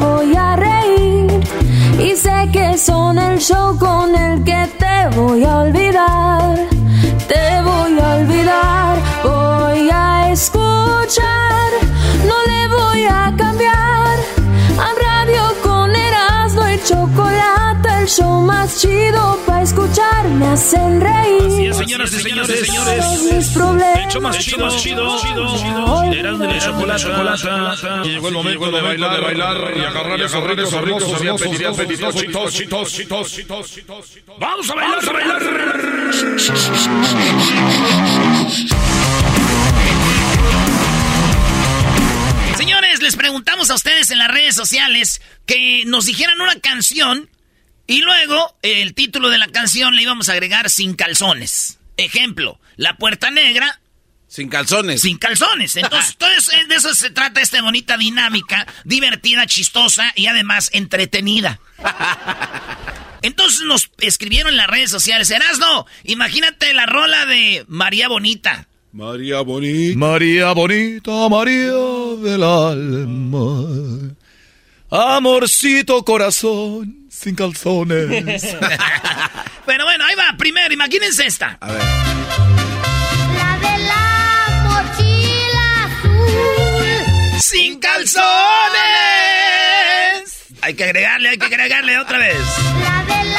Voy a reír y sé que son el show con el que te voy a olvidar. Te voy a olvidar, voy a escuchar. No le voy a cambiar Chocolate, el show más chido para escuchar. Me hacen reír. Así es, señoras y señores, señores. Mis problemas. El show más chido, chido, chido. La chocolata. Y llegó el momento de bailar, de bailar y agarrar esos ricos, hermosos y apetitosos, chitos, chitos, chitos, chitos, chitos. Vamos a bailar, a bailar. Les preguntamos a ustedes en las redes sociales que nos dijeran una canción y luego el título de la canción le íbamos a agregar sin calzones. Ejemplo, La Puerta Negra. Sin calzones. Sin calzones. Entonces, entonces, eh, de eso se trata esta bonita dinámica, divertida, chistosa y además entretenida. Entonces nos escribieron en las redes sociales, Erasno, imagínate la rola de María Bonita. María Bonita. María bonita, María del alma. Amorcito corazón, sin calzones. Pero bueno, ahí va, primero, imagínense esta. A ver. La de la mochila azul. ¡Sin calzones! Hay que agregarle, hay que agregarle otra vez. La de la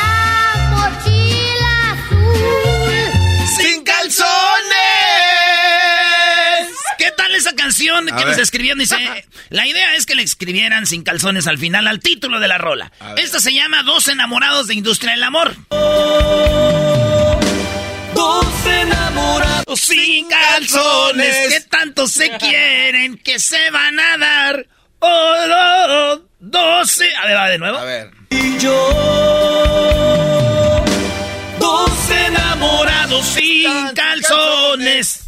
tal esa canción que ver. nos escribieron? Dice, la idea es que le escribieran sin calzones al final, al título de la rola. Esta se llama Dos enamorados de Industria del Amor. Dos enamorados Sin calzones, que tanto se quieren que se van a dar. Oh, oh, oh, doce. A ver, va de nuevo. A ver. y yo. Dos enamorados Sin calzones.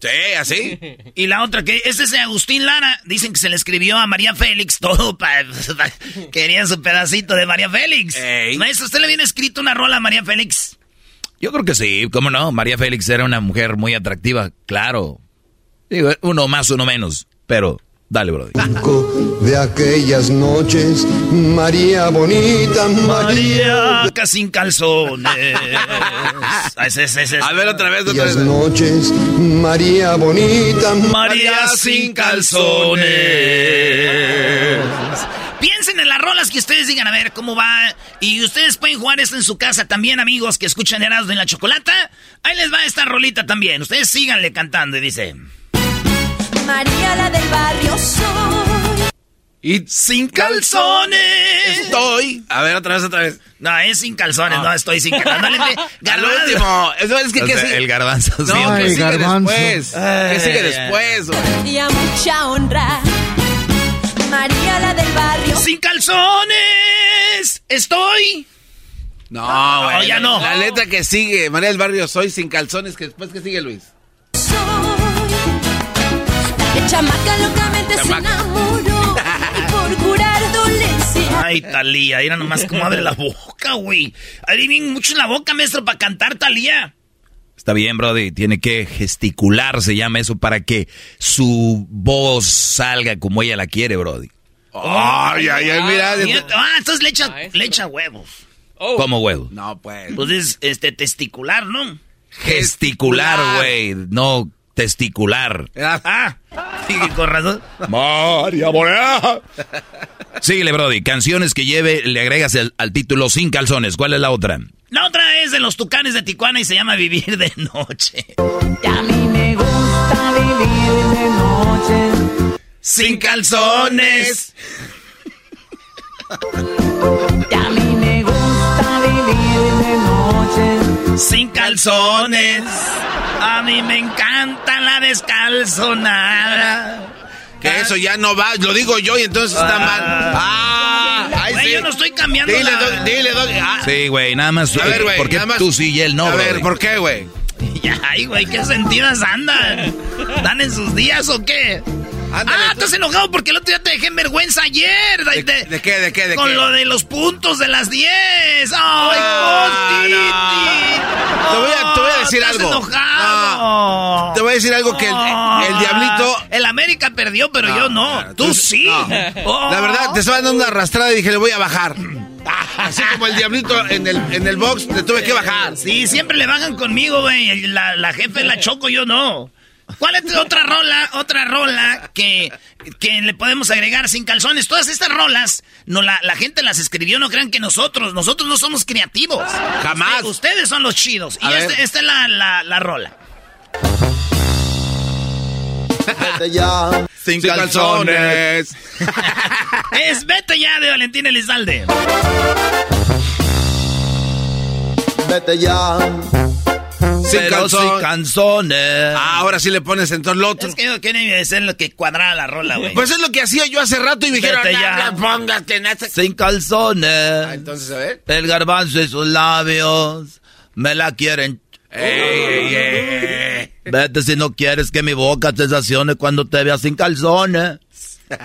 Sí, así. Y la otra que este es de Agustín Lara. Dicen que se le escribió a María Félix todo para. Querían su pedacito de María Félix. Ey. Maestro, ¿usted le viene escrito una rola a María Félix? Yo creo que sí, cómo no. María Félix era una mujer muy atractiva, claro. Digo, uno más, uno menos. Pero, dale, brother. de aquellas noches, María bonita, María. María sin calzones. A ver, otra vez, otra Aquellas vez. noches, María bonita, María sin calzones. Piensen en las rolas que ustedes digan, a ver cómo va. Y ustedes pueden jugar esto en su casa también, amigos que escuchan Erasmo en la Chocolata. Ahí les va esta rolita también. Ustedes síganle cantando y dice... María la del barrio soy. Y Sin calzones. estoy. A ver, otra vez, otra vez. No, es sin calzones, no, estoy sin calzones. No Al último. Eso es que, el garbanzo. No, sí. ¿qué sigue garbanzo. después? ¿Qué sigue después? Y a mucha honra. María la del barrio. Sin calzones. Estoy. No, güey. ya no. La letra que sigue, María del Barrio, soy sin calzones, que después, ¿qué sigue, Luis? Que chamaca locamente Chamaca. se enamoró. Y por curar dolor Ay, Talía, era nomás como abre la boca, güey. Bien mucho en la boca, maestro, para cantar Talía. Está bien, Brody. Tiene que gesticular, se llama eso, para que su voz salga como ella la quiere, Brody. Ay, ay, ay, mira. Ah, entonces le echa, le echa huevos. ¿Cómo huevo? No, pues. Pues es este testicular, ¿no? Gesticular, güey. No testicular. Ah, sigue con razón. María Morena. Síguele, Brody. Canciones que lleve, le agregas el- al título sin calzones. ¿Cuál es la otra? La otra es de los tucanes de Tijuana y se llama Vivir de Noche. Y a mí me gusta vivir de noche. Sin calzones. Sin calzones. A mí me encanta la descalzonada. Que eso ya no va, lo digo yo y entonces está mal. Ah, ay, Güey, sí. yo no estoy cambiando Dile, la- dile. Ah, Sí, güey, nada más. A ver, güey, ¿Por qué nada más- tú sí y él no, A ver? ¿por qué, güey? Ay, güey, ¿qué sentidas andan? ¿Dan en sus días o qué? Ándale, ah, tú. estás enojado porque el otro día te dejé en vergüenza ayer. ¿De, de qué, de qué, de Con qué? lo de los puntos de las 10. ¡Ay, Ah, no. Te voy a- te voy a decir estás algo. enojado. Te voy a decir algo que el, el diablito... El América perdió, pero yo no. claro, Tú sí. Oh. La verdad, te estaba dando una arrastrada y dije, le voy a bajar. Así como el diablito en el, en el box, le tuve que bajar. Sí, siempre le bajan conmigo, güey. La, la jefe la choco, yo no. ¿Cuál es otra rola, otra rola que, que le podemos agregar sin calzones? Todas estas rolas, no, la, la gente las escribió, no crean que nosotros, nosotros no somos creativos. Jamás. Usted- ustedes son los chidos. A y este- esta es la, la, la rola. Vete ya. Sin calzones. Es Vete ya de Valentín Elizalde. Vete ya. Sin Pero sin. Ah, ahora sí le pones en todo lo otro. Es que yo quería ser lo que cuadrara la rola, güey. Pues es lo que hacía yo hace rato y me dijeron, Vete "No, ya". no pongas tenaza". Sin calzones. Ah, Entonces, a ver. El garbanzo y sus labios me la quieren. Ey, ey, ey. Vete si no quieres que mi boca sensacione cuando te vea sin calzones.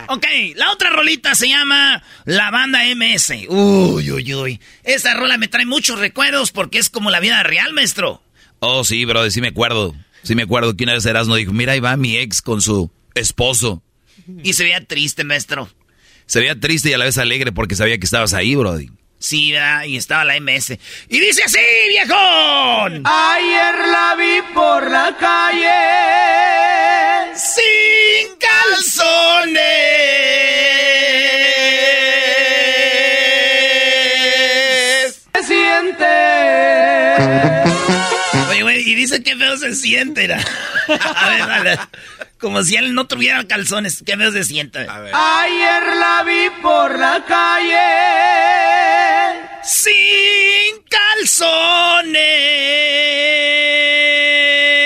Ok, la otra rolita se llama La Banda MS. Uy, uy, uy. Esta rola me trae muchos recuerdos porque es como la vida real, maestro. Oh, sí, bro, sí me acuerdo. Sí me acuerdo que una vez Erasmo dijo, mira, ahí va mi ex con su esposo. Y se veía triste, maestro. Se veía triste y a la vez alegre porque sabía que estabas ahí, brody. Sí, ¿verdad? Y estaba la MS. Y dice así, viejón. Ayer la vi por la calle. Sin calzones. Y dice que feo se siente. era. A ver, dale. Como si él no tuviera calzones. Qué feo se siente. A ver. Ayer la vi por la calle. Sin calzones.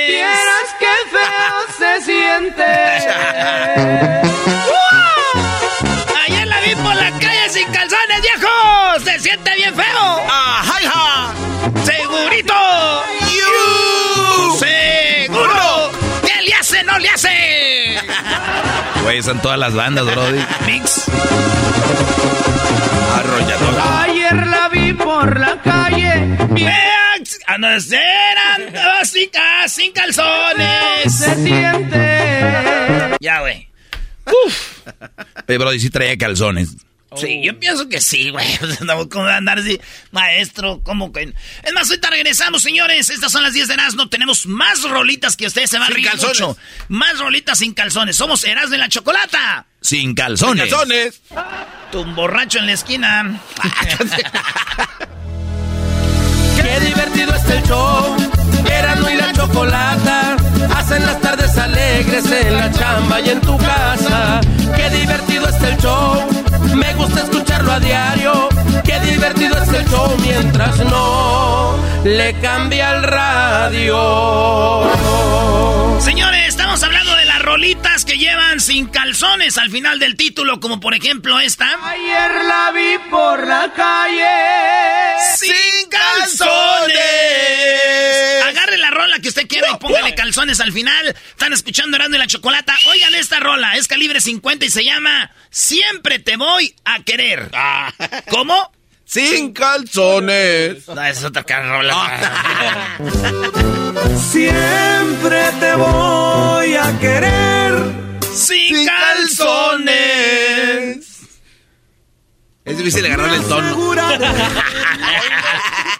Vieras qué feo se siente. Ayer la vi por la calle sin calzones, viejo. Se siente bien feo. ¡Ah, hi, Güey, están todas las bandas, brody. Mix. Arrollador. Ayer la vi por la calle. Vean, a no ser andaba sin, sin calzones. Se siente. Ya, güey. Oye, brody, sí traía calzones. Sí, yo pienso que sí, güey. ¿Cómo va a andar así? Maestro, ¿cómo que? Es más, ahorita regresamos, señores. Estas son las 10 de Erasmo. Tenemos más rolitas que ustedes se van a Sin reír calzones. mucho. Más rolitas sin calzones. Somos Erasmo de la Chocolata. Sin calzones. Calzones. Tu borracho en la esquina. Qué divertido está el show. Erasmo y la chocolata. Hacen las tardes alegres en la chamba y en tu casa. Qué divertido está el show. Me gusta escucharlo a diario. Qué divertido está el show mientras no le cambia el radio. Señores, estamos hablando de las rolitas que llevan sin calzones al final del título, como por ejemplo esta. Ayer la vi por la calle. ¡Sin calzones! Usted quiera y póngale calzones al final. Están escuchando Erasmo y la Chocolata. Oigan esta rola, es calibre 50 y se llama Siempre te voy a querer. Ah. ¿Cómo? Sin calzones. No, esa es otra rola. Siempre te voy a querer. Sin, Sin calzones. Es difícil agarrarle el tono.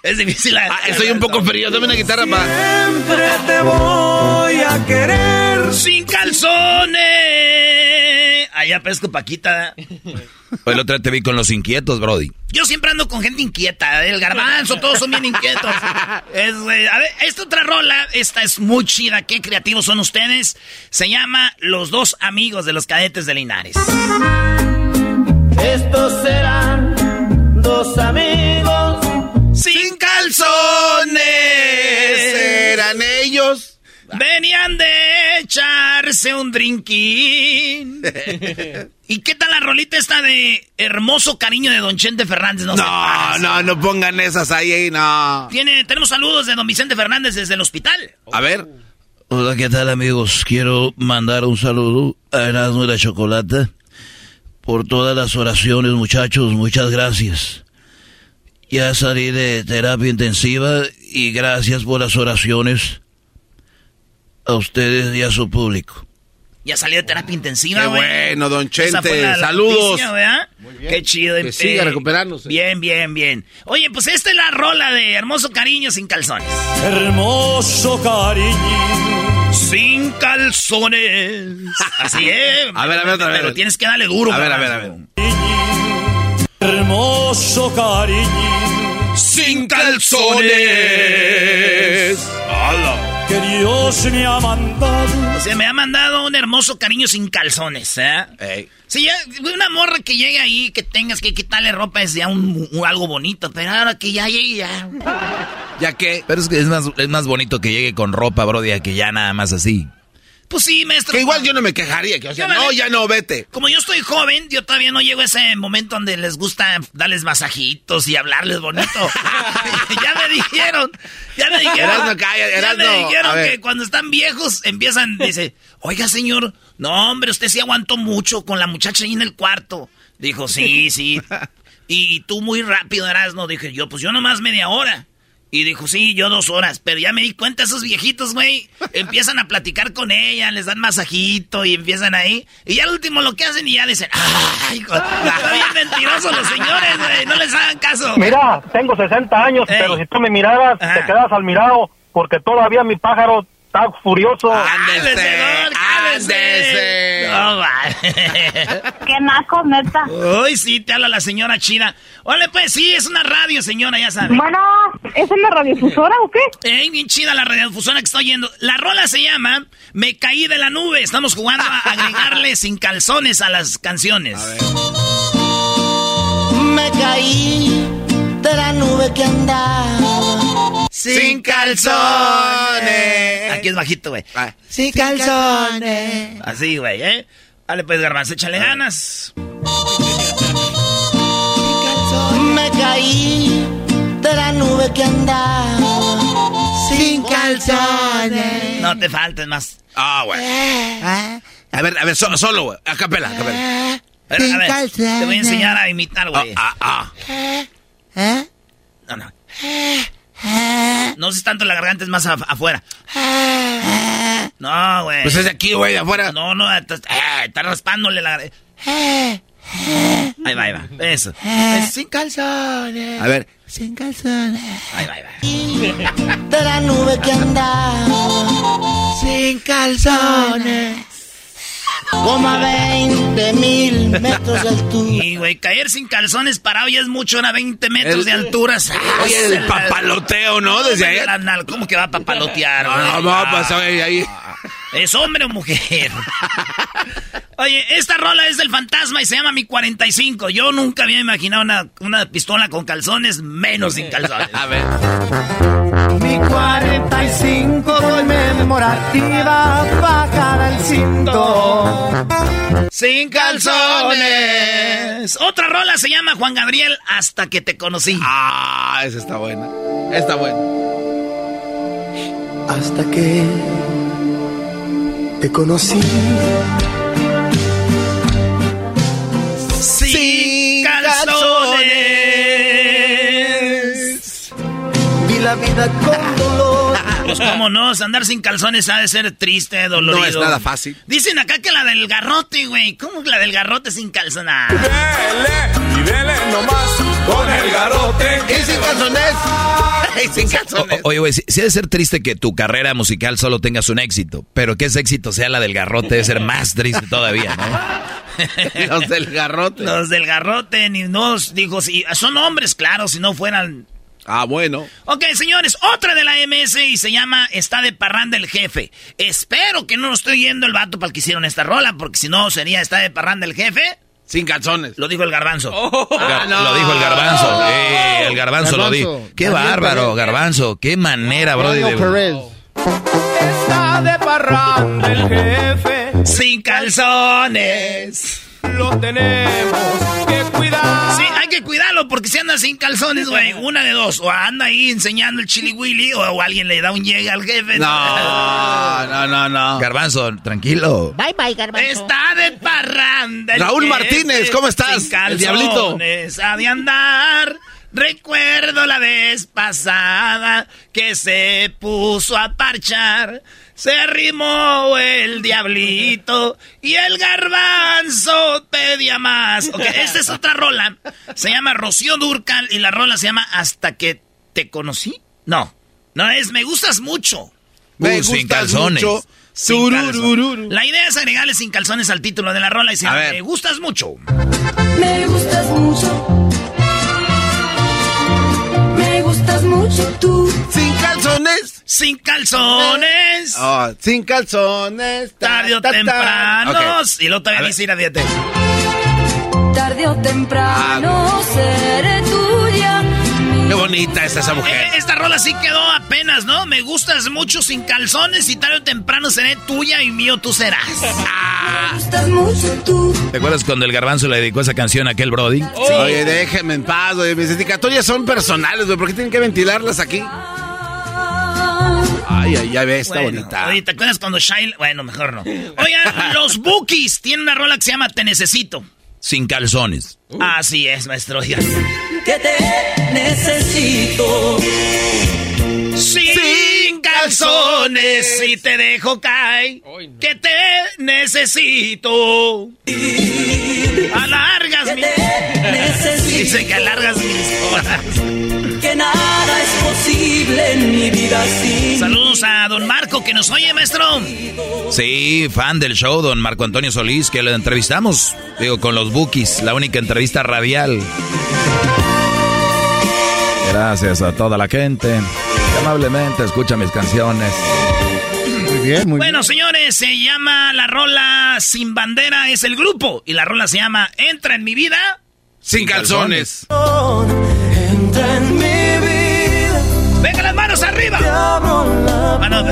Es difícil. Ah, estoy un poco frío. Dame una guitarra para. Siempre te voy a querer. Sin calzones. Allá pesco Paquita. El otro día te vi con los inquietos, Brody. Yo siempre ando con gente inquieta. El garbanzo, todos son bien inquietos. Es, eh, a ver, esta otra rola, esta es muy chida. Qué creativos son ustedes. Se llama Los dos amigos de los cadetes de Linares. Estos serán dos amigos. Sin calzones. Eran ellos. Venían de echarse un drinking. ¿Y qué tal la rolita esta de Hermoso Cariño de Don Chente Fernández? No, No, pasa. no, no pongan esas ahí, ahí, no. Tiene, tenemos saludos de Don Vicente Fernández desde el hospital. A ver. Hola, ¿qué tal amigos? Quiero mandar un saludo a Erasmo y la Chocolata por todas las oraciones, muchachos. Muchas gracias. Ya salí de terapia intensiva y gracias por las oraciones a ustedes y a su público. Ya salió de terapia intensiva, Qué güey. bueno, don Esa fue Chente. la- la Saludos. noticia, ¿verdad? Qué chido. Que siga recuperándose. Bien, bien, bien. Oye, pues esta es la rola de Hermoso Cariño sin calzones. Hermoso cariño. Sin calzones. Así es. A ver, a ver, otra vez. Pero tienes que darle duro. A ver, a ver, a ver. Hermoso cariño. Sin calzones. Que Dios me ha mandado. O sea, me ha mandado un hermoso cariño sin calzones, ¿eh? Ey. Sí, ya, una morra que llegue ahí, que tengas que quitarle ropa es ya un, un- algo bonito, pero ahora que ya llegue ya. Ya que. Pero es que es más, es más bonito que llegue con ropa, Brody, a que ya nada más así. Pues sí, maestro. Que igual yo no me quejaría. Que, o sea, no, ya no, vete. Como yo estoy joven, yo todavía no llego a ese momento donde les gusta darles masajitos y hablarles bonito. ya me dijeron, ya me dijeron, Erasno, calla, ya me dijeron que cuando están viejos empiezan, dice, oiga señor, no hombre, usted sí aguantó mucho con la muchacha ahí en el cuarto. Dijo, sí, sí. Y tú muy rápido, Erasno. Dije yo, pues yo nomás media hora. Y dijo, sí, yo dos horas. Pero ya me di cuenta, esos viejitos, güey, empiezan a platicar con ella, les dan masajito y empiezan ahí. Y ya al último lo que hacen y ya dicen, ay, bien mentirosos los señores, güey, no les hagan caso. Mira, tengo 60 años, Ey. pero si tú me miraras, te quedas al mirado, porque todavía mi pájaro está furioso. ¡Cálmese, Ándese, ándese. No. Qué naco, neta. Uy, sí, te habla la señora China. Órale, pues, sí, es una radio, señora, ya sabe. Bueno, ¿es en la radiodifusora o qué? Ey, bien chida la radiodifusora que estoy oyendo. La rola se llama Me caí de la nube. Estamos jugando a agregarle sin calzones a las canciones. Me caí de la nube que andaba. Sin calzones. Aquí es bajito, güey. Ah, Sin calzones. Así, güey, ¿eh? Dale, pues, garbanzo, échale ganas. Me caí de la nube que andaba. Sin calzones. No te faltes más. Ah, güey. A ver, a ver, so- solo, güey. A capela, a capela. A ver, a ver, te voy a enseñar a imitar, Ah, güey. ah, ah. No, no. No es tanto la garganta, es más af- afuera. No, güey. Pues es de aquí, güey, de afuera. No, no, estás, eh, está raspándole la garganta. Ahí va, ahí va. Eso. Es sin calzones. A ver. Sin calzones. Ahí va, ahí va. De la nube que andaba. Sin calzones. Como a 20 mil metros de altura. Y, güey, caer sin calzones parado ya es mucho, era 20 metros El- de altura. Oye, el papaloteo, ¿no? Desde ahí. ¿Cómo que va a papalotear, güey? No, no, pues oye, ahí. ¿Es hombre o mujer? Oye, esta rola es del fantasma y se llama Mi 45. Yo nunca había imaginado una, una pistola con calzones, menos sin calzones. A ver. Mi 45 conmemorativa bajada el cinto. ¡Sin calzones! Otra rola se llama Juan Gabriel, Hasta que te conocí. Ah, esa está buena. Está buena. Hasta que te conocí. La vida con dolor. Pues cómo no, andar sin calzones ha de ser triste, dolorido. No es nada fácil. Dicen acá que la del garrote, güey. ¿Cómo la del garrote sin calzonar? Dele y dele nomás con el garrote. ¿Y sin calzones? ¿Y sin calzones? O- oye, güey, sí, sí debe ser triste que tu carrera musical solo tengas un éxito, pero que ese éxito sea la del garrote debe ser más triste todavía, ¿no? Los del garrote. Los del garrote, ni nos, dijo, si son hombres, claro, si no fueran. Ah, bueno. Ok, señores, otra de la MS y se llama Está de parranda el jefe. Espero que no lo estoy yendo el vato para el que hicieron esta rola, porque si no sería Está de parranda el jefe. Sin calzones. Lo dijo el garbanzo. Gar- Lo dijo el garbanzo. Eh, el garbanzo, lo dijo. Qué Daniel bárbaro, garbanzo. Qué manera, bro. Daniel Perez. Está de parranda el jefe. Sin calzones. Lo tenemos que cuidar. Sí, hay que cuidarlo porque si anda sin calzones, güey, una de dos. O anda ahí enseñando el chili willy o, o alguien le da un llegue al jefe. No, no, no, no. Garbanzo, tranquilo. Bye bye, garbanzo. Está de parranda. Raúl Martínez, ¿cómo estás? sin El diablito. calzones, Ha de andar. Recuerdo la vez pasada que se puso a parchar. Se arrimó el diablito y el garbanzo pedía más. Ok, esta es otra rola. Se llama Rocío Durcal y la rola se llama Hasta que te conocí. No, no es Me gustas mucho. Me Uh, sin gustas calzones. mucho. Sin calzones. La idea es agregarle sin calzones al título de la rola y se A llama ver. Me gustas mucho. Me gustas mucho. Me gustas mucho tú. Sin calzones. Sin calzones. Oh, sin calzones. Ta, Tarde o temprano. Y A todavía dice ir a dieta. Tarde o temprano Ah. seré tuya. Qué bonita está esa mujer. Eh, esta rola sí quedó apenas, ¿no? Me gustas mucho sin calzones y tarde o temprano seré tuya y mío tú serás. Ah. Me gustas mucho tú. ¿Te acuerdas cuando el garbanzo le dedicó esa canción a aquel Brody? Oye, déjenme en paz, oye, mis dedicatorias son personales, güey, ¿por qué tienen que ventilarlas aquí? Ay, ay, ya ves, está Bueno, bonita. Oye, ¿te acuerdas cuando Shyle... Bueno, mejor no. Oigan, los Bookies tienen una rola que se llama Te Necesito. Sin calzones. Así es, maestro. Ya. Que te necesito. Sin calzones, si te dejo caer, que te necesito. Alargas mi... Necesito. Dice que alargas mis horas. Que nada es posible en mi vida sin Saludos a don Marco que nos oye, maestro. Sí, fan del show, don Marco Antonio Solís, que lo entrevistamos, digo, con los Bookies, la única entrevista radial. Gracias a toda la gente que amablemente escucha mis canciones. Muy bien, muy Bueno, señores, se llama la rola Sin Bandera, es el grupo. Y la rola se llama Entra en mi vida. Sin calzones. Entra en manos arriba! Te abro la Mano,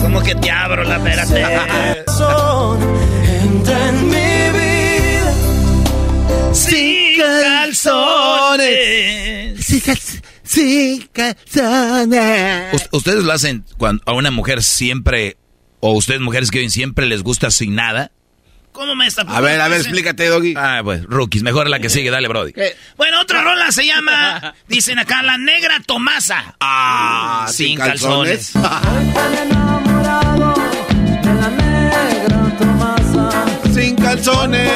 ¿cómo que te abro la espérate? corazón. Entra en mi vida. Sin calzones. Sin calzones. Us- ¿Ustedes lo hacen cuando a una mujer siempre, o ustedes mujeres que oyen siempre les gusta sin nada? ¿Cómo me está A ver, a ver, explícate, Doggy. Ah, pues, rookies, mejor la que sigue, dale, Brody. Bueno, otra rola se llama, dicen acá, La Negra Tomasa. Ah, Sin calzones. Sin calzones.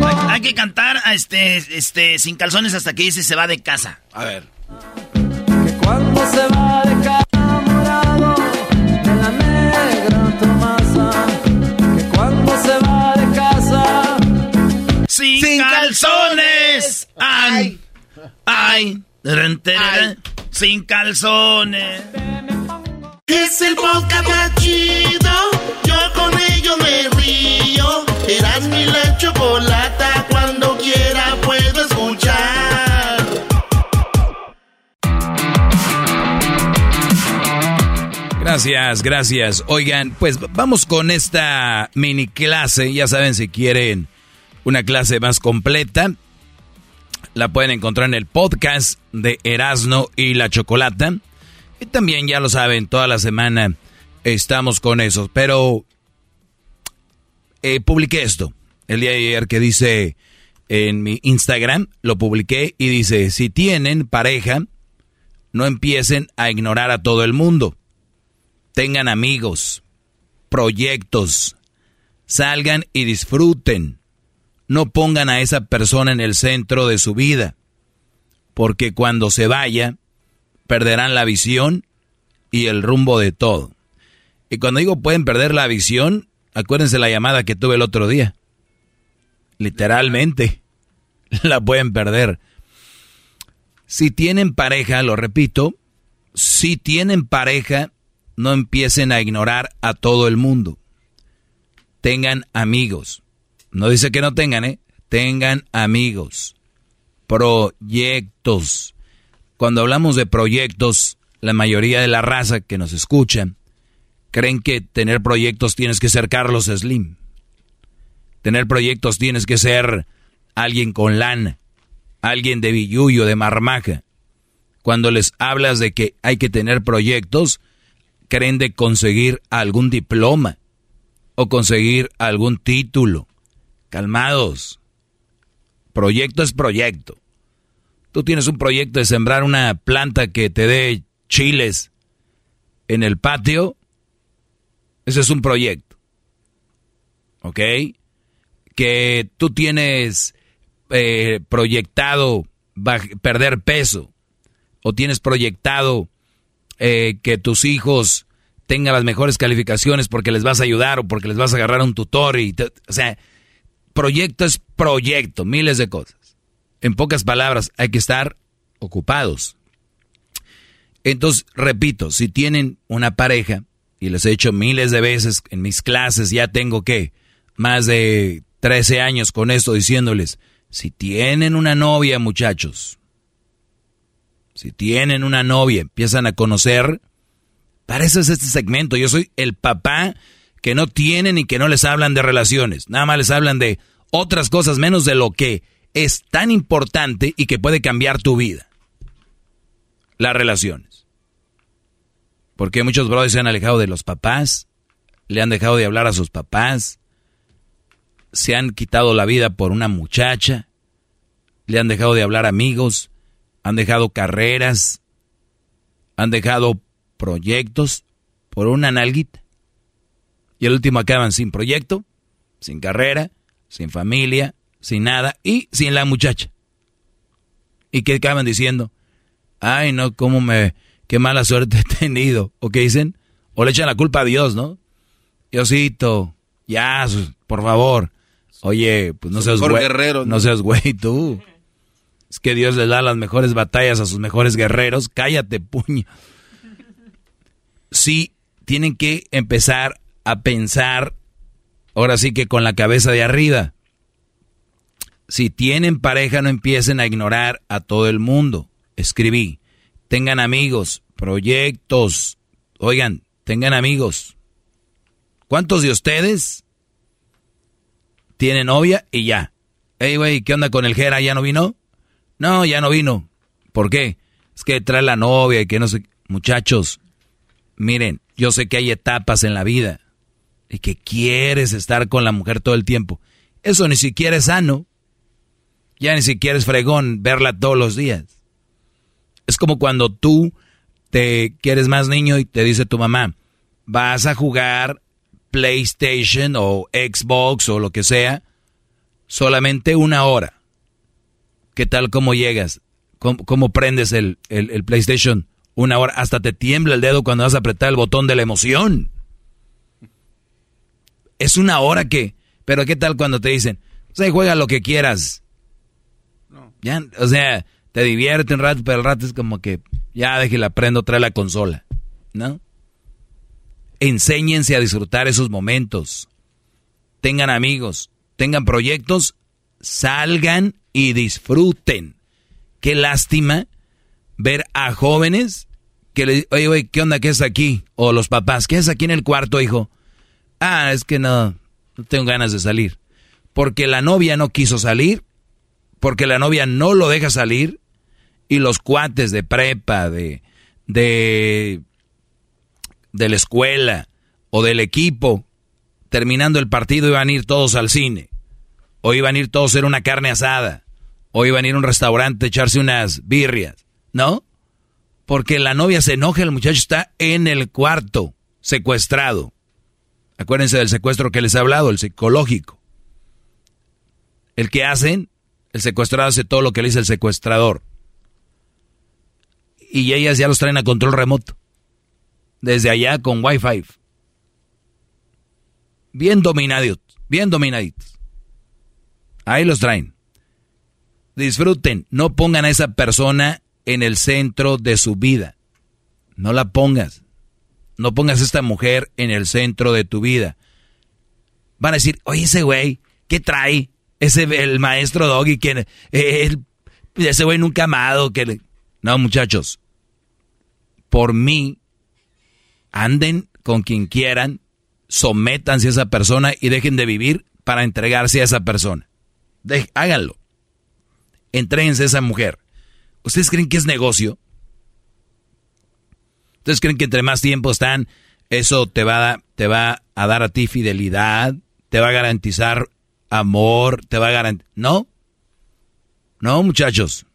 Hay, hay que cantar a este, este, sin calzones hasta que dice se va de casa. A ver. Cuando se va Sin, Sin calzones. Ay, ay, tarán, sin calzones. Es el podcast más chido. Yo con ello me río. Eras mi la chocolata. Cuando quiera puedo escuchar. Gracias, gracias. Oigan, pues vamos con esta mini clase. Ya saben, si quieren una clase más completa, la pueden encontrar en el podcast de Erasno y la Chocolata. Y también ya lo saben, toda la semana estamos con eso. Pero eh, publiqué esto el día de ayer que dice en mi Instagram, lo publiqué y dice, si tienen pareja, no empiecen a ignorar a todo el mundo. Tengan amigos, proyectos, salgan y disfruten. No pongan a esa persona en el centro de su vida, porque cuando se vaya, perderán la visión y el rumbo de todo. Y cuando digo pueden perder la visión, acuérdense la llamada que tuve el otro día. Literalmente, la pueden perder. Si tienen pareja, lo repito, si tienen pareja, no empiecen a ignorar a todo el mundo. Tengan amigos. No dice que no tengan, ¿eh? Tengan amigos. Proyectos. Cuando hablamos de proyectos, la mayoría de la raza que nos escuchan creen que tener proyectos tienes que ser Carlos Slim. Tener proyectos tienes que ser alguien con lana, alguien de billuyo, de marmaja. Cuando les hablas de que hay que tener proyectos, creen de conseguir algún diploma o conseguir algún título. Calmados. Proyecto es proyecto. Tú tienes un proyecto de sembrar una planta que te dé chiles en el patio. Ese es un proyecto. ¿Ok? Que tú tienes eh, proyectado perder peso o tienes proyectado eh, que tus hijos tengan las mejores calificaciones porque les vas a ayudar o porque les vas a agarrar un tutor y o sea proyecto es proyecto miles de cosas. En pocas palabras hay que estar ocupados. Entonces repito si tienen una pareja y les he hecho miles de veces en mis clases ya tengo que más de 13 años con esto diciéndoles si tienen una novia, muchachos, si tienen una novia, empiezan a conocer, para eso es este segmento. Yo soy el papá que no tienen y que no les hablan de relaciones. Nada más les hablan de otras cosas menos de lo que es tan importante y que puede cambiar tu vida. Las relaciones. Porque muchos brothers se han alejado de los papás, le han dejado de hablar a sus papás, se han quitado la vida por una muchacha, le han dejado de hablar amigos, han dejado carreras, han dejado proyectos por una nalguita. Y el último acaban sin proyecto, sin carrera, sin familia, sin nada y sin la muchacha. ¿Y qué acaban diciendo? Ay, no, cómo me, qué mala suerte he tenido. ¿O qué dicen? O le echan la culpa a Dios, ¿no? Diosito, ya, por favor. Oye, pues no seas güey. guerrero, ¿no? seas güey tú. Es que Dios le da las mejores batallas a sus mejores guerreros. Cállate, puño. Sí, tienen que empezar a pensar, ahora sí que con la cabeza de arriba. Si tienen pareja, no empiecen a ignorar a todo el mundo. Escribí, tengan amigos, proyectos. Oigan, tengan amigos. ¿Cuántos de ustedes tiene novia y ya. Ey, güey, ¿qué onda con el Jera? ¿Ya no vino? No, ya no vino. ¿Por qué? Es que trae la novia y que no sé. Muchachos, miren, yo sé que hay etapas en la vida y que quieres estar con la mujer todo el tiempo. Eso ni siquiera es sano. Ya ni siquiera es fregón verla todos los días. Es como cuando tú te quieres más niño y te dice tu mamá, vas a jugar PlayStation o Xbox o lo que sea, solamente una hora. ¿Qué tal cómo llegas? ¿Cómo, prendes el, PlayStation? Una hora. Hasta te tiembla el dedo cuando vas a apretar el botón de la emoción. Es una hora que... Pero ¿qué tal cuando te dicen, o sea, juega lo que quieras? Ya, o sea, te divierte un rato, pero el rato es como que ya déjela prendo, trae la consola. ¿No? Enséñense a disfrutar esos momentos. Tengan amigos, tengan proyectos, salgan y disfruten. Qué lástima ver a jóvenes que le oye, oye, ¿qué onda? ¿Qué es aquí? O los papás, ¿qué es aquí en el cuarto, hijo? Ah, es que no, no tengo ganas de salir. Porque la novia no quiso salir, porque la novia no lo deja salir, y los cuates de prepa, de, de, de la escuela o del equipo, terminando el partido iban a ir todos al cine, o iban a ir todos a hacer una carne asada, o iban a ir a un restaurante a echarse unas birrias, ¿no? Porque la novia se enoja, el muchacho está en el cuarto, secuestrado. Acuérdense del secuestro que les he hablado, el psicológico. El que hacen, el secuestrado hace todo lo que le dice el secuestrador. Y ellas ya los traen a control remoto. Desde allá con Wi-Fi. Bien dominados, bien dominaditos. Ahí los traen. Disfruten, no pongan a esa persona en el centro de su vida. No la pongas. No pongas a esta mujer en el centro de tu vida. Van a decir, oye, ese güey, ¿qué trae? Ese, el maestro Doggy, que ese güey nunca amado. Que No, muchachos. Por mí, anden con quien quieran, sométanse a esa persona y dejen de vivir para entregarse a esa persona. háganlo. Entréguense a esa mujer. ¿Ustedes creen que es negocio? ¿Ustedes creen que entre más tiempo están, eso te va, a, te va a dar a ti fidelidad? ¿Te va a garantizar amor? ¿Te va a garantizar...? No. No, muchachos.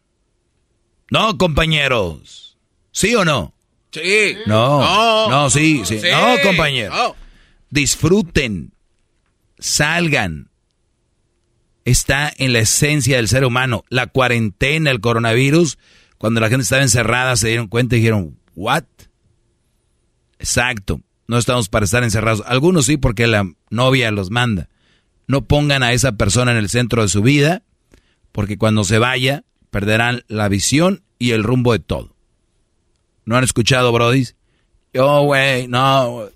No, compañeros. ¿Sí o no? Sí. No. No, sí, sí. No, compañeros. Disfruten. Salgan. Está en la esencia del ser humano. La cuarentena, el coronavirus, cuando la gente estaba encerrada, se dieron cuenta y dijeron, ¿what? Exacto. No estamos para estar encerrados. Algunos sí porque la novia los manda. No pongan a esa persona en el centro de su vida porque cuando se vaya perderán la visión y el rumbo de todo. ¿No han escuchado, Brody? Yo, güey, no.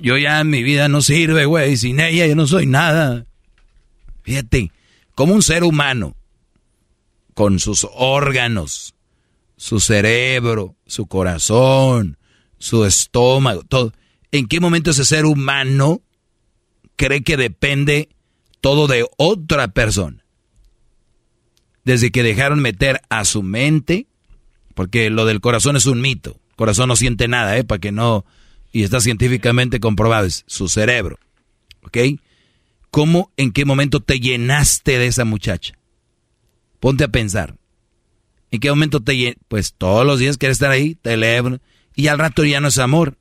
Yo ya mi vida no sirve, güey. Sin ella yo no soy nada. Fíjate, como un ser humano, con sus órganos, su cerebro, su corazón, su estómago, todo. ¿En qué momento ese ser humano cree que depende todo de otra persona? Desde que dejaron meter a su mente, porque lo del corazón es un mito. Corazón no siente nada, ¿eh? Para que no... Y está científicamente comprobado, es su cerebro. ¿Ok? ¿Cómo, en qué momento te llenaste de esa muchacha? Ponte a pensar. ¿En qué momento te llenaste? Pues todos los días quieres estar ahí, teléfono, y al rato ya no es amor.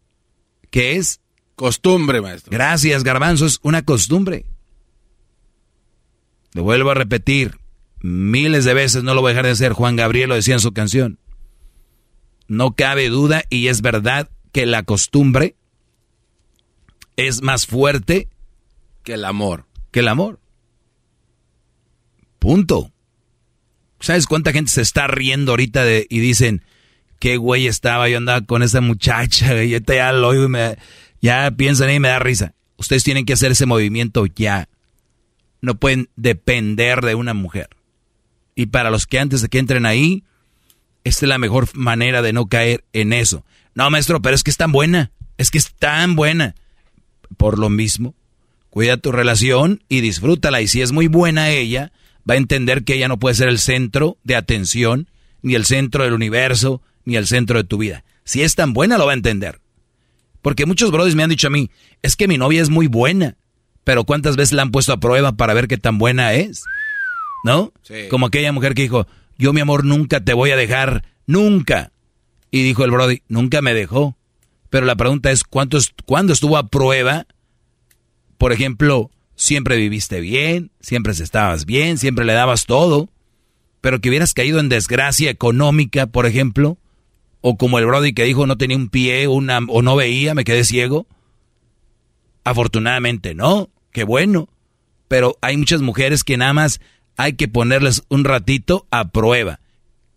¿Qué es? Costumbre, maestro. Gracias, garbanzo, es una costumbre. Lo vuelvo a repetir. Miles de veces no lo voy a dejar de hacer. Juan Gabriel lo decía en su canción. No cabe duda y es verdad que la costumbre es más fuerte que el amor. Que el amor. Punto. ¿Sabes cuánta gente se está riendo ahorita de, y dicen, qué güey estaba, yo andaba con esa muchacha, y ya lo oigo y me, ya piensan y me da risa. Ustedes tienen que hacer ese movimiento ya. No pueden depender de una mujer. Y para los que antes de que entren ahí, esta es la mejor manera de no caer en eso. No, maestro, pero es que es tan buena. Es que es tan buena. Por lo mismo, cuida tu relación y disfrútala. Y si es muy buena ella, va a entender que ella no puede ser el centro de atención, ni el centro del universo, ni el centro de tu vida. Si es tan buena, lo va a entender. Porque muchos brothers me han dicho a mí, es que mi novia es muy buena, pero ¿cuántas veces la han puesto a prueba para ver qué tan buena es? ¿No? Como aquella mujer que dijo, yo mi amor nunca te voy a dejar, nunca. Y dijo el brody, nunca me dejó. Pero la pregunta es, ¿cuánto ¿cuándo estuvo a prueba? Por ejemplo, siempre viviste bien, siempre estabas bien, siempre le dabas todo pero que hubieras caído en desgracia económica, por ejemplo, o como el Brody que dijo no tenía un pie una, o no veía, me quedé ciego. Afortunadamente no, qué bueno. Pero hay muchas mujeres que nada más hay que ponerles un ratito a prueba.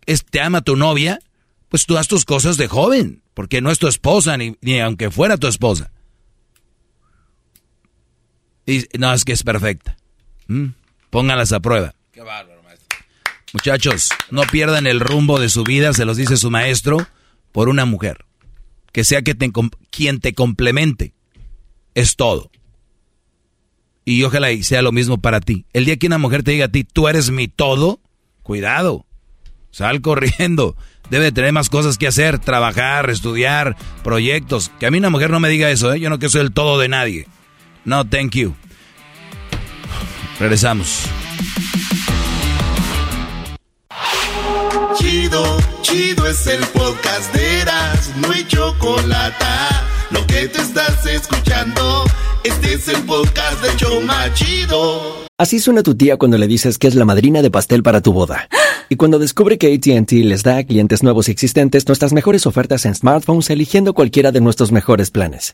Es, ¿Te ama tu novia? Pues tú haz tus cosas de joven, porque no es tu esposa, ni, ni aunque fuera tu esposa. Y, no, es que es perfecta. ¿Mm? Pónganlas a prueba. Qué bárbaro. Muchachos, no pierdan el rumbo de su vida, se los dice su maestro, por una mujer. Que sea que quien te complemente. Es todo. Y ojalá sea lo mismo para ti. El día que una mujer te diga a ti, tú eres mi todo, cuidado. Sal corriendo. Debe de tener más cosas que hacer, trabajar, estudiar, proyectos. Que a mí una mujer no me diga eso, ¿eh? Yo no que soy el todo de nadie. No, thank you. Regresamos. Chido, chido es el podcast de no hay chocolate. Lo que te estás escuchando, este es el podcast de Choma Chido. Así suena tu tía cuando le dices que es la madrina de pastel para tu boda. Y cuando descubre que ATT les da a clientes nuevos y existentes nuestras mejores ofertas en smartphones eligiendo cualquiera de nuestros mejores planes.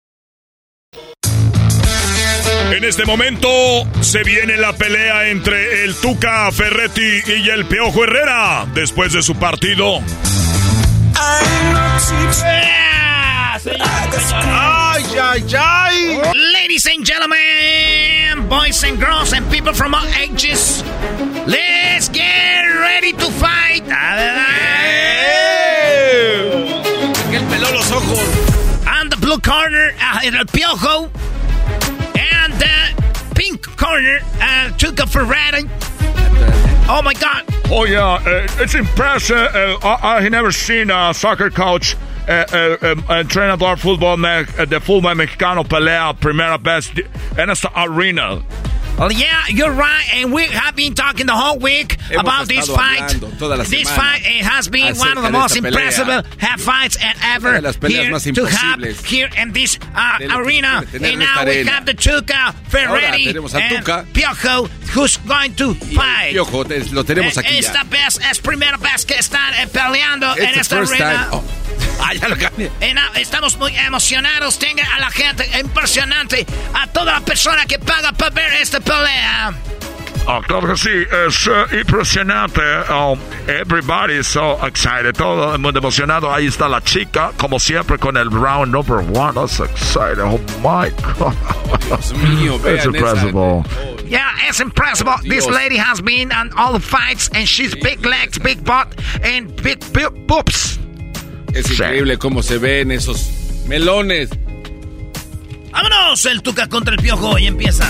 En este momento se viene la pelea entre el Tuca Ferretti y el Piojo Herrera después de su partido. ¡Ay, ay, ay! Ladies and gentlemen, boys and girls and people from all ages, let's get ready to fight. Que él peló los ojos. On the blue corner, uh, el Piojo. The corner, uh, Tuca Ferretti. Oh my God. Oh yeah, uh, it's impressive. Uh, I, I never seen a soccer coach, uh, uh, um, entrenador fútbol me- uh, de fútbol mexicano pelea primera vez en esta arena. Well, yeah, you're right, and we have been talking the whole week Hemos about this fight. this fight it has been one of the most esta impressive half fights and ever here to have here in this uh, arena. And en esta now we arena. have the Tuca Ferretti and Tuca. Piojo, who's going to fight. Piojo, te- lo tenemos aquí Esta ya. vez es primera vez que están eh, peleando en It's the esta arena. Oh. Ah, ya lo cambié. Estamos muy emocionados. Tenga a la gente impresionante, a toda la persona que paga para ver esta pelea. Ah, claro que sí, es eh, impresionante. Um, everybody is so excited, todo el mundo emocionado. Ahí está la chica, como siempre, con el round number one. That's excited. Oh my God. Dios mío, It's impressive. Yeah, it's impressive. This Dios. lady has been on all the fights, and she's big legs, big butt, and big, boobs. Es increíble cómo se ven esos melones. Vámonos, el Tuca contra el Piojo y empieza.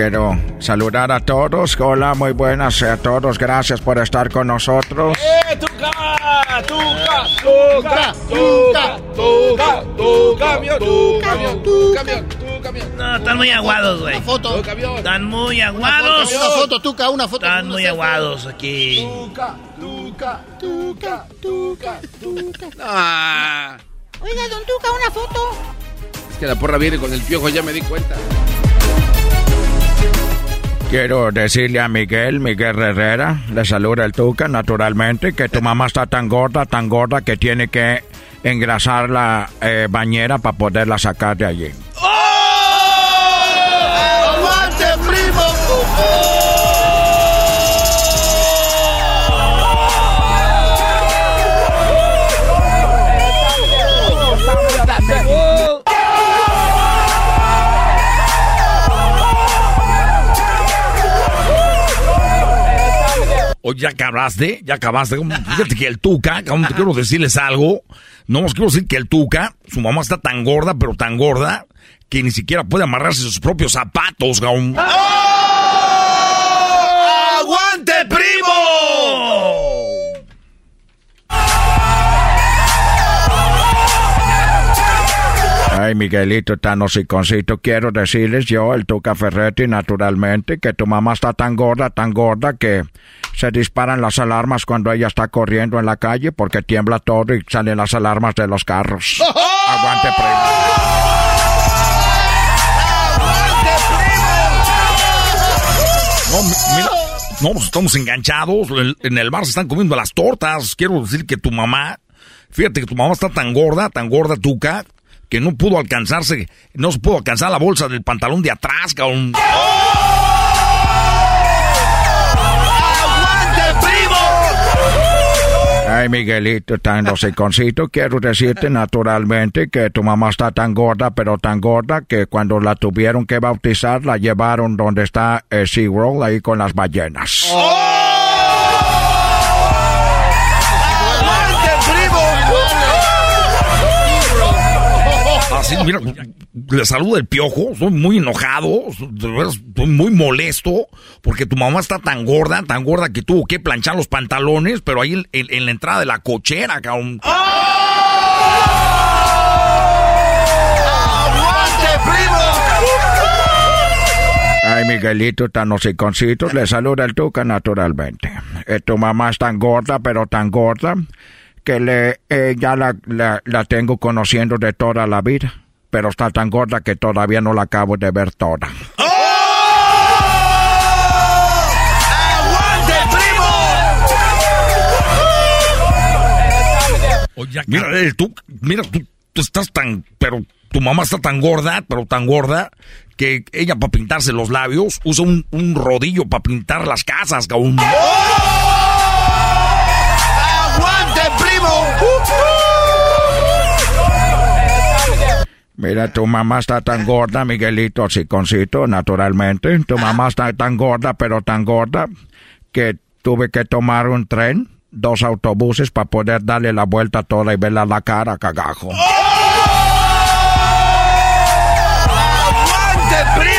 Quiero saludar a todos. Hola, muy buenas a todos. Gracias por estar con nosotros. ¡Eh, Tuca! ¡Tuca! ¡Tuca! ¡Tuca! ¡Tuca! ¡Tu camión! ¡Tu camión! ¡Tu camión! ¡Tu camión! No, están muy aguados, güey. foto. ¡Tu camión! Están muy Una aguados. foto, una foto, Tuca, una foto. Están Una muy aguados aquí. ¡Tuca! ¡Tuca! ¡Tuca! ¡Tuca! ¡Tuca! Ah. Oiga, don Tuca, una foto. Es que la porra viene con el piojo, ya me di cuenta. Quiero decirle a Miguel, Miguel Herrera, le saluda el Tuca, naturalmente, que tu mamá está tan gorda, tan gorda que tiene que engrasar la eh, bañera para poderla sacar de allí. ¡Aguante, Oye, ¿ya acabaste? ¿Ya acabaste? Fíjate que el Tuca, ¿cómo te quiero decirles algo? No, os quiero decir que el Tuca, su mamá está tan gorda, pero tan gorda, que ni siquiera puede amarrarse sus propios zapatos, gaún. ¡Aguante, primo! Ay, Miguelito, tan hociconcito, quiero decirles yo, el Tuca Ferretti, naturalmente, que tu mamá está tan gorda, tan gorda, que se disparan las alarmas cuando ella está corriendo en la calle porque tiembla todo y salen las alarmas de los carros. ¡Oh! Aguante, primo. No, mira, no, pues estamos enganchados. En el bar se están comiendo las tortas. Quiero decir que tu mamá, fíjate que tu mamá está tan gorda, tan gorda tuca, que no pudo alcanzarse, no se pudo alcanzar la bolsa del pantalón de atrás, cabrón. ¡Oh! Ay, Miguelito, tan hociconcito, quiero decirte naturalmente que tu mamá está tan gorda, pero tan gorda, que cuando la tuvieron que bautizar, la llevaron donde está eh, SeaWorld, ahí con las ballenas. Mira, le saluda el piojo, estoy muy enojado, estoy muy molesto, porque tu mamá está tan gorda, tan gorda que tuvo que planchar los pantalones, pero ahí en, en- en la entrada de la cochera, cabrón. Ay, Miguelito, tan hociconcito, le saluda el tuca naturalmente. Eh, tu mamá es tan gorda, pero tan gorda, que le, eh, ya la, la, la tengo conociendo de toda la vida. Pero está tan gorda que todavía no la acabo de ver toda. Mira, eh, tú, mira, tú, tú estás tan, pero tu mamá está tan gorda, pero tan gorda, que ella para pintarse los labios usa un, un rodillo para pintar las casas, cabrón. ¡Aguante, Mira, tu mamá está tan gorda, Miguelito, hociconcito, naturalmente. Tu mamá está tan gorda, pero tan gorda, que tuve que tomar un tren, dos autobuses para poder darle la vuelta toda y verla la cara, cagajo. ¡Aguante,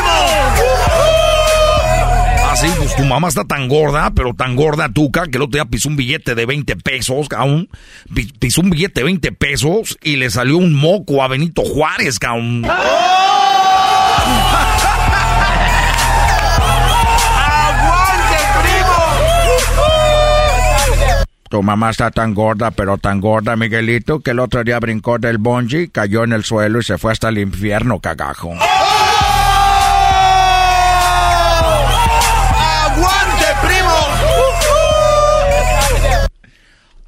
Así, pues tu mamá está tan gorda, pero tan gorda, tuca, que el otro día pisó un billete de 20 pesos, cabrón. Pi- Pisó un billete de 20 pesos y le salió un moco a Benito Juárez, cabrón. ¡Aguante, primo! Tu mamá está tan gorda, pero tan gorda, Miguelito, que el otro día brincó del bungee, cayó en el suelo y se fue hasta el infierno, cagajo.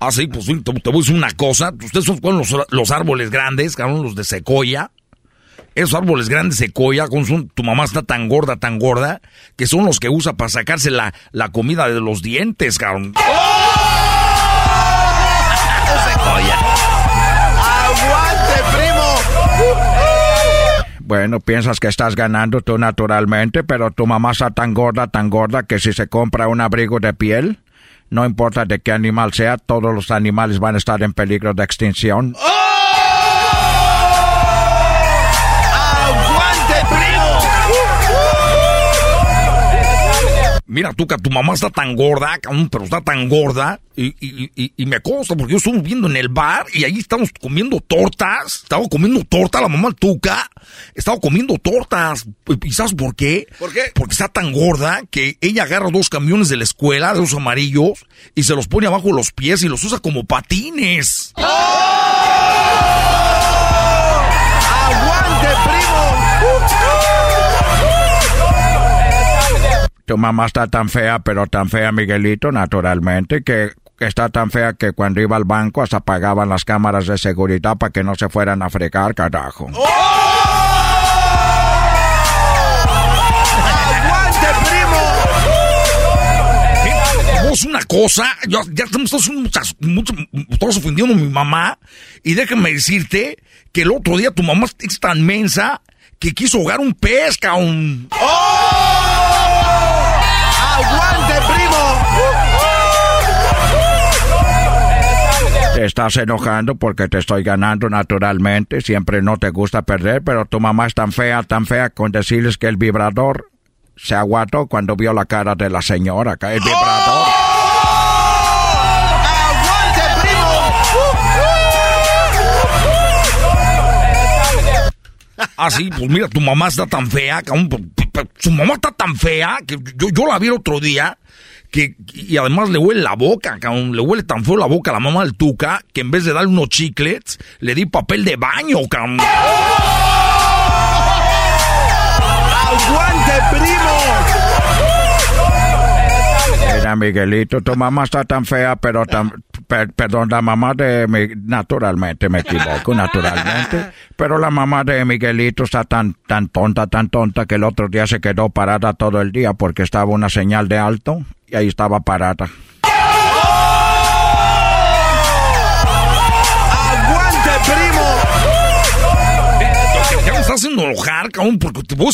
Así, pues te, te voy a decir una cosa. Ustedes son con los, los árboles grandes, cabrón, los de secoya. Esos árboles grandes de secoya, con tu mamá está tan gorda, tan gorda, que son los que usa para sacarse la, la comida de los dientes, cabrón. ¡Aguante, primo! Bueno, piensas que estás ganando tú naturalmente, pero tu mamá está tan gorda, tan gorda, que si se compra un abrigo de piel, no importa de qué animal sea, todos los animales van a estar en peligro de extinción. ¡Aguante, Mira, tú, que tu mamá está tan gorda, pero está tan gorda, y, y, y, y me consta, porque yo estuve viendo en el bar, y ahí estamos comiendo tortas, estaba comiendo torta la mamá Tuca, estaba comiendo tortas, ¿y sabes por qué? ¿Por qué? Porque está tan gorda que ella agarra dos camiones de la escuela, de los amarillos, y se los pone abajo de los pies y los usa como patines. ¡Aguante, primo! Tu mamá está tan fea, pero tan fea, Miguelito, naturalmente, que está tan fea que cuando iba al banco hasta apagaban las cámaras de seguridad para que no se fueran a fregar, carajo. ¡Aguante, primo! Vamos una cosa, ya, ya estamos todos, muchas- mucho- todos ofendiendo a mi mamá. Y déjame decirte que el otro día tu mamá es tan mensa que quiso ahogar un pez, cabrón. ¡Aguante, primo! Te estás enojando porque te estoy ganando naturalmente. Siempre no te gusta perder, pero tu mamá es tan fea, tan fea con decirles que el vibrador se aguantó cuando vio la cara de la señora. El vibrador. ¡Aguante, primo! Ah, sí, pues mira, tu mamá está tan fea, cabrón. Su mamá está tan fea que yo, yo la vi el otro día. Que, y además le huele la boca, cabrón. Le huele tan feo la boca a la mamá del Tuca que en vez de darle unos chiclets, le di papel de baño, cabrón. ¡Aguante, primo! Mira, Miguelito, tu mamá está tan fea, pero tan... per- perdón, la mamá de... Mi, naturalmente, me equivoco, naturalmente. Pero la mamá de Miguelito está tan, tan tonta, tan tonta, que el otro día se quedó parada todo el día porque estaba una señal de alto y ahí estaba parada. Enojar, cabrón, porque te voy, a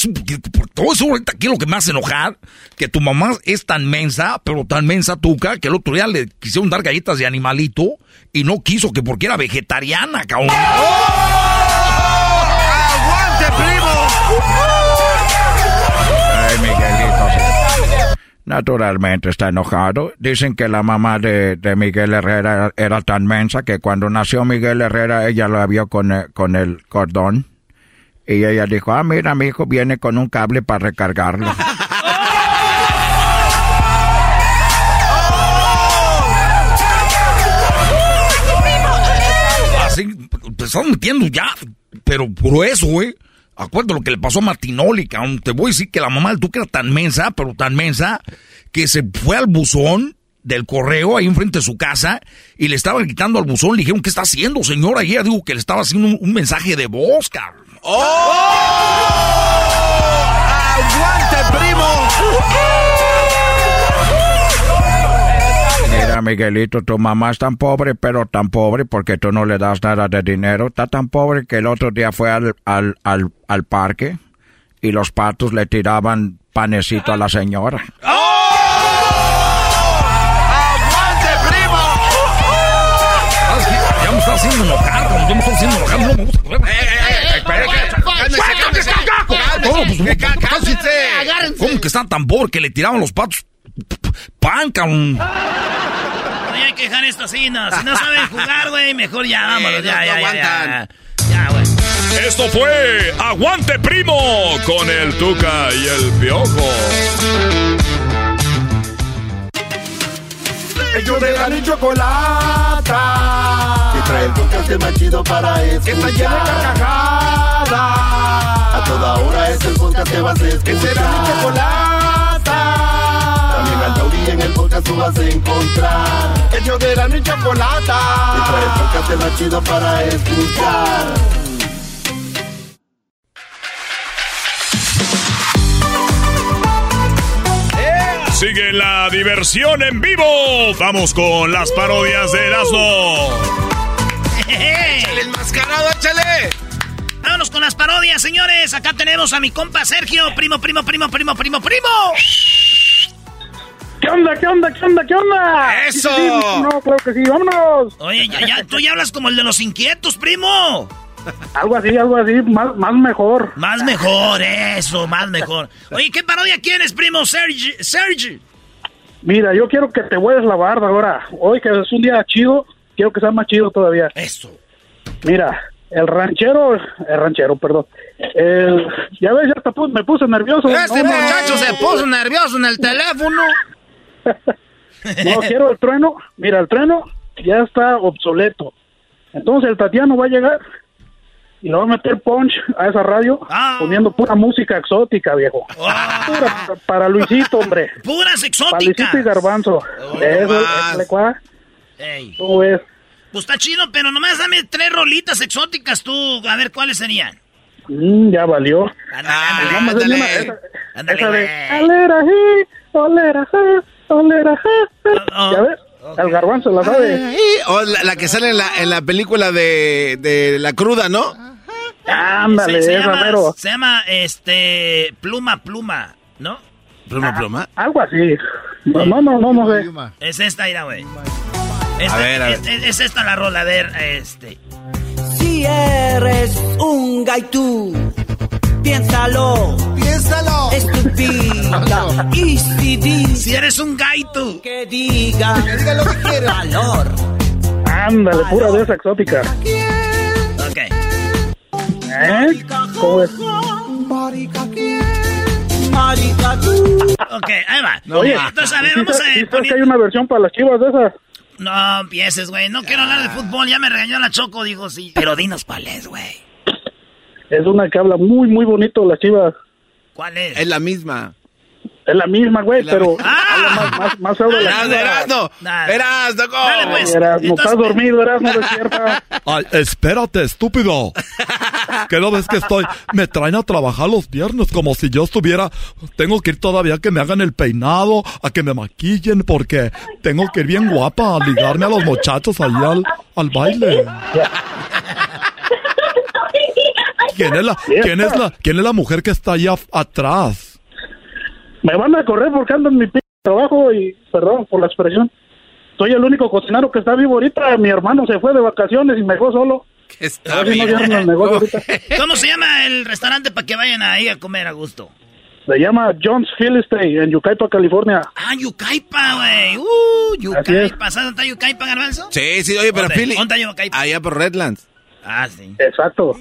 ahorita aquí lo que me hace enojar, que tu mamá es tan mensa, pero tan mensa tuca, que el otro día le quisieron dar galletas de animalito y no quiso, que porque era vegetariana, cabrón. ¡Aguante, primo! Ay, Miguelito. sí. Naturalmente está enojado. Dicen que la mamá de, de Miguel Herrera era, era tan mensa que cuando nació Miguel Herrera ella la vio con el, con el cordón. Y ella dijo, ah, mira, mi hijo viene con un cable para recargarlo. Así, te estás metiendo ya, pero por eso, güey. Acuérdate lo que le pasó a Martinoli, cabrón. Te voy a decir que la mamá del Tuca era tan mensa, pero tan mensa, que se fue al buzón del correo ahí enfrente de su casa y le estaban gritando al buzón. Le dijeron, ¿qué está haciendo, señora? Y ella dijo que le estaba haciendo un, un mensaje de voz, cabrón. ¡Aguante, primo! Mira, Miguelito, tu mamá es tan pobre, pero tan pobre porque tú no le das nada de dinero. Está tan pobre que el otro día fue al, al, al, al parque y los patos le tiraban panecito a la señora. ¡Aguante, haciendo enojar. Ya me está haciendo enojar. No me gusta. No, cá- cálmense. ¿Cómo que están tan pobres que le tiraban los patos pan, cabrón? Hay que dejar esto así, no. Si no saben jugar, güey, mejor ya, vámonos, ya, no ya, ya. Ya, güey. Esto fue Aguante Primo con el Tuca y el Piojo. Ellos de la ni chocolata. Que trae el podcast más chido para escuchar. Que está llena de carcajadas. A toda hora es el podcast que vas a escuchar. Que será mi chocolata. También al taurí en el podcast tú vas a encontrar. Ellos de la ni chocolata. Que trae el podcast más chido para escuchar. Sigue la diversión en vivo. Vamos con las parodias de Erasmo. ¡Échale el mascarado, échale! Vámonos con las parodias, señores. Acá tenemos a mi compa Sergio, primo, primo, primo, primo, primo, primo. ¿Qué onda, qué onda, qué onda, qué onda? ¡Eso! Sí, sí, sí, no, claro que sí, vámonos. Oye, ya, ya, tú ya hablas como el de los inquietos, primo. Algo así, algo así, más, más mejor. Más mejor, eso, más mejor. Oye, ¿qué parodia quieres, primo? Sergi, Sergi. Mira, yo quiero que te vuelves la barba ahora. Hoy que es un día chido, quiero que sea más chido todavía. Eso. Mira, el ranchero, el ranchero, perdón. El, ya ves, ya me puse nervioso. Este No, muchacho se puso nervioso en el teléfono. No, quiero el trueno. Mira, el trueno ya está obsoleto. Entonces el Tatiano va a llegar y le va a meter punch a esa radio poniendo pura música exótica, viejo. Pura pa- para Luisito, hombre. Puras Para exóticas. Luisito y Garbanzo. Eso, échale, cuá. Ey. ¿Cómo ves? Pues está chido, pero nomás dame tres rolitas exóticas tú. A ver, ¿cuáles serían? Mm, ya valió. Ándale, Vamos a hacer una- esa- Ándale, esa de. Olera, olera, olera, ja, ja". ¿Ya ves? El garbanzo la sabe. O la, la que sale en la, en la película de, de La Cruda, ¿no? Ándale, se, se llama, mero. se llama, este, Pluma Pluma, ¿no? Pluma Pluma. Algo así. No, no, no, no, no sé. Es esta, mira, güey. Esta- ver, a ver. Es, es- es esta la rola, a ver, este. Si eres un gaitú, piénsalo. Piénsalo. Estúpida. Y si dices Si eres un gaito. que diga. Que diga lo que quiera. Valor. Ándale, pura de esa exótica. Ok. ¿Eh? ¿Cómo ves? Marica, ¿quién? Marica, tú. Ok, ahí va. Oye, Entonces, a ver, ¿sí vamos sabes- a ver. que hay una versión para las chivas de esas? No empieces, güey. No quiero hablar de fútbol. Ya me regañó la Choco, digo sí. Pero dinos cuál es, güey. Es una que habla muy, muy bonito de las chivas. ¿Cuál es? Es la misma. Es la misma, güey, la pero... ¡Ah! más, más, más feo de la Erasno, vida. Erasno. Nada. Erasno, ¿cómo? Dale, pues. Erasno, Entonces- estás dormido, Erasno, despierta. Ay, espérate, estúpido. ¿Qué no ves que estoy? Me traen a trabajar los viernes como si yo estuviera. Tengo que ir todavía a que me hagan el peinado, a que me maquillen, porque tengo que ir bien guapa a ligarme a los muchachos ahí al, al baile. ¿Quién es la, quién es la, quién es la mujer que está allá atrás? Me van a correr porque ando en mi p trabajo y, perdón por la expresión, soy el único cocinero que está vivo ahorita. Mi hermano se fue de vacaciones y me dejó solo. Está bien. ¿Cómo se llama el restaurante para que vayan ahí a comer a gusto? Se llama John's Philistine en Yucaipa, California. Ah, Yucaipa, güey. Uh, Yucaipa. ¿Sabes dónde está Yucaipa, Garbanzo? Sí, sí, oye, pero. Philly. ¿Dónde está Yucaipa? Allá por Redlands. Ah, sí. Exacto.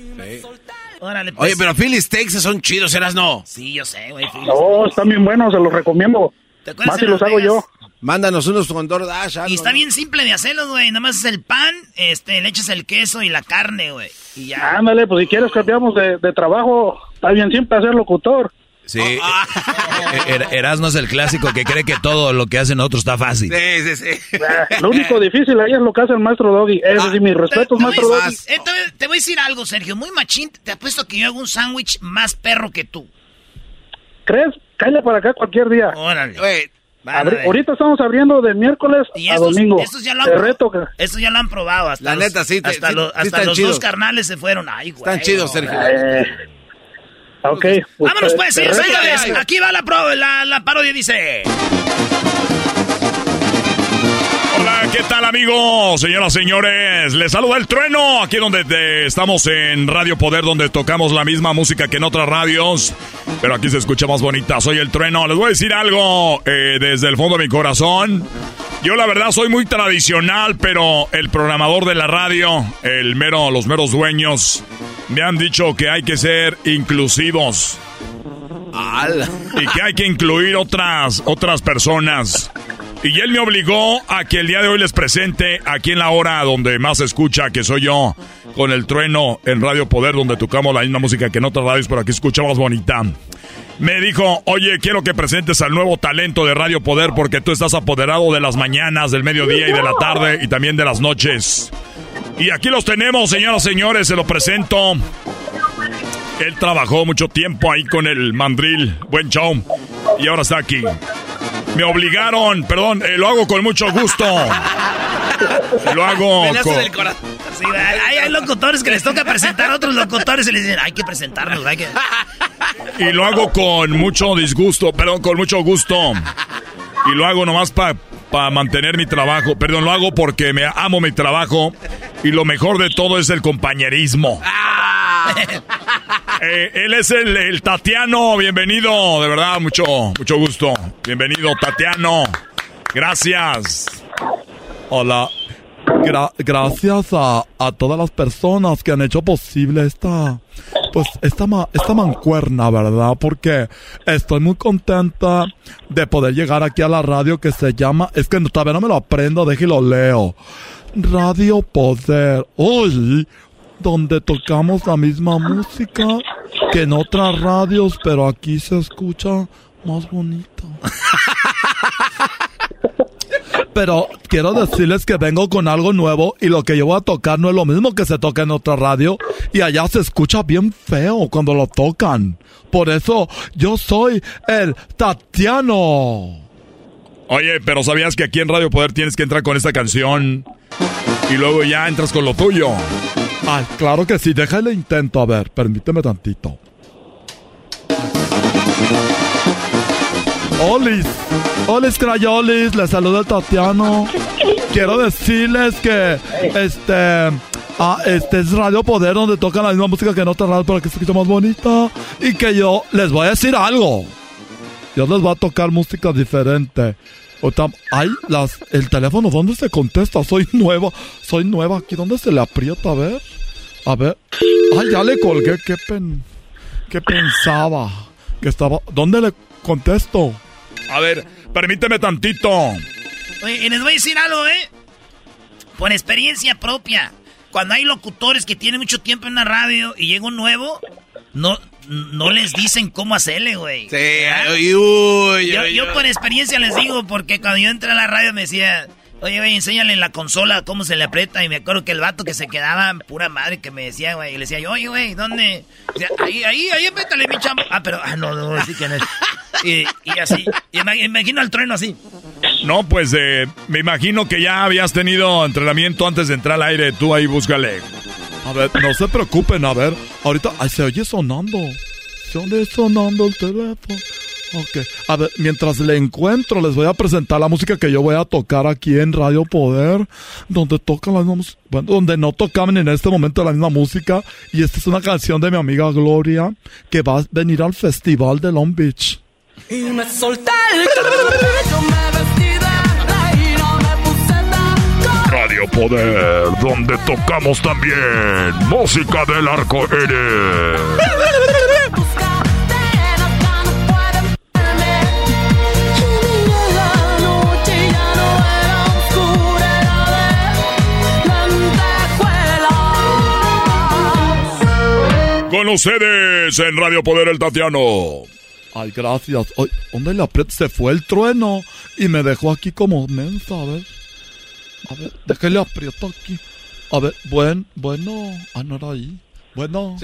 Órale, pues. Oye, pero Philly Steaks son chidos, Erasno. Sí, yo sé, güey. No, están bien buenos, se los recomiendo. ¿Te acuerdas Más si los hago yo. Mándanos unos con DoorDash. Y está ¿no? bien simple de hacerlos, güey. Nada más es el pan, este, le echas el queso y la carne, güey. Y ya. Ándale, pues si quieres cambiamos de, de trabajo, está bien siempre ser locutor. Sí. Eh, Er- Erasmo es el clásico que cree que todo lo que hacen otros está fácil. Sí, sí, sí. Lo único difícil ahí es lo que hace el maestro Doggy. Ese sí, mis respetos, Te voy, maestro Doggy. te- voy a decir algo, Sergio. Muy machín. Te apuesto que yo hago un sándwich más perro que tú. ¿Crees? Cállate para acá cualquier día. Órale. Oye, a Abri- ahorita estamos abriendo de miércoles Y a estos, domingo. estos ya lo han, reto que... estos ya lo han probado. Hasta La los, neta, sí te- Hasta, sí- los, sí hasta están los chidos. dos carnales se fueron. Ay, güey. Están chidos, Sergio. Eh, ok. pues, Vámonos pues, señores, reto- señores. Aquí va la, pro- la, la parodia, dice. Hola, ¿qué tal amigos? Señoras, señores, les saluda el trueno, aquí donde te- estamos en Radio Poder, donde tocamos la misma música que en otras radios, pero aquí se escucha más bonita. Soy el trueno, les voy a decir algo eh, desde el fondo de mi corazón. Yo la verdad soy muy tradicional, pero el programador de la radio, el mero, los meros dueños, me han dicho que hay que ser inclusivos y que hay que incluir otras, otras personas. Y él me obligó a que el día de hoy les presente aquí en la hora donde más se escucha, que soy yo, con el trueno en Radio Poder, donde tocamos la misma música que en otras radios, pero aquí escucha más bonita. Me dijo, oye, quiero que presentes al nuevo talento de Radio Poder porque tú estás apoderado de las mañanas, del mediodía y de la tarde y también de las noches. Y aquí los tenemos, señoras y señores, se lo presento. Él trabajó mucho tiempo ahí con el mandril, buen show, y ahora está aquí. Me obligaron, perdón, eh, lo hago con mucho gusto. Lo hago con... del corazón. Sí, hay, hay locutores que les toca presentar a otros locutores y les dicen, hay que presentarnos, hay que... Y lo hago con mucho disgusto, perdón, con mucho gusto. Y lo hago nomás para mantener mi trabajo. Perdón, lo hago porque me amo mi trabajo. Y lo mejor de todo es el compañerismo. Eh, él es el, el Tatiano, bienvenido, de verdad, mucho, mucho gusto. Bienvenido, Tatiano. Gracias. Hola. Gra- gracias a, a todas las personas que han hecho posible esta, pues, esta, ma- esta mancuerna, ¿verdad? Porque estoy muy contenta de poder llegar aquí a la radio que se llama, es que todavía no me lo aprendo, déjelo leo. Radio Poder. Hoy, donde tocamos la misma música que en otras radios, pero aquí se escucha más bonito. Pero quiero decirles que vengo con algo nuevo y lo que yo voy a tocar no es lo mismo que se toca en otra radio y allá se escucha bien feo cuando lo tocan. Por eso yo soy el Tatiano. Oye, pero ¿sabías que aquí en Radio Poder tienes que entrar con esta canción? Y luego ya entras con lo tuyo. Ay, claro que sí, déjale intento, a ver, permíteme tantito. Olis, Olis Crayolis, les saluda el Tatiano. Quiero decirles que este, ah, este es Radio Poder donde tocan la misma música que en otras radios para que se escuche más bonita. Y que yo les voy a decir algo. Yo les voy a tocar música diferente. Ahorita, ay, las, el teléfono, ¿dónde se contesta? Soy nueva, soy nueva. ¿Aquí dónde se le aprieta? A ver, a ver. Ay, ya le colgué. ¿Qué, pen, qué pensaba? Que estaba. ¿Dónde le contesto? A ver, permíteme tantito. Oye, y les voy a decir algo, ¿eh? Por experiencia propia. Cuando hay locutores que tienen mucho tiempo en la radio y llega un nuevo, no, no les dicen cómo hacerle, güey. Sí, uy, uy, yo, uy, yo por experiencia les digo, porque cuando yo entré a la radio me decía, oye, güey, enséñale en la consola cómo se le aprieta. Y me acuerdo que el vato que se quedaba, pura madre, que me decía, güey, y le decía yo, oye, güey, ¿dónde? Decía, ahí, ahí, ahí, apriétale, mi chamo. Ah, pero, ah, no, no, así que no es. Y, y así, y me imagino al trueno así. No, pues eh, me imagino que ya habías tenido entrenamiento antes de entrar al aire. Tú ahí búscale. A ver, no se preocupen, a ver. Ahorita, se oye sonando. Se oye sonando el teléfono. Ok, a ver, mientras le encuentro, les voy a presentar la música que yo voy a tocar aquí en Radio Poder, donde tocan la misma música, bueno, donde no tocaban en este momento la misma música. Y esta es una canción de mi amiga Gloria, que va a venir al festival de Long Beach. Y me solté Radio Poder, donde tocamos también música del arco iris. La. Con ustedes en Radio Poder el Tatiano. Ay, gracias. Ay, ¿dónde le aprieto? Se fue el trueno y me dejó aquí como mensa. A ver, déjale aprieto aquí. A ver, buen, bueno. No era ahí. Bueno.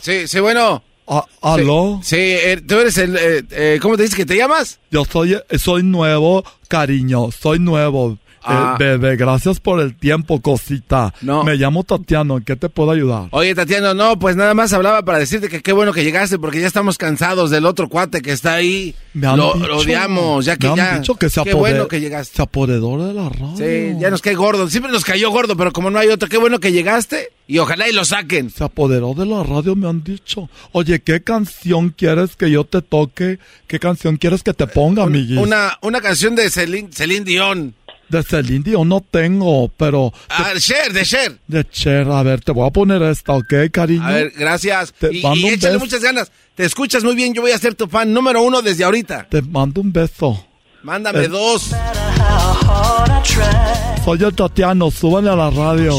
Sí, sí, bueno. Ah, ¿Aló? Sí, eh, tú eres el... eh, eh, ¿Cómo te dices que te llamas? Yo soy, eh, soy nuevo, cariño, soy nuevo. Eh, Ah. bebé, gracias por el tiempo, cosita. No. Me llamo Tatiano, ¿en qué te puedo ayudar? Oye, Tatiana, no, pues nada más hablaba para decirte que qué bueno que llegaste porque ya estamos cansados del otro cuate que está ahí. Me han lo, dicho- lo odiamos, ya que me han ya. dicho que se qué bueno que llegaste. Se apoderó de la radio. Sí, ya nos cae gordo. Siempre nos cayó gordo, pero como no hay otro, qué bueno que llegaste y ojalá y lo saquen. Se apoderó de la radio, me han dicho. Oye, ¿qué canción quieres que yo te toque? ¿Qué canción quieres que te ponga, amiguis? Una, una canción de Celine, Celine Dion. De Celine Dion no tengo, pero... Ah, Cher, de Cher. De Cher, a ver, te voy a poner esta, ¿ok, cariño? A ver, gracias. Te Y, mando y un échale beso. muchas ganas. Te escuchas muy bien, yo voy a ser tu fan número uno desde ahorita. Te mando un beso. Mándame Eh. dos. Soy el Tatiano, súbale a la radio.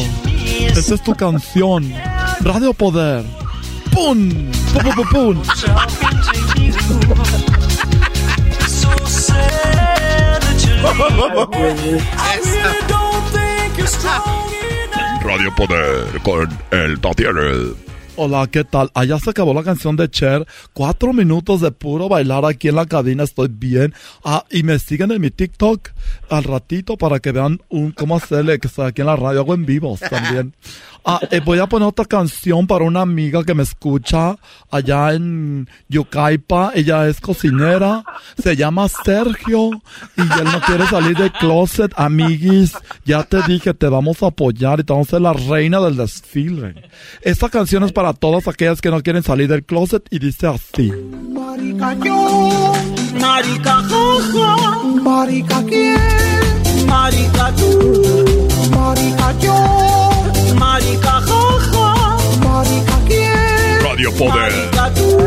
Esta es tu canción. Radio Poder. ¡Pum! ¡Pum, pum, pum, pum! Radio Poder con el Tatiano. Hola, ¿qué tal? Allá se acabó la canción de Cher. Cuatro minutos de puro bailar aquí en la cabina. Estoy bien. Ah, y me siguen en mi TikTok al ratito para que vean un cómo hacerle que estoy aquí en la radio. Hago en vivos también. Ah, eh, voy a poner otra canción para una amiga que me escucha allá en Yucaipa. Ella es cocinera. Se llama Sergio. Y él no quiere salir del closet. Amiguis, ya te dije, te vamos a apoyar y te vamos a ser la reina del desfile. Esta canción es para todas aquellas que no quieren salir del closet y dice así. Marica yo, marica jaja, marica quién, marica tú, marica yo, marica jaja, marica quién, Radio Poder. marica tú,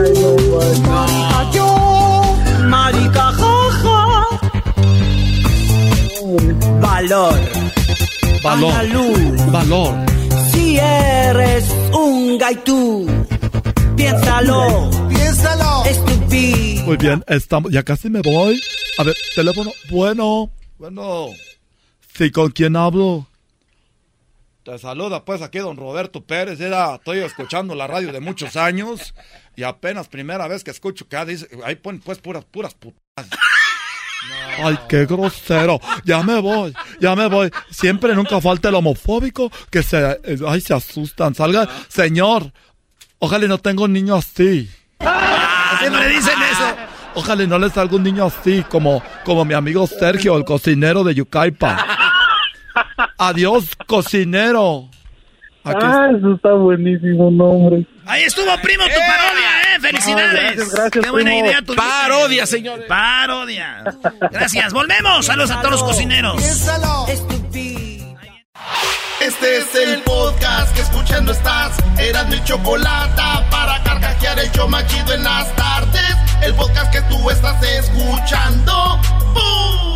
marica yo, marica jaja. Valor, Valor. Valor. Si eres un gaitú, piénsalo, piénsalo, estúpido. Muy bien, estamos, ya casi me voy. A ver, teléfono. Bueno, bueno. Sí, ¿con quién hablo? Te saluda pues aquí don Roberto Pérez. Era, estoy escuchando la radio de muchos años y apenas primera vez que escucho que ah, dice, ahí ponen pues puras, puras putas. Ay, qué grosero. Ya me voy, ya me voy. Siempre nunca falta el homofóbico que se, ay, se asustan. Salga, señor, ojalá no tenga un niño así. Siempre dicen eso. Ojalá y no le salga un niño así, como, como mi amigo Sergio, el cocinero de Yucaipa. Adiós, cocinero. Aquí Ah, eso está buenísimo, nombre. Ahí estuvo, primo, tu parodia, ¿eh? ¡Felicidades! No, gracias, gracias, ¡Qué buena primo. idea tuviste! Parodia, señores. ¡Parodia! Gracias, volvemos. Saludos a todos los cocineros. Este es el podcast que escuchando estás. Eran mi chocolate para carcajear el show más chido en las tardes. El podcast que tú estás escuchando. ¡Bum!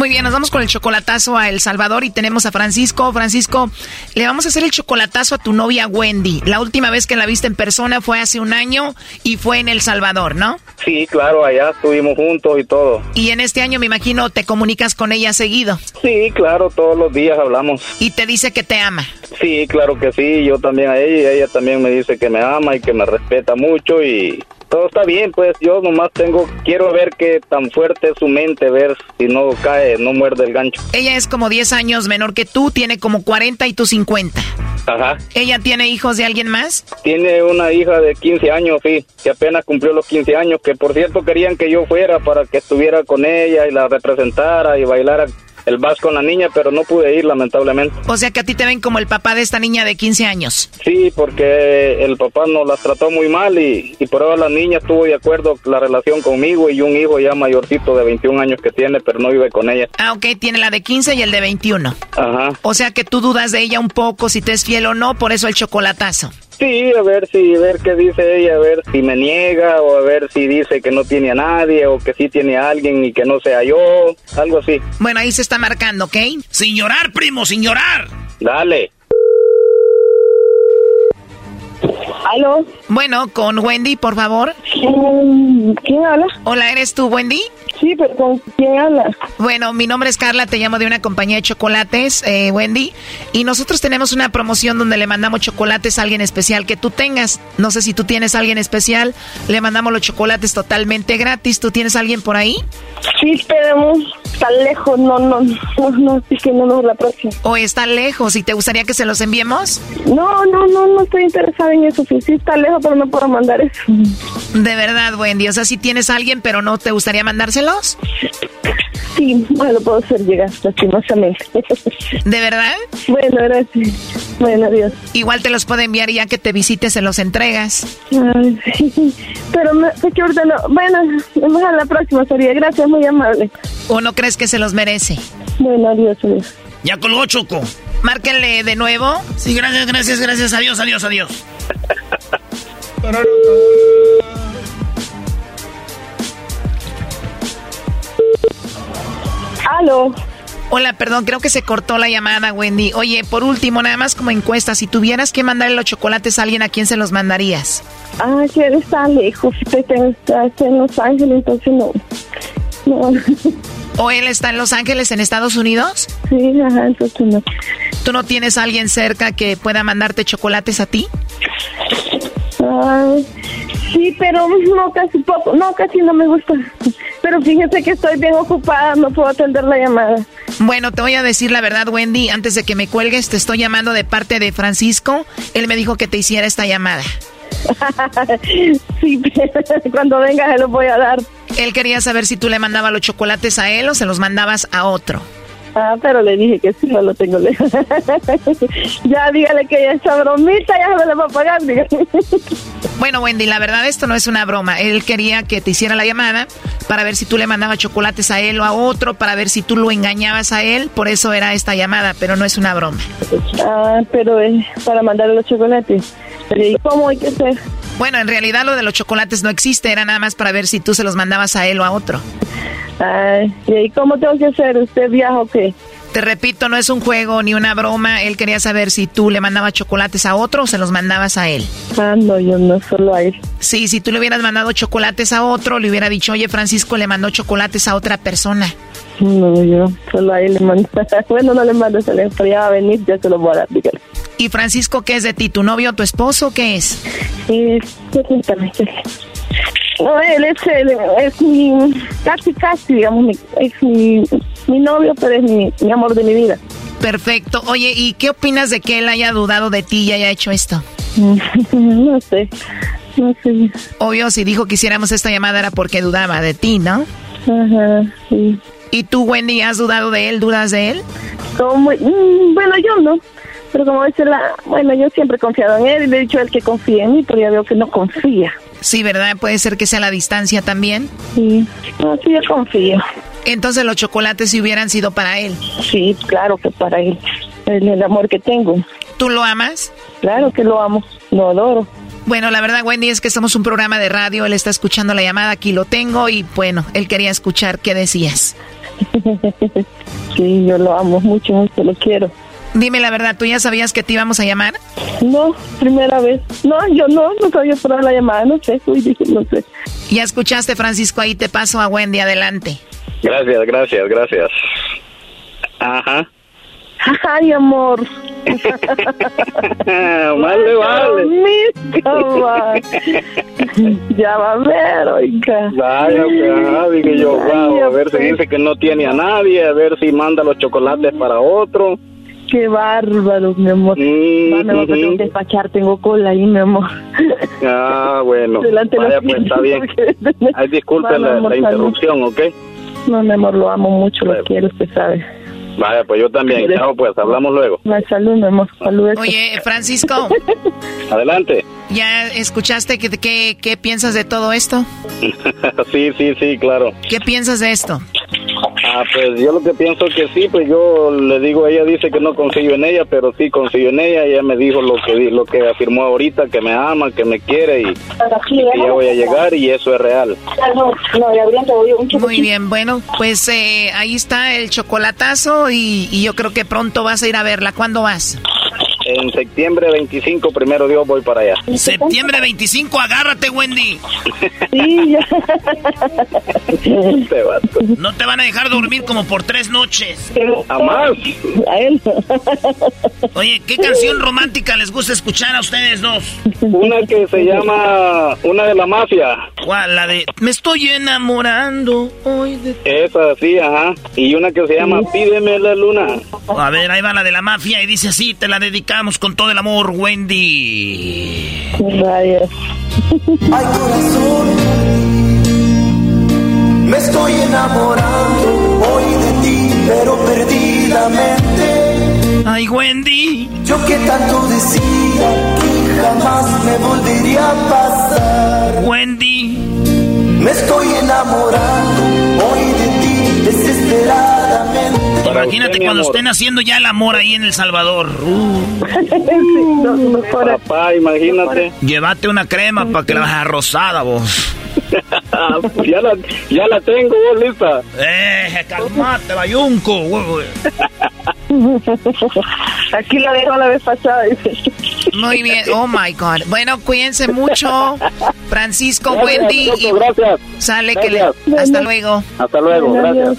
Muy bien, nos vamos con el chocolatazo a El Salvador y tenemos a Francisco. Francisco, le vamos a hacer el chocolatazo a tu novia Wendy. La última vez que la viste en persona fue hace un año y fue en El Salvador, ¿no? Sí, claro, allá estuvimos juntos y todo. Y en este año me imagino te comunicas con ella seguido. Sí, claro, todos los días hablamos. Y te dice que te ama. Sí, claro que sí, yo también a ella y ella también me dice que me ama y que me respeta mucho y todo está bien, pues yo nomás tengo, quiero ver qué tan fuerte es su mente, ver si no cae, no muerde el gancho. Ella es como 10 años menor que tú, tiene como 40 y tú 50. Ajá. ¿Ella tiene hijos de alguien más? Tiene una hija de 15 años, sí, que apenas cumplió los 15 años, que por cierto querían que yo fuera para que estuviera con ella y la representara y bailara el vals con la niña, pero no pude ir lamentablemente. O sea que a ti te ven como el papá de esta niña de 15 años. Sí, porque el papá nos las trató muy mal y, y por ahora la niña estuvo de acuerdo la relación conmigo y un hijo ya mayorcito de 21 años que tiene, pero no vive con ella. Ah, ok, tiene la de 15 y el de 21. Ajá. O sea que tú dudas de ella un poco si te es fiel o no, por eso el chocolatazo. Sí, a ver si, a ver qué dice ella, a ver si me niega o a ver si dice que no tiene a nadie o que sí tiene a alguien y que no sea yo, algo así. Bueno, ahí se está marcando, ¿ok? Sin llorar, primo, sin llorar. Dale. ¿Aló? Bueno, con Wendy, por favor. ¿Quién habla? Hola, ¿eres tú, Wendy? Sí, pero ¿con quién habla? Bueno, mi nombre es Carla, te llamo de una compañía de chocolates, eh, Wendy, y nosotros tenemos una promoción donde le mandamos chocolates a alguien especial que tú tengas. No sé si tú tienes a alguien especial, le mandamos los chocolates totalmente gratis. ¿Tú tienes a alguien por ahí? Sí, pero está lejos, no, no, no, no, es que no nos la próxima. ¿O está lejos y te gustaría que se los enviemos? No, no, no, no estoy interesada en eso. Sí, sí está lejos, pero no puedo mandar eso. De verdad, Wendy, o sea, si tienes a alguien, pero no te gustaría mandárselos? Sí, bueno, lo puedo hacer llegar, lastimosamente. ¿De verdad? Bueno, gracias. Bueno, adiós. Igual te los puedo enviar y ya que te visites, se los entregas. Ay, sí, pero me, es que ahorita no. Bueno, vamos a la próxima sería. Gracias, muy amable. ¿O no crees que se los merece? Bueno, adiós, adiós. Ya colgó Choco. Márquenle de nuevo. Sí, gracias, gracias, gracias. Adiós, adiós, adiós. Aló. Hola, perdón, creo que se cortó la llamada, Wendy. Oye, por último, nada más como encuesta, si tuvieras que mandarle los chocolates a alguien, ¿a quién se los mandarías? Ah, que él está lejos. Está en Los Ángeles, entonces no. No. ¿O él está en Los Ángeles, en Estados Unidos? Sí, ajá, entonces no. ¿Tú no tienes a alguien cerca que pueda mandarte chocolates a ti? Sí, pero no, casi poco. No, casi no me gusta. Pero fíjese que estoy bien ocupada, no puedo atender la llamada. Bueno, te voy a decir la verdad, Wendy. Antes de que me cuelgues, te estoy llamando de parte de Francisco. Él me dijo que te hiciera esta llamada. sí, cuando venga se los voy a dar. Él quería saber si tú le mandabas los chocolates a él o se los mandabas a otro. Ah, pero le dije que sí, no lo tengo lejos. ya dígale que esa bromita ya se le va a pagar. dígale. Bueno, Wendy, la verdad esto no es una broma. Él quería que te hiciera la llamada para ver si tú le mandabas chocolates a él o a otro, para ver si tú lo engañabas a él. Por eso era esta llamada, pero no es una broma. Ah, pero es para mandarle los chocolates. Pero ¿y cómo hay que hacer? Bueno, en realidad lo de los chocolates no existe, era nada más para ver si tú se los mandabas a él o a otro. Ay, ¿y cómo tengo que hacer? ¿Usted viaja o qué? Te repito, no es un juego ni una broma. Él quería saber si tú le mandabas chocolates a otro o se los mandabas a él. Ah, no, yo no, solo a él. Sí, si tú le hubieras mandado chocolates a otro, le hubiera dicho, oye, Francisco le mandó chocolates a otra persona. No, yo solo a él le mando. bueno, no le mando, le pero ya va a venir, ya se lo voy a dar, dígale. ¿Y Francisco qué es de ti? ¿Tu novio o tu esposo? ¿Qué es? Eh, cuéntame, ¿qué? No, él es, él es mi, casi, casi, digamos, mi- es mi, mi novio, pero es mi, mi amor de mi vida. Perfecto. Oye, ¿y qué opinas de que él haya dudado de ti y haya hecho esto? no sé, no sé. Obvio, si dijo que hiciéramos esta llamada era porque dudaba de ti, ¿no? Ajá, sí. ¿Y tú, Wendy, has dudado de él? ¿Dudas de él? Como, mm, bueno, yo no. Pero como dice la, bueno, yo siempre he confiado en él y le he dicho a él que confíe en mí, pero ya veo que no confía. Sí, ¿verdad? Puede ser que sea la distancia también. Sí, no, sí, yo confío. Entonces los chocolates si hubieran sido para él. Sí, claro que para él. Es el amor que tengo. ¿Tú lo amas? Claro que lo amo, lo adoro. Bueno, la verdad, Wendy, es que somos un programa de radio. Él está escuchando la llamada, aquí lo tengo y bueno, él quería escuchar qué decías. sí, yo lo amo mucho, mucho, lo quiero. Dime la verdad, ¿tú ya sabías que te íbamos a llamar? No, primera vez. No, yo no, no sabía por la llamada, no sé, uy, dije, no sé. Ya escuchaste, Francisco, ahí te paso a Wendy, adelante. Gracias, gracias, gracias. Ajá. Ay, amor. Vale. Bonito, va. ya va a ver, oiga. Vaya, pues, dije yo, wow, a ver si dice que no tiene a nadie, a ver si manda los chocolates para otro. Qué bárbaro, mi amor. Mm, Va, me voy a tener que despachar, tengo cola ahí, mi amor. Ah, bueno, Delante de vaya, pues está bien. Ay, disculpe Va, la, la interrupción, ¿ok? No, mi amor, lo amo mucho, lo quiero, usted sabe. Vaya, pues yo también. Chao, pues, hablamos luego. La salud, mi amor, salud. Oye, Francisco, Adelante. ¿ya escuchaste qué qué qué piensas de todo esto? sí, sí, sí, claro. ¿Qué piensas de esto? Ah, pues yo lo que pienso que sí, pues yo le digo, ella dice que no confío en ella, pero sí confío en ella. Ella me dijo lo que di- lo que afirmó ahorita, que me ama, que me quiere y, y que ya voy a llegar y eso es real. No, no, un Muy bien, bueno, pues eh, ahí está el chocolatazo y, y yo creo que pronto vas a ir a verla. ¿Cuándo vas? En septiembre 25, primero Dios, voy para allá. Septiembre 25, agárrate, Wendy. Sí, ya. Este. No te van a dejar dormir como por tres noches. Jamás. A él. Oye, ¿qué canción romántica les gusta escuchar a ustedes dos? Una que se llama, una de la mafia. ¿Cuál? La de Me estoy enamorando hoy de... Esa sí, ajá. Y una que se llama Pídeme la luna. A ver, ahí va la de la mafia y dice así, te la dedicamos con todo el amor, Wendy. Ay, corazón, me estoy enamorando hoy de ti, pero perdidamente. Ay, Wendy. Yo que tanto decía que jamás me volvería a pasar. Wendy. Me estoy enamorando hoy de ti, desesperadamente. Imagínate cuando estén haciendo ya el amor ahí en El Salvador. Papá, imagínate. Llévate una crema para que la bajes rosada, vos. Ya, la, ya la tengo, vos lista. Eh, calmate, bayunco. Aquí la dejo la vez pasada. Muy bien, oh my God. Bueno, cuídense mucho, Francisco, Gracias, Wendy. Y gracias. Sale que le... Gracias. Hasta luego. Hasta luego, gracias.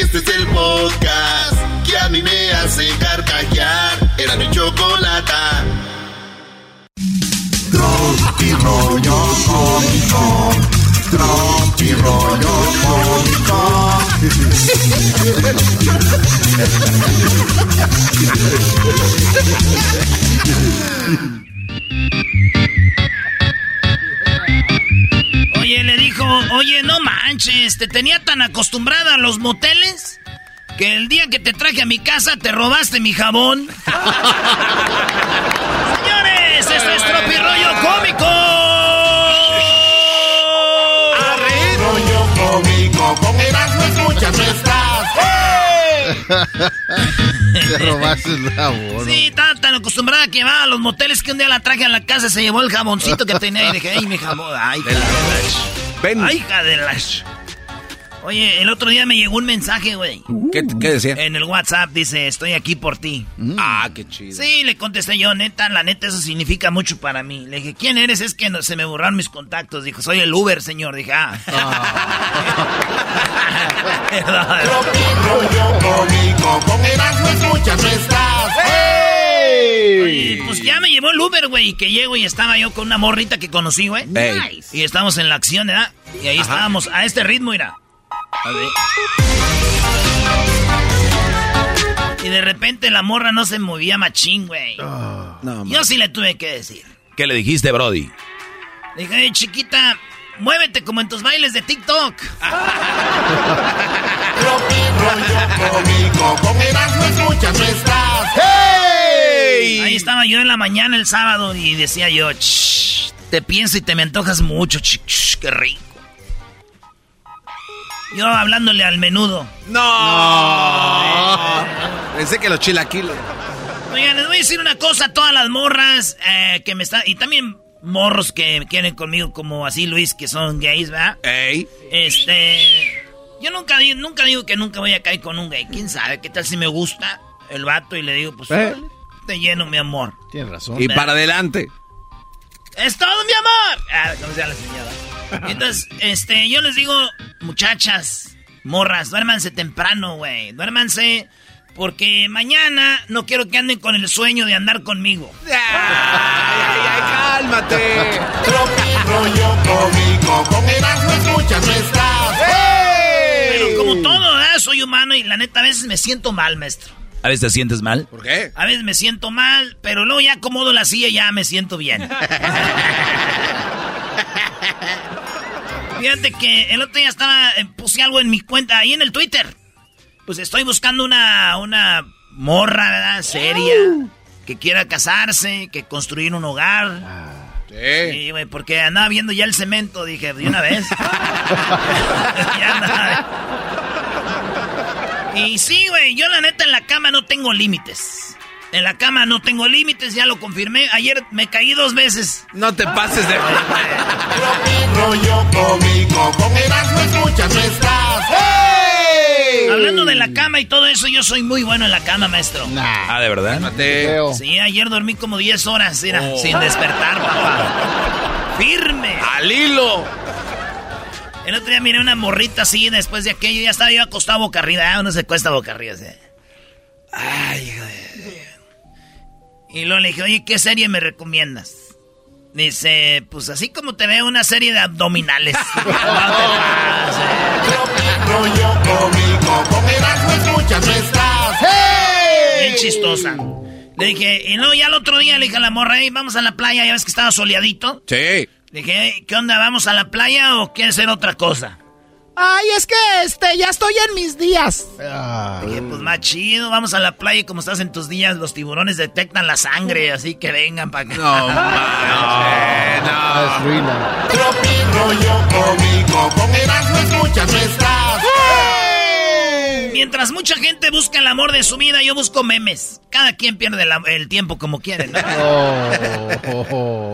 Este es el podcast que a mí me hace carcajear. Era mi chocolata. Tropi rollo cómico. Tropi rollo cómico. Oye, le dijo, oye, no manches, te tenía tan acostumbrada a los moteles que el día que te traje a mi casa te robaste mi jabón. Señores, esto es Tropi Rollo Cómico. Te robaste el jabón. Sí, estaba tan acostumbrada que va a los moteles que un día la traje a la casa, se llevó el jaboncito que tenía y dije, ay, mi jabón, ay, hija de la... Ay, hija de la... Oye, el otro día me llegó un mensaje, güey. ¿Qué, qué decía? En el WhatsApp dice, estoy aquí por ti. Ah, qué chido. Sí, le contesté yo, neta, la neta, eso significa mucho para mí. Le dije, ¿quién eres? Es que no, se me borraron mis contactos. Dijo, soy el Uber, señor. Dije, ah. Rollo cómico. Con Erasmo escuchas no estás. Oye, pues ya me llevó el Uber, güey, que llego y estaba yo con una morrita que conocí, güey. Ey. Y estábamos en la acción, ¿verdad? Y ahí estábamos, a este ritmo, mira. A ver. Y de repente la morra no se movía machín, güey. No, yo sí le tuve que decir. ¿Qué le dijiste, Brody? Dije, "Ey, chiquita, muévete como en tus bailes de TikTok. Estás. Ahí estaba yo en la mañana el sábado y decía yo, "Shh, te pienso y te me antojas mucho, ch, ch, qué rico. Yo hablándole al menudo. No. Pensé que los chilaquiles. Oigan, les voy a decir una cosa a todas las morras eh, que me están... Y también morros que quieren conmigo como así, Luis, que son gays, ¿verdad? Ey. Este... Yo nunca digo, nunca digo que nunca voy a caer con un gay. ¿Quién sabe? ¿Qué tal si me gusta el vato y le digo, pues, Eh. te lleno, mi amor? Tienes razón. Y para adelante. ¡Es todo, mi amor! Ah, como sea la señora. Entonces, este, yo les digo, muchachas, morras, duérmanse temprano, güey. Duérmanse porque mañana no quiero que anden con el sueño de andar conmigo. Cálmate. Tropi rollo cómico. Con Erasmo escuchas no estás. Pero como todo. Soy humano y la neta a veces me siento mal, maestro. ¿A veces te sientes mal? ¿Por qué? A veces me siento mal, pero luego ya acomodo la silla y ya me siento bien. Fíjate que el otro día estaba, eh, puse algo en mi cuenta, ahí en el Twitter. Pues estoy buscando una, una morra, ¿verdad? Seria, que quiera casarse, que construir un hogar. Sí, güey, porque andaba viendo ya el cemento, dije, de una vez. Ya andaba. Y sí, güey, yo la neta en la cama no tengo límites. En la cama no tengo límites, ya lo confirmé. Ayer me caí dos veces. No te pases de. Rollo cómico. Con Erasmo escuchas no estás. Hablando de la cama y todo eso, yo soy muy bueno en la cama, maestro. Ah, ¿de verdad? Sí, ayer dormí como 10 horas, era, sin despertar, papá. Firme. Al hilo. El otro día miré una morrita así, después de aquello, ya estaba yo acostado boca arriba. Ah, uno se cuesta boca arriba, así. Ay, hijo de... Y luego le dije, oye, ¿qué serie me recomiendas? Dice, pues así como te veo una serie de abdominales. No te Con Erasmo escuchas no estás. Bien chistosa. Le dije, y luego ya el otro día le dije a la morra, "Ey, vamos a la playa, ya ves que estaba soleadito. Sí. Le dije, "Ey, ¿qué onda? ¿Vamos a la playa o quieres hacer otra cosa? Ay, es que este, ya estoy en mis días. Dije, pues más chido, vamos a la playa y como estás en tus días, los tiburones detectan la sangre, así que vengan para acá. No, no. Tropi rollo cómico. Con Erasmo escuchas no estás. Mientras mucha gente busca el amor de su vida, yo busco memes. Cada quien pierde el tiempo como quiere, ¿no?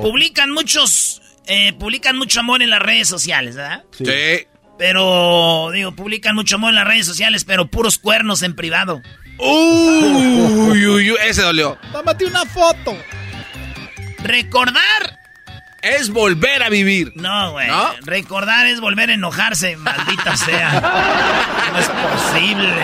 Publican muchos, eh, publican mucho amor en las redes sociales, ¿verdad? Sí. Pero, digo, publican mucho amor en las redes sociales, pero puros cuernos en privado. Uy, uy, uy, ese dolió. Tómate una foto. Recordar es volver a vivir. No, güey. Recordar es volver a enojarse, maldita sea. No es posible.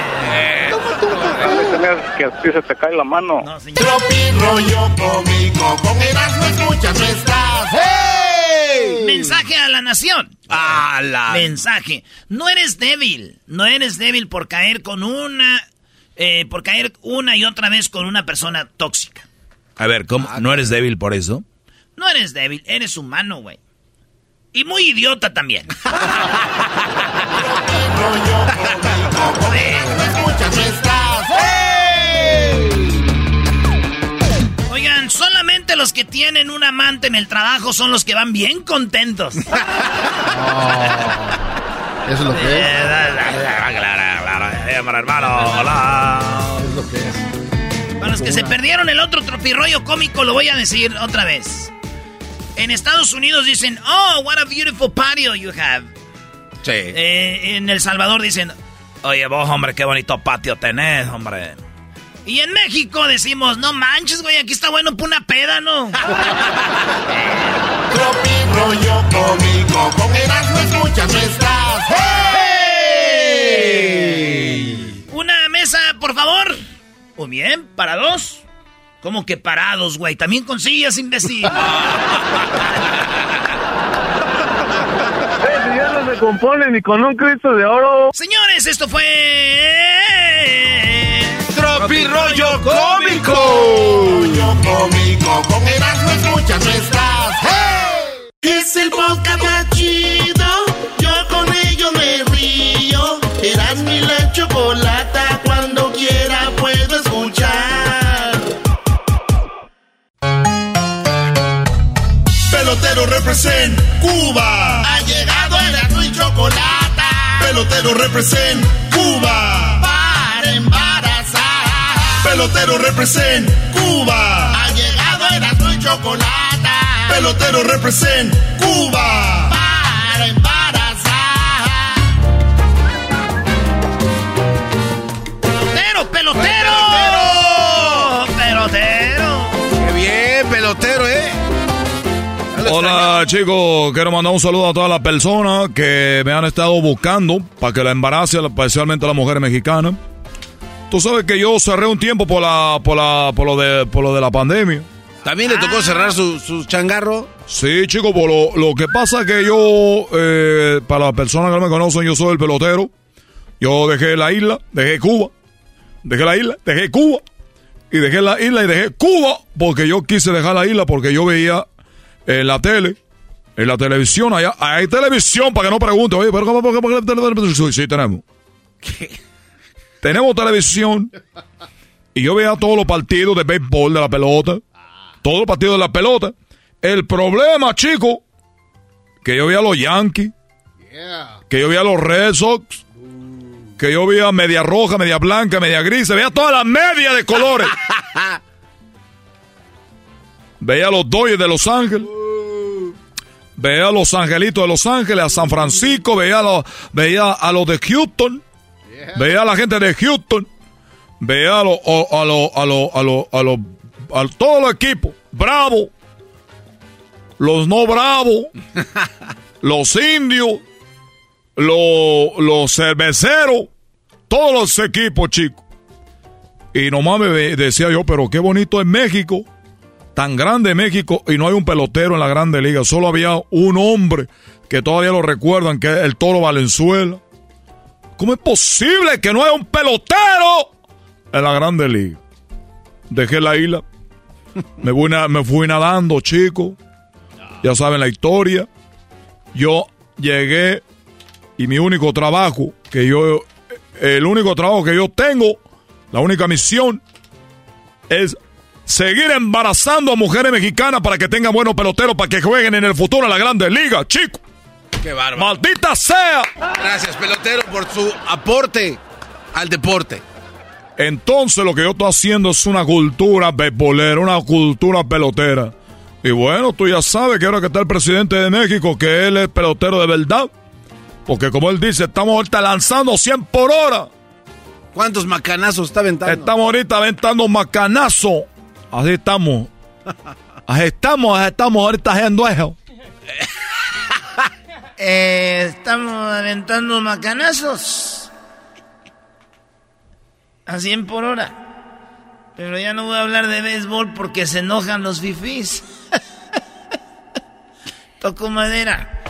que así se te cae la mano. No, señor. Tropi rollo cómico, con Erasmo escuchas no estás. ¡Hey! Mensaje a la nación. A la... Mensaje. No eres débil. No eres débil por caer con una... eh, por caer una y otra vez con una persona tóxica. A ver, ¿cómo? ¿No eres débil por eso? No eres débil, eres humano, güey. Y muy idiota también. Oigan, solamente los que tienen un amante en el trabajo son los que van bien contentos. Eso es lo que es. hermano, hola. Es lo que es. Para los que se perdieron el otro tropirroyo cómico, lo voy a decir otra vez. En Estados Unidos dicen, oh, what a beautiful patio you have. Sí. Eh, en El Salvador dicen, oye vos, hombre, qué bonito patio tenés, hombre. Y en México decimos, no manches, güey, aquí está bueno para una peda, ¿no? Tropi rollo cómico, con Erasmo escuchas no estás. ¡Hey! Una mesa, por favor. Muy bien, para dos. ¿Cómo que parados, güey? También con sillas, imbécil. si ya no se compone ni con un Cristo de oro. Señores, esto fue... Tropi rollo cómico. Rollo cómico, con Erasmo escuchas no estás. ¡Hey! Es el podcast más chido. Pelotero represent Cuba. Ha llegado Erasmo y chocolata. Pelotero represent Cuba. Para embarazar. Pelotero represent Cuba. Ha llegado Erasmo y chocolata. Pelotero represent Cuba. Para embarazar. ¡Pelotero, pelotero! ¡Pelotero! Qué bien, pelotero, ¿eh? Hola chicos, quiero mandar un saludo a todas las personas que me han estado buscando para que la embarace, especialmente a las mujeres mexicanas. Tú sabes que yo cerré un tiempo por la, por la, por lo de, por lo de la pandemia. ¿También le tocó cerrar su, su changarro? Sí, chicos, por lo, lo que pasa es que yo, eh, para las personas que no me conocen, yo soy el pelotero. Yo dejé la isla, dejé Cuba, dejé la isla, dejé Cuba, y dejé la isla y dejé Cuba, porque yo quise dejar la isla porque yo veía en la tele, en la televisión, allá, hay televisión, para que no pregunte, oye, pero ¿cómo, por qué- qué televisión? Sí, tenemos. Tenemos televisión, y yo veía todos los partidos de béisbol, de la pelota, todos los partidos de la pelota. El problema, chico, que yo veía a los Yankees, que yo veía a los Red Sox, que yo veía media roja, media blanca, media gris, veía todas las medias de colores. veía a los Dodgers de Los Ángeles. Veía a los Angelitos de Los Ángeles, a San Francisco, veía a los, veía a los de Houston, veía a la gente de Houston, veía a los, a los, a los, a los, a los, a todos los equipos, Bravo, los no bravos, los indios, los, los cerveceros, todos los equipos, chicos. Y nomás me decía yo, pero qué bonito es México, tan grande México, y no hay un pelotero en la grande liga, solo había un hombre que todavía lo recuerdan, que es el Toro Valenzuela. ¿Cómo es posible que no haya un pelotero en la grande liga? Dejé la isla, me fui, me fui nadando, chicos. Ya saben la historia. Yo llegué y mi único trabajo que yo, el único trabajo que yo tengo, la única misión es seguir embarazando a mujeres mexicanas para que tengan buenos peloteros para que jueguen en el futuro en la Grande Liga, chicos. Qué bárbaro. ¡Maldita sea! Gracias, pelotero, por su aporte al deporte. Entonces lo que yo estoy haciendo es una cultura beisbolera, una cultura pelotera. Y bueno, tú ya sabes que ahora que está el presidente de México, que él es pelotero de verdad. Porque como él dice, estamos ahorita lanzando 100 por hora. ¿Cuántos macanazos está aventando? Estamos ahorita aventando macanazo. Así estamos. Así estamos, así estamos ahorita haciendo eso. Eh, estamos aventando macanazos. A 100 por hora. Pero ya no voy a hablar de béisbol porque se enojan los fifís. Toco madera.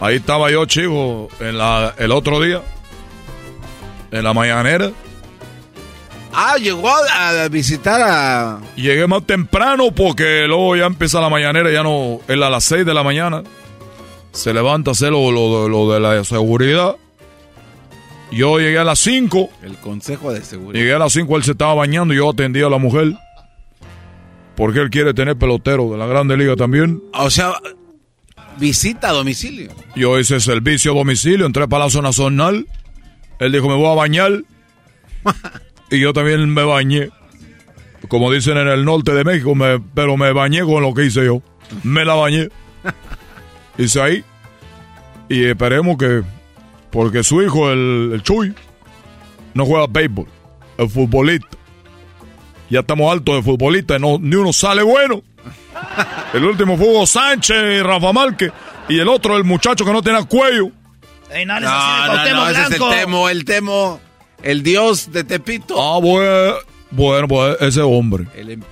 Ahí estaba yo, chico, en la, el otro día. En la mañanera. Ah, llegó a visitar a... Llegué más temprano porque luego ya empieza la mañanera, ya no... Es a las 6 de la mañana. Se levanta a hacer lo, lo, de la seguridad. Yo llegué a las 5. El consejo de seguridad. Llegué a las 5, él se estaba bañando y yo atendía a la mujer. Porque él quiere tener pelotero de la Grande Liga también. O sea, visita a domicilio. Yo hice servicio a domicilio, entré a Palacio Nacional. Él dijo, me voy a bañar. y yo también me bañé. Como dicen en el norte de México, me, pero me bañé con lo que hice yo. Me la bañé. Hice ahí. Y esperemos que, porque su hijo, el, el Chuy, no juega béisbol, el futbolista. Ya estamos altos de futbolista, no, ni uno sale bueno. El último fue Hugo Sánchez y Rafa Márquez. Y el otro, el muchacho que no tenía cuello. No, no, no, ese es el Temo, el Temo, el dios de Tepito. Ah, bueno, bueno, pues ese hombre. Em-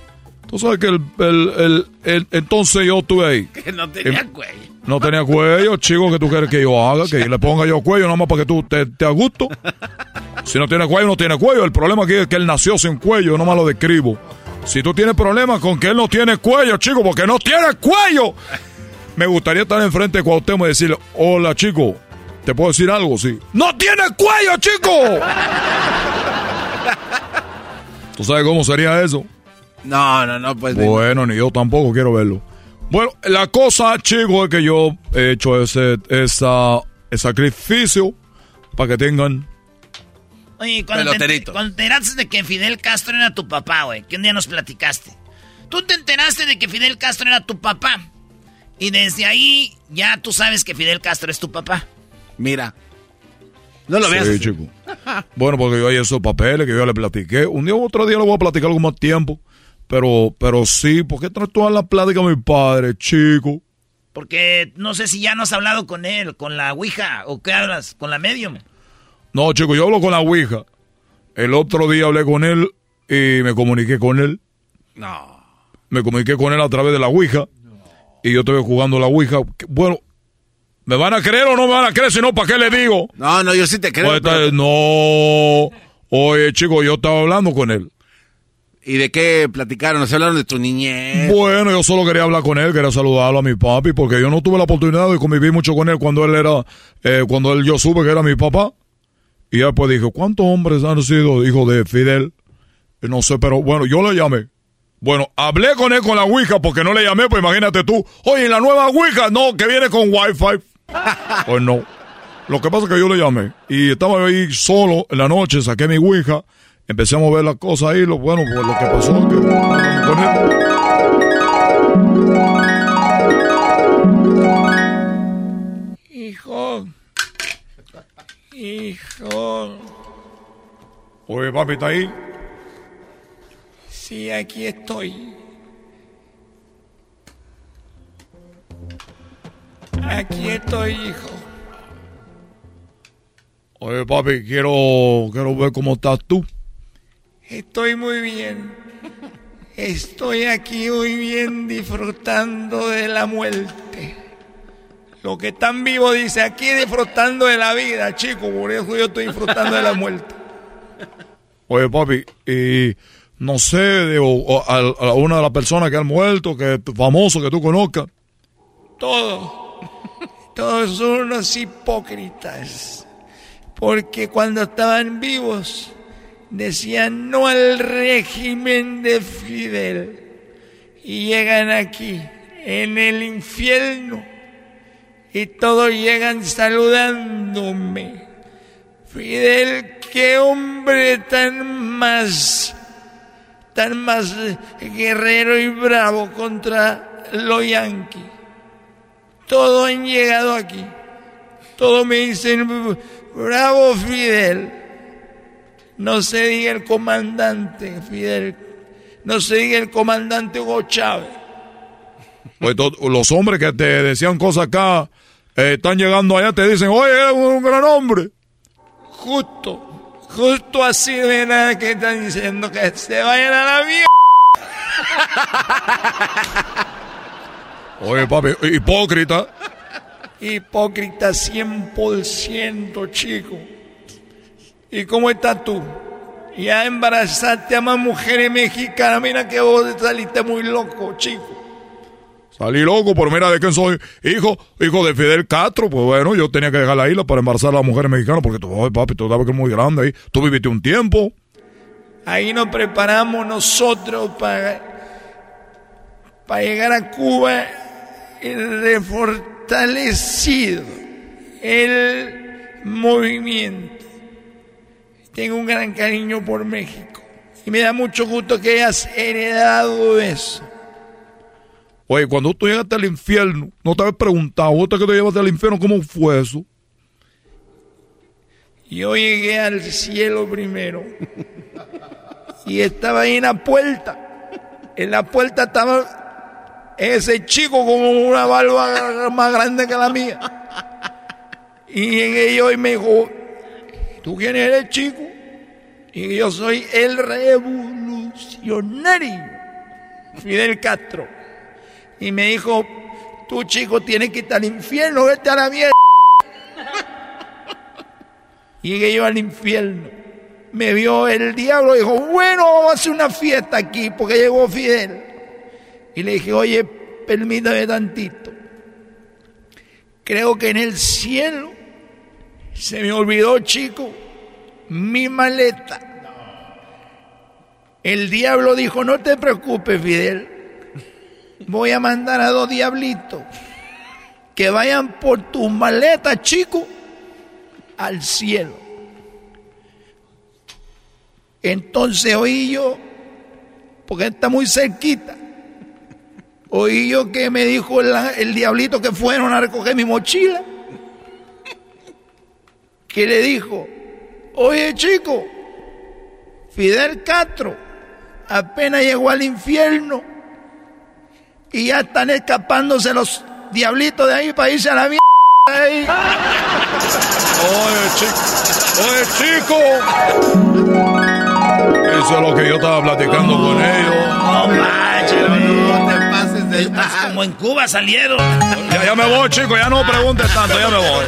Tú sabes que el, el, el, entonces yo estuve ahí. Que no tenía cuello. No tenía cuello, chico, que tú quieres que yo haga, que le ponga yo cuello, nada más para que tú te, te a gusto. Si no tiene cuello, no tiene cuello. El problema aquí es que él nació sin cuello, no más lo describo. Si tú tienes problemas con que él no tiene cuello, chico, porque no tiene cuello. Me gustaría estar enfrente de Cuauhtémoc y decirle, hola, chico, ¿te puedo decir algo? Sí. ¡No tiene cuello, chico! ¿Tú sabes cómo sería eso? No, no, no, pues... Bueno, ni yo tampoco quiero verlo. Bueno, la cosa, chico, es que yo he hecho ese, esa, ese sacrificio para que tengan Oye, cuando te, cuando te enteraste de que Fidel Castro era tu papá, güey, que un día nos platicaste. Tú te enteraste de que Fidel Castro era tu papá. Y desde ahí ya tú sabes que Fidel Castro es tu papá. Mira. No lo veas. Sí, chico. bueno, porque yo hay esos papeles que yo le platiqué. Un día u otro día le voy a platicar algo más tiempo. Pero, pero sí, ¿por qué traes toda la plática a mi padre, chico? Porque no sé si ya no has hablado con él, con la Ouija, o qué hablas, con la medium. No, chico, yo hablo con la Ouija. El otro día hablé con él y me comuniqué con él. No. Me comuniqué con él a través de la Ouija. Y yo estoy jugando la Ouija. Bueno, ¿me van a creer o no me van a creer? Si no, ¿para qué le digo? No, no, yo sí te creo. Pues, no. Oye, chico, yo estaba hablando con él. ¿Y de qué platicaron? ¿Se hablaron de tu niñez? Bueno, yo solo quería hablar con él, quería saludarlo a mi papi, porque yo no tuve la oportunidad de convivir mucho con él cuando él era, eh, cuando él yo supe que era mi papá. Y después dijo, ¿cuántos hombres han sido hijos de Fidel? no sé, pero bueno, yo le llamé. Bueno, hablé con él con la Ouija porque no le llamé, pues imagínate tú. Oye, la nueva Ouija, no, que viene con Wi-Fi. pues no. Lo que pasa es que yo le llamé y estaba ahí solo en la noche, saqué mi Ouija, empecé a mover las cosas ahí, lo bueno, pues lo que pasó que con él. Hijo. Hijo. Oye, papi, ¿está ahí? Sí, aquí estoy. Aquí estoy, hijo. Oye, papi, quiero, quiero ver cómo estás tú. Estoy muy bien. Estoy aquí muy bien disfrutando de la muerte. Lo que están vivos dice, aquí disfrutando de la vida, chico, por eso yo estoy disfrutando de la muerte. Oye, papi, y no sé, digo, a, una de las personas que han muerto, que es famoso, que tú conozcas. Todo. Todos son unos hipócritas. Porque cuando estaban vivos decían no al régimen de Fidel. Y llegan aquí, en el infierno y todos llegan saludándome. Fidel, qué hombre tan más, tan más guerrero y bravo contra los yanquis. Todos han llegado aquí. Todos me dicen, bravo Fidel. No se diga el comandante Fidel no se diga el comandante Hugo Chávez. Pues los hombres que te decían cosas acá, eh, están llegando allá, te dicen, oye, es un gran hombre. Justo, justo así, ¿verdad? Que están diciendo que se vayan a la mierda. Oye, papi, hipócrita. Hipócrita 100%, chico. ¿Y cómo estás tú? Ya embarazaste a más mujeres mexicanas. Mira que vos saliste muy loco, chico. Salí loco, pero mira de quién soy. Hijo, hijo de Fidel Castro. Pues bueno, yo tenía que dejar la isla para embarazar a las mujeres mexicanas porque tú, papi, tú sabes que es muy grande ahí. Tú viviste un tiempo. Ahí nos preparamos nosotros para, para llegar a Cuba refortalecido el movimiento. Tengo un gran cariño por México y me da mucho gusto que hayas heredado eso. Oye, cuando tú llegaste al infierno, no te habías preguntado, vos que te llevaste al infierno, ¿cómo fue eso? Yo llegué al cielo primero y estaba ahí en la puerta. En la puerta estaba ese chico con una barba más grande que la mía. Y llegué yo y me dijo, ¿tú quién eres chico? Y yo soy el revolucionario Fidel Castro. Y me dijo, tú chico tienes que estar al infierno, vete a la mierda. Llegué yo al infierno. Me vio el diablo y dijo, bueno, vamos a hacer una fiesta aquí porque llegó Fidel. Y le dije, oye, permítame tantito. Creo que en el cielo se me olvidó, chico, mi maleta. El diablo dijo, no te preocupes, Fidel voy a mandar a dos diablitos que vayan por tu maleta, chico, al cielo. Entonces oí yo, porque está muy cerquita, oí yo que me dijo el, el diablito que fueron a recoger mi mochila, que le dijo, oye chico, Fidel Castro apenas llegó al infierno y ya están escapándose los diablitos de ahí para irse a la mierda. Ahí. Oye, chico. Oye, chico. Eso es lo que yo estaba platicando con ellos. No manches, como en Cuba salieron. Ya, ya me voy, chico, ya no preguntes tanto, ya me voy.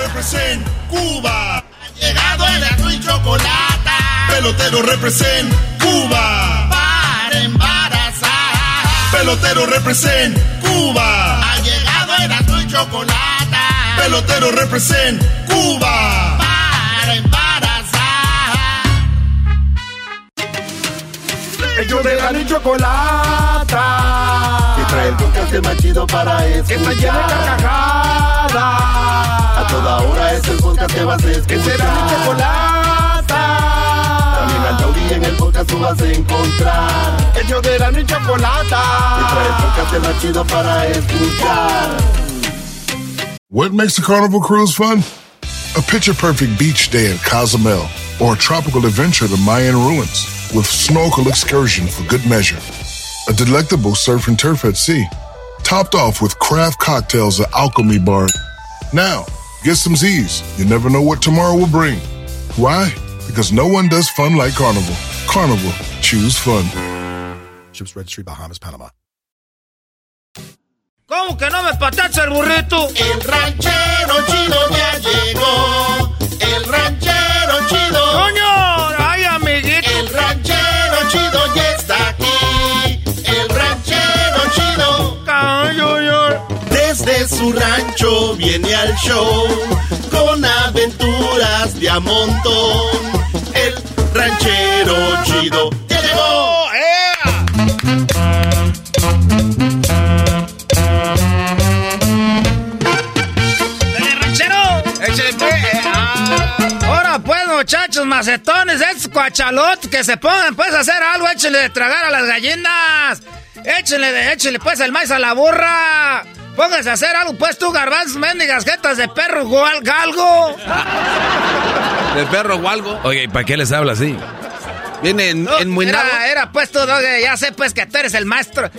Cuba. Ha llegado el azul y chocolate. Pelotero represent Cuba. Para Pelotero represent Cuba. Ha llegado el azul y chocolate. Pelotero represent Cuba. Para embarazar. Ellos de la y chocolate. Que el podcast más chido para escuchar. Que está llena de carcajadas. A toda hora es el podcast que vas a escuchar. Que será mi chocolate y en el podcast tú vas a encontrar el yo de la y chocolata. Y el podcast más chido para escuchar. What makes a carnival cruise fun? A picture perfect beach day at Cozumel or a tropical adventure to Mayan ruins with snorkel excursion for good measure. A delectable surf and turf at sea, topped off with craft cocktails at Alchemy Bar. Now, get some Z's. You never know what tomorrow will bring. Why? Because no one does fun like Carnival. Carnival, choose fun. Ships Registry, Bahamas, Panama. ¿Cómo que no me patacha el burrito? El ranchero chido ya llegó. El ranchero chido. ¡Coño! Desde su rancho viene al show con aventuras de a montón. El ranchero chido muchachos, macetones, estos cuachalotes que se pongan pues a hacer algo, échenle de tragar a las gallinas. Échenle de, échenle pues el maíz a la burra. Pónganse a hacer algo, pues tú, garbanzos, mendigas, jetas de perro, galgo. ¿De perro o algo? Oye, ¿y para qué les habla así? Viene en, muy era, era pues tú, ya sé pues que tú eres el maestro.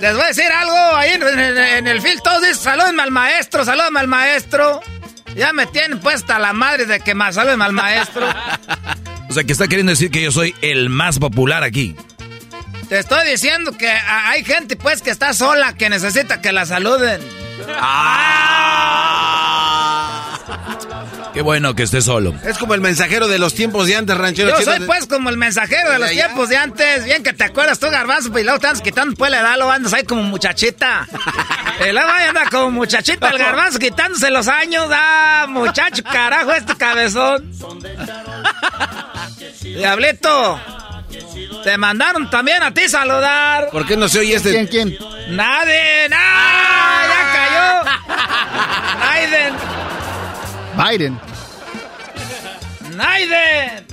Les voy a decir algo, ahí en, el field todos dicen, salúdenme al maestro, salúdenme al maestro. Ya me tienen puesta la madre de que más salúdenme al maestro. o sea, que está queriendo decir que yo soy el más popular aquí. Te estoy diciendo que hay gente pues que está sola, que necesita que la saluden. Ah. Qué bueno que esté solo. Es como el mensajero de los tiempos de antes, ranchero. Yo soy pues como el mensajero de los tiempos de antes. Bien que te acuerdas tú, garbanzo, y luego te andas quitando pues la edad, lo andas ahí como muchachita. y luego ahí anda como muchachita el garbanzo quitándose los años. Ah, muchacho, carajo, este cabezón. Diablito. Te mandaron también a ti saludar. ¿Por qué no se oye este? ¿Quién, quién? Nadie, ¡Ah! ¡Ya cayó! Naiden. Biden. Naiden.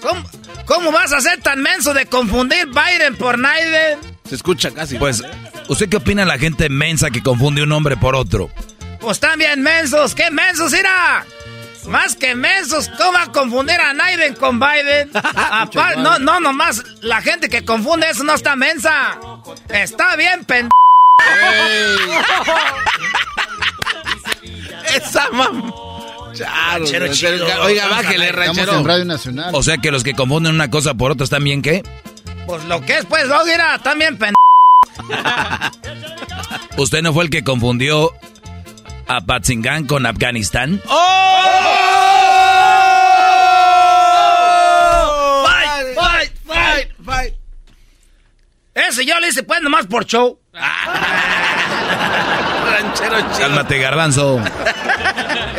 ¿Cómo, ¿Cómo vas a ser tan menso de confundir Biden por Naiden? Se escucha casi. Pues, ¿usted qué opina la gente mensa que confunde un hombre por otro? Pues también mensos. ¿Qué mensos, irá? Más que mensos, ¿cómo va a confundir a Naiden con Biden? no, no, nomás la gente que confunde eso no está mensa. Está bien pendejo. Esa mamá. Oiga, bájele, ranchero. en Radio Nacional. O sea que los que confunden una cosa por otra están bien, ¿qué? Pues lo que es, pues, Logira, también pendejo. ¿Usted no fue el que confundió a Patzingán con Afganistán? ¡Oh! ¡Fight, fight, fight, fight! Ese yo le hice pues nomás por show. Ranchero chido. Cálmate, garbanzo.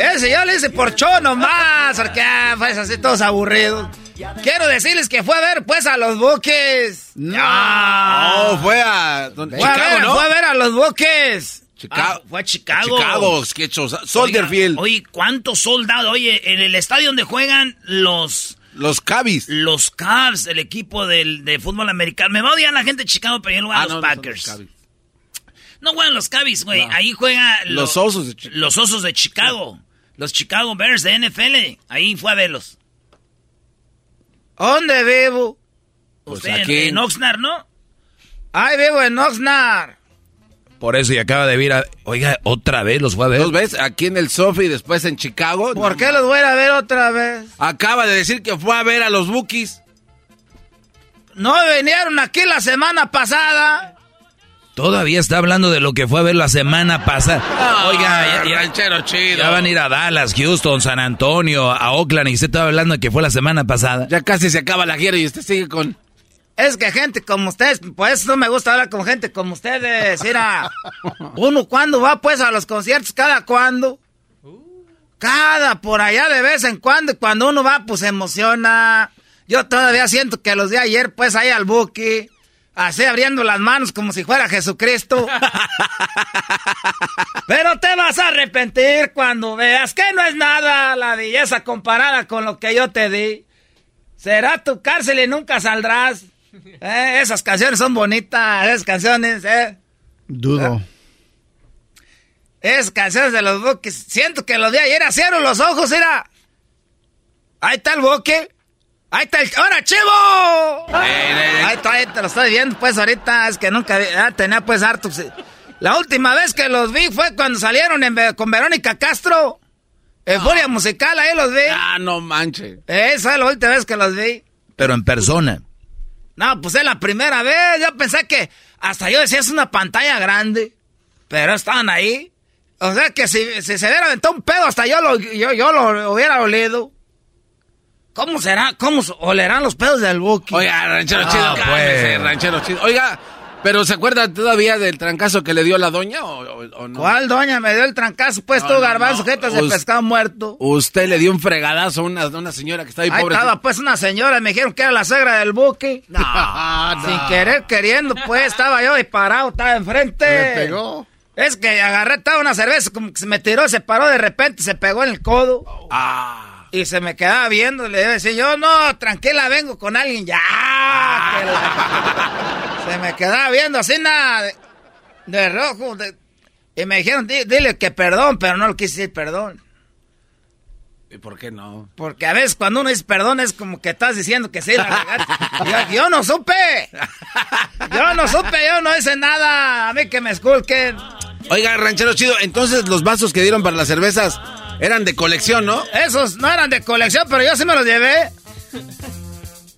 Ese yo le hice por show nomás, porque ah, pues así todos aburridos. Quiero decirles que fue a ver pues a los buques. No, no fue a... Fue, Chicago, a ver, ¿no? fue a ver a los buques. Chicago. Ah, fue a Chicago. Chicago, qué Solderfield. Oye, ¿cuántos soldados? Oye, en el estadio donde juegan los... Los Cavs. Los Cavs, el equipo del, de fútbol americano. Me va a odiar la gente de Chicago, pero yo no a los Packers. No, juegan los Cavs, güey. Ahí juegan los, osos de Chicago. Los osos de Chicago. Los Chicago Bears de NFL. Ahí fue a verlos. ¿Dónde vivo? Pues Usted aquí. en, en Oxnard, ¿no? Ahí vivo en Oxnard. Por eso y acaba de vir a... Oiga, otra vez los fue a ver. ¿Dos veces? Aquí en el Sofi y después en Chicago. ¿Por qué los voy a ir a ver otra vez? Acaba de decir que fue a ver a los Bookies. ¿No vinieron aquí la semana pasada? Todavía está hablando de lo que fue a ver la semana pasada. Oiga, ya, ranchero chido. ya van a ir a Dallas, Houston, San Antonio, a Oakland y usted estaba hablando de que fue la semana pasada. Ya casi se acaba la gira y usted sigue con... Es que gente como ustedes, pues no me gusta hablar con gente como ustedes. Mira, uno cuando va pues a los conciertos, cada cuando. Cada por allá de vez en cuando, y cuando uno va, pues se emociona. Yo todavía siento que los de ayer, pues ahí al buque, así abriendo las manos como si fuera Jesucristo. Pero te vas a arrepentir cuando veas que no es nada la belleza comparada con lo que yo te di. Será tu cárcel y nunca saldrás. Eh, esas canciones son bonitas, esas canciones, eh. Dudo. Esas canciones de los buques. Siento que los de ayer cierro los ojos, mira. Ahí está el buque. Ahí está el... ¡Ahora, chivo! Ahí está, ahí te lo estoy viendo, pues, ahorita. Es que nunca ah, tenía, pues, harto. La última vez que los vi fue cuando salieron en, con Verónica Castro. En Furia Musical, ahí los vi. Ah, no manche. Esa es la última vez que los vi. Pero en persona. No, pues es la primera vez. Yo pensé que hasta yo decía es una pantalla grande. Pero estaban ahí. O sea que si, si se hubiera aventado un pedo, hasta yo lo, yo, yo lo hubiera olido. ¿Cómo será? ¿Cómo olerán los pedos del Buki? Oiga, ranchero Ah, chido, pues. ranchero chido. Oiga, pero ¿se acuerda todavía del trancazo que le dio la doña o, no? ¿Cuál doña me dio el trancazo? Pues No, tú, no, garbanzo, no. jetas de pescado muerto. Usted le dio un fregadazo a una, una señora que está ahí, Ahí pobre. estaba pues una señora, me dijeron que era la suegra del buque. Sin querer, queriendo, pues estaba yo ahí parado, estaba enfrente. Le pegó. Es que agarré toda una cerveza, como que se me tiró, se paró de repente, se pegó en el codo. Ah. Y se me quedaba viendo, le decía yo, no, tranquila, vengo con alguien, ya. que la- Se me quedaba viendo así nada de, de rojo. de- y me dijeron, "Di- dile que perdón, pero no le quise decir perdón. ¿Y por qué no? Porque a veces cuando uno dice perdón es como que estás diciendo que sí, la yo, yo, no supe. Yo no supe, yo no hice nada. A mí que me esculquen. Oiga, ranchero chido, entonces los vasos que dieron para las cervezas eran de colección, ¿no? Esos no eran de colección, pero yo sí me los llevé.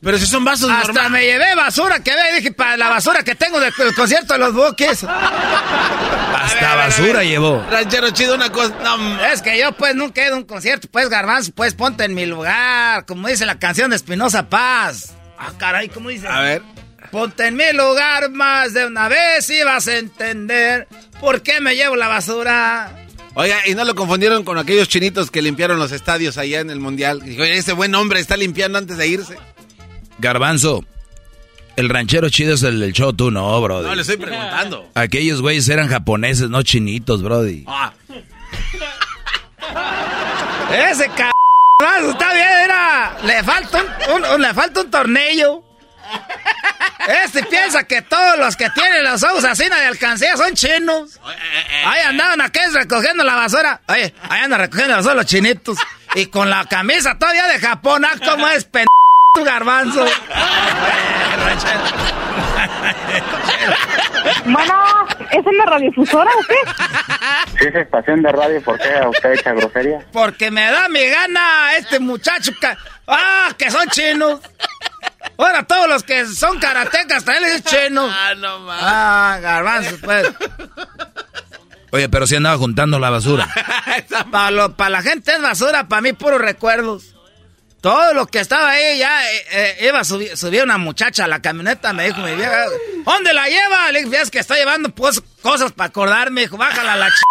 Pero si son vasos Hasta me llevé basura que ve, dije, para la basura que tengo del, concierto de los buques. Hasta basura llevó. Ranchero chido, una cosa. Es que yo, pues, nunca he ido a un concierto. Pues, Garbanzo, pues, ponte en mi lugar. Como dice la canción de Espinosa Paz. Ah, caray, ¿cómo dice? A ver. Ponte en mi lugar más de una vez y vas a entender por qué me llevo la basura. Oiga, ¿y no lo confundieron con aquellos chinitos que limpiaron los estadios allá en el Mundial? Dijo, ese buen hombre está limpiando antes de irse. Garbanzo, el ranchero chido es el del show, tú no, brody. No, le estoy preguntando. Aquellos güeyes eran japoneses, no chinitos, brody. Ah. Ese c... está bien, era... Le falta un, le falta un tornillo. Este piensa que todos los que tienen los ojos así de alcancía son chinos. Ahí andaban aquí recogiendo la basura. Oye, ahí andan recogiendo la basura los chinitos. Y con la camisa todavía de Japón, ¿ah? ¿cómo es pen tu garbanzo? bueno, ¿es en la radiofusora o qué? Si es estación de radio, ¿por qué usted echa grosería? Porque me da mi gana este muchacho. ¡Ah, que son chinos! Ahora todos los que son karatecas también es chino. Ah, no mames. Ah, garbanzo, pues. Oye, pero si andaba juntando la basura. para la gente es basura, para mí puros recuerdos. Todo lo que estaba ahí ya eh, eh, iba a subir, una muchacha a la camioneta, me dijo mi vieja, ¿dónde la lleva? Le dije, es que está llevando pues, cosas para acordarme, dijo, bájala la ch...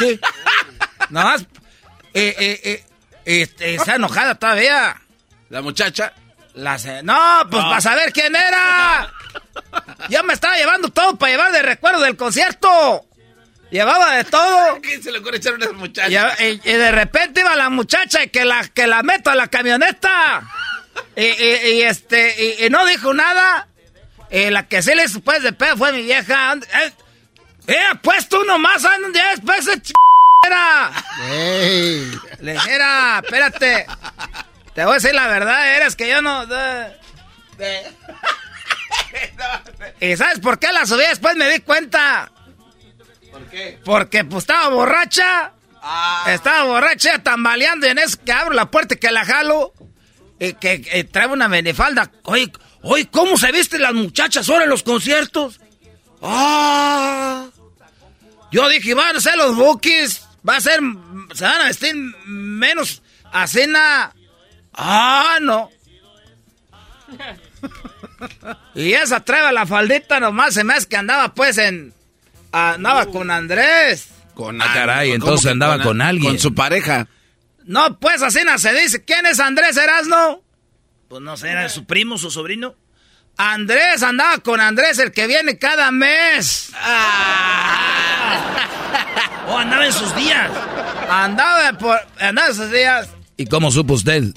Nada más, eh, eh, este, está enojada todavía. ¿La muchacha? No, pues para saber quién era. Ya me estaba llevando todo para llevar de recuerdo del concierto. Llevaba de todo. ¿Qué se le ocurre echar unas muchachas? Y, de repente iba la muchacha y que la, que la meto a la camioneta. Y, este, y, no dijo nada. Y la que sí le hizo pues de pedo fue mi vieja. Eh, eh pues tú nomás, ya después de ch... Era. Le dijera, espérate. Te voy a decir la verdad, eres que yo no... ¿Y sabes por qué la subí? Después me di cuenta. ¿Por qué? Porque pues estaba borracha. Ah. Estaba borracha tambaleando y en eso que abro la puerta y que la jalo. Y que trae una menifalda. Oye, oye, ¿cómo se visten las muchachas ahora en los conciertos? ¡Ah! Yo dije, van a ser los bookies. Va a ser. Se van a vestir menos a cena Ah, no. y esa treva la faldita nomás se me hace que andaba pues en... Andaba con Andrés. Con ah, caray, entonces andaba con, alguien. Con su pareja. No, pues así no se dice. ¿Quién es Andrés Erasno? Pues no sé, era su primo, su sobrino. Andrés andaba con Andrés, el que viene cada mes. Ah. o oh, andaba en sus días. Andaba, por, andaba en sus días. ¿Y cómo supo usted?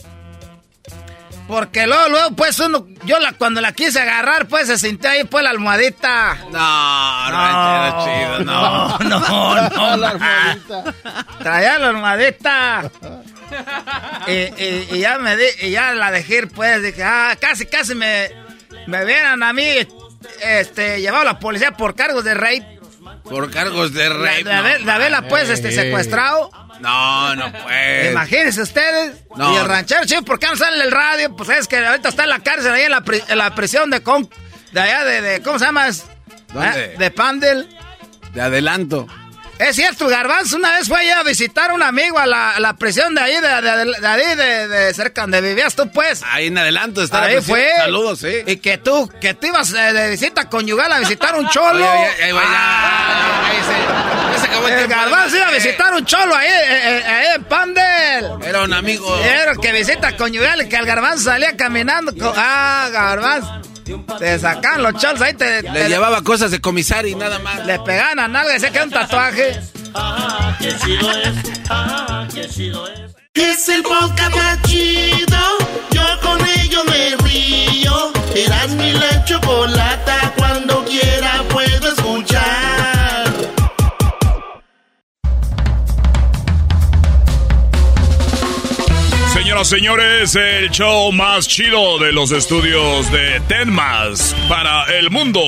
Porque luego, luego, pues uno, yo la, cuando la quise agarrar, pues se sintió ahí pues la almohadita. No, no, no chido, no. No, no, la almohadita. Traía la almohadita. y, y, ya me di, y ya la dejé ir, pues, dije, ah, casi, casi me, me vieran a mí, este, llevado a la policía por cargos de rape. Por cargos de rape. La, la, pues, este, secuestrado. No, no puede. Imagínense ustedes. Y el ranchero, chico, ¿por qué no sale en el radio? Pues es que ahorita está en la cárcel, ahí en la, en la prisión de, con, de allá de, ¿Cómo se llama? ¿Dónde? De Pandel. De adelanto. Es cierto, Garbanzo una vez fue allá a visitar a un amigo a la, la prisión de ahí, de, de, ahí, de, cerca donde vivías tú, pues. Ahí en adelanto está Ahí fue. Saludos, sí. Y que tú, que tú ibas eh, de visita conyugal a visitar un cholo. ahí, va, ahí se, Garbanzo iba a visitar un cholo ahí, eh, eh, ahí en Pandel. Era un amigo. Era que visita conyugal y que el Garbanzo salía caminando. Ah, Garbanzo. Te sacan los chols ahí, te, Le llevaba cosas de comisario y nada más. Le pegaban a nalga y se queda un tatuaje. Ah, que sido es, ah, que sido es. Es el podcast más chido, yo con ello me río. Eras mi la chocolata, cuando quiera puedo escuchar. Señores, el show más chido de los estudios de Tenmas para el mundo.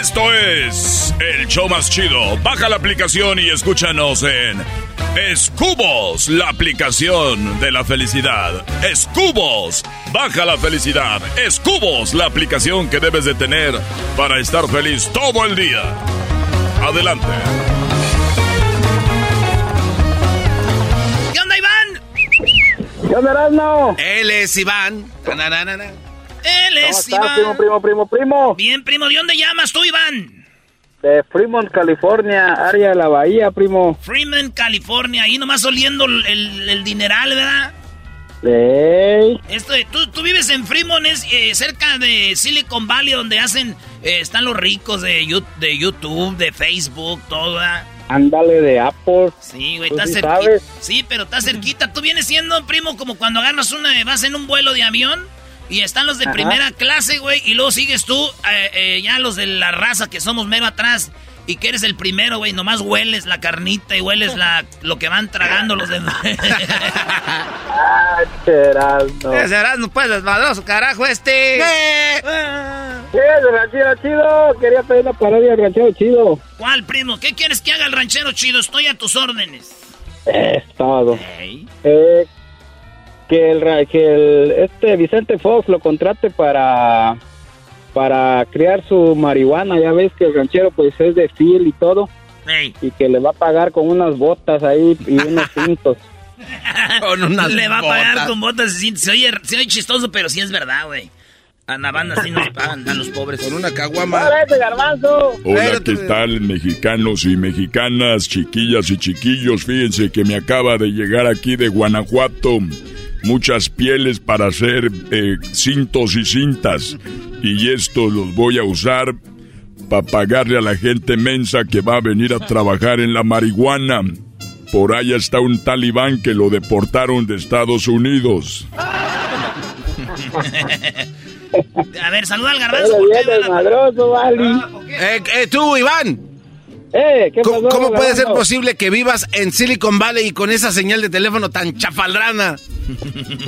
Esto es el show más chido. Baja la aplicación y escúchanos en Escubos, la aplicación de la felicidad. Escubos, baja la felicidad. Escubos, la aplicación que debes de tener para estar feliz todo el día. Adelante. ¿Qué onda, Erasmo? Él es Iván. Él ¿Cómo es estás, Iván. primo, primo, primo, primo? Bien, primo, ¿de dónde llamas tú, Iván? De Fremont, California, área de la bahía, primo. Freeman, California. Ahí nomás oliendo el, el- el dineral, ¿verdad? Ey. Esto de- tú, tú vives en Fremont, es eh, cerca de Silicon Valley, donde hacen, eh, están los ricos de, de YouTube, de Facebook, todo, ¿verdad? Ándale de Apple. Sí, güey, ¿Tú está sí cerquita. Sí, pero está cerquita. Tú vienes siendo, primo, como cuando agarras una, vas en un vuelo de avión y están los de Ajá. primera clase, güey, y luego sigues tú, eh, eh, ya los de la raza que somos mero atrás. Y que eres el primero, güey, nomás hueles la carnita y hueles la, lo que van tragando los de... Ay, Erasmo. Ese Erasmo, pues, desmadroso, carajo, este. Sí, el ranchero chido. Quería pedir la parodia del ranchero chido. ¿Cuál, primo? ¿Qué quieres que haga el ranchero chido? Estoy a tus órdenes. Es todo. Eh, que el, que el este Vicente Fox lo contrate para para criar su marihuana. Ya ves que el ranchero pues es de fil y todo. Y que le va a pagar con unas botas ahí y unos cintos. Con unas Le va a pagar con botas. Se, se oye, se oye chistoso, pero sí es verdad, güey. A la banda sí nos pagan a los pobres. Con una caguama. Hola, ¿qué tal, mexicanos y mexicanas, chiquillas y chiquillos? Fíjense que me acaba de llegar aquí de Guanajuato muchas pieles para hacer eh, cintos y cintas. Y estos los voy a usar para pagarle a la gente mensa que va a venir a trabajar en la marihuana. Por allá está un talibán que lo deportaron de Estados Unidos. A ver, saluda al garbanzo. Pero ¿por qué bien va la- desmadroso, Vali. Eh, eh, tú, Iván. Eh, ¿qué ¿Cómo, pasó, cómo puede ser posible que vivas en Silicon Valley y con esa señal de teléfono tan chafaldrana?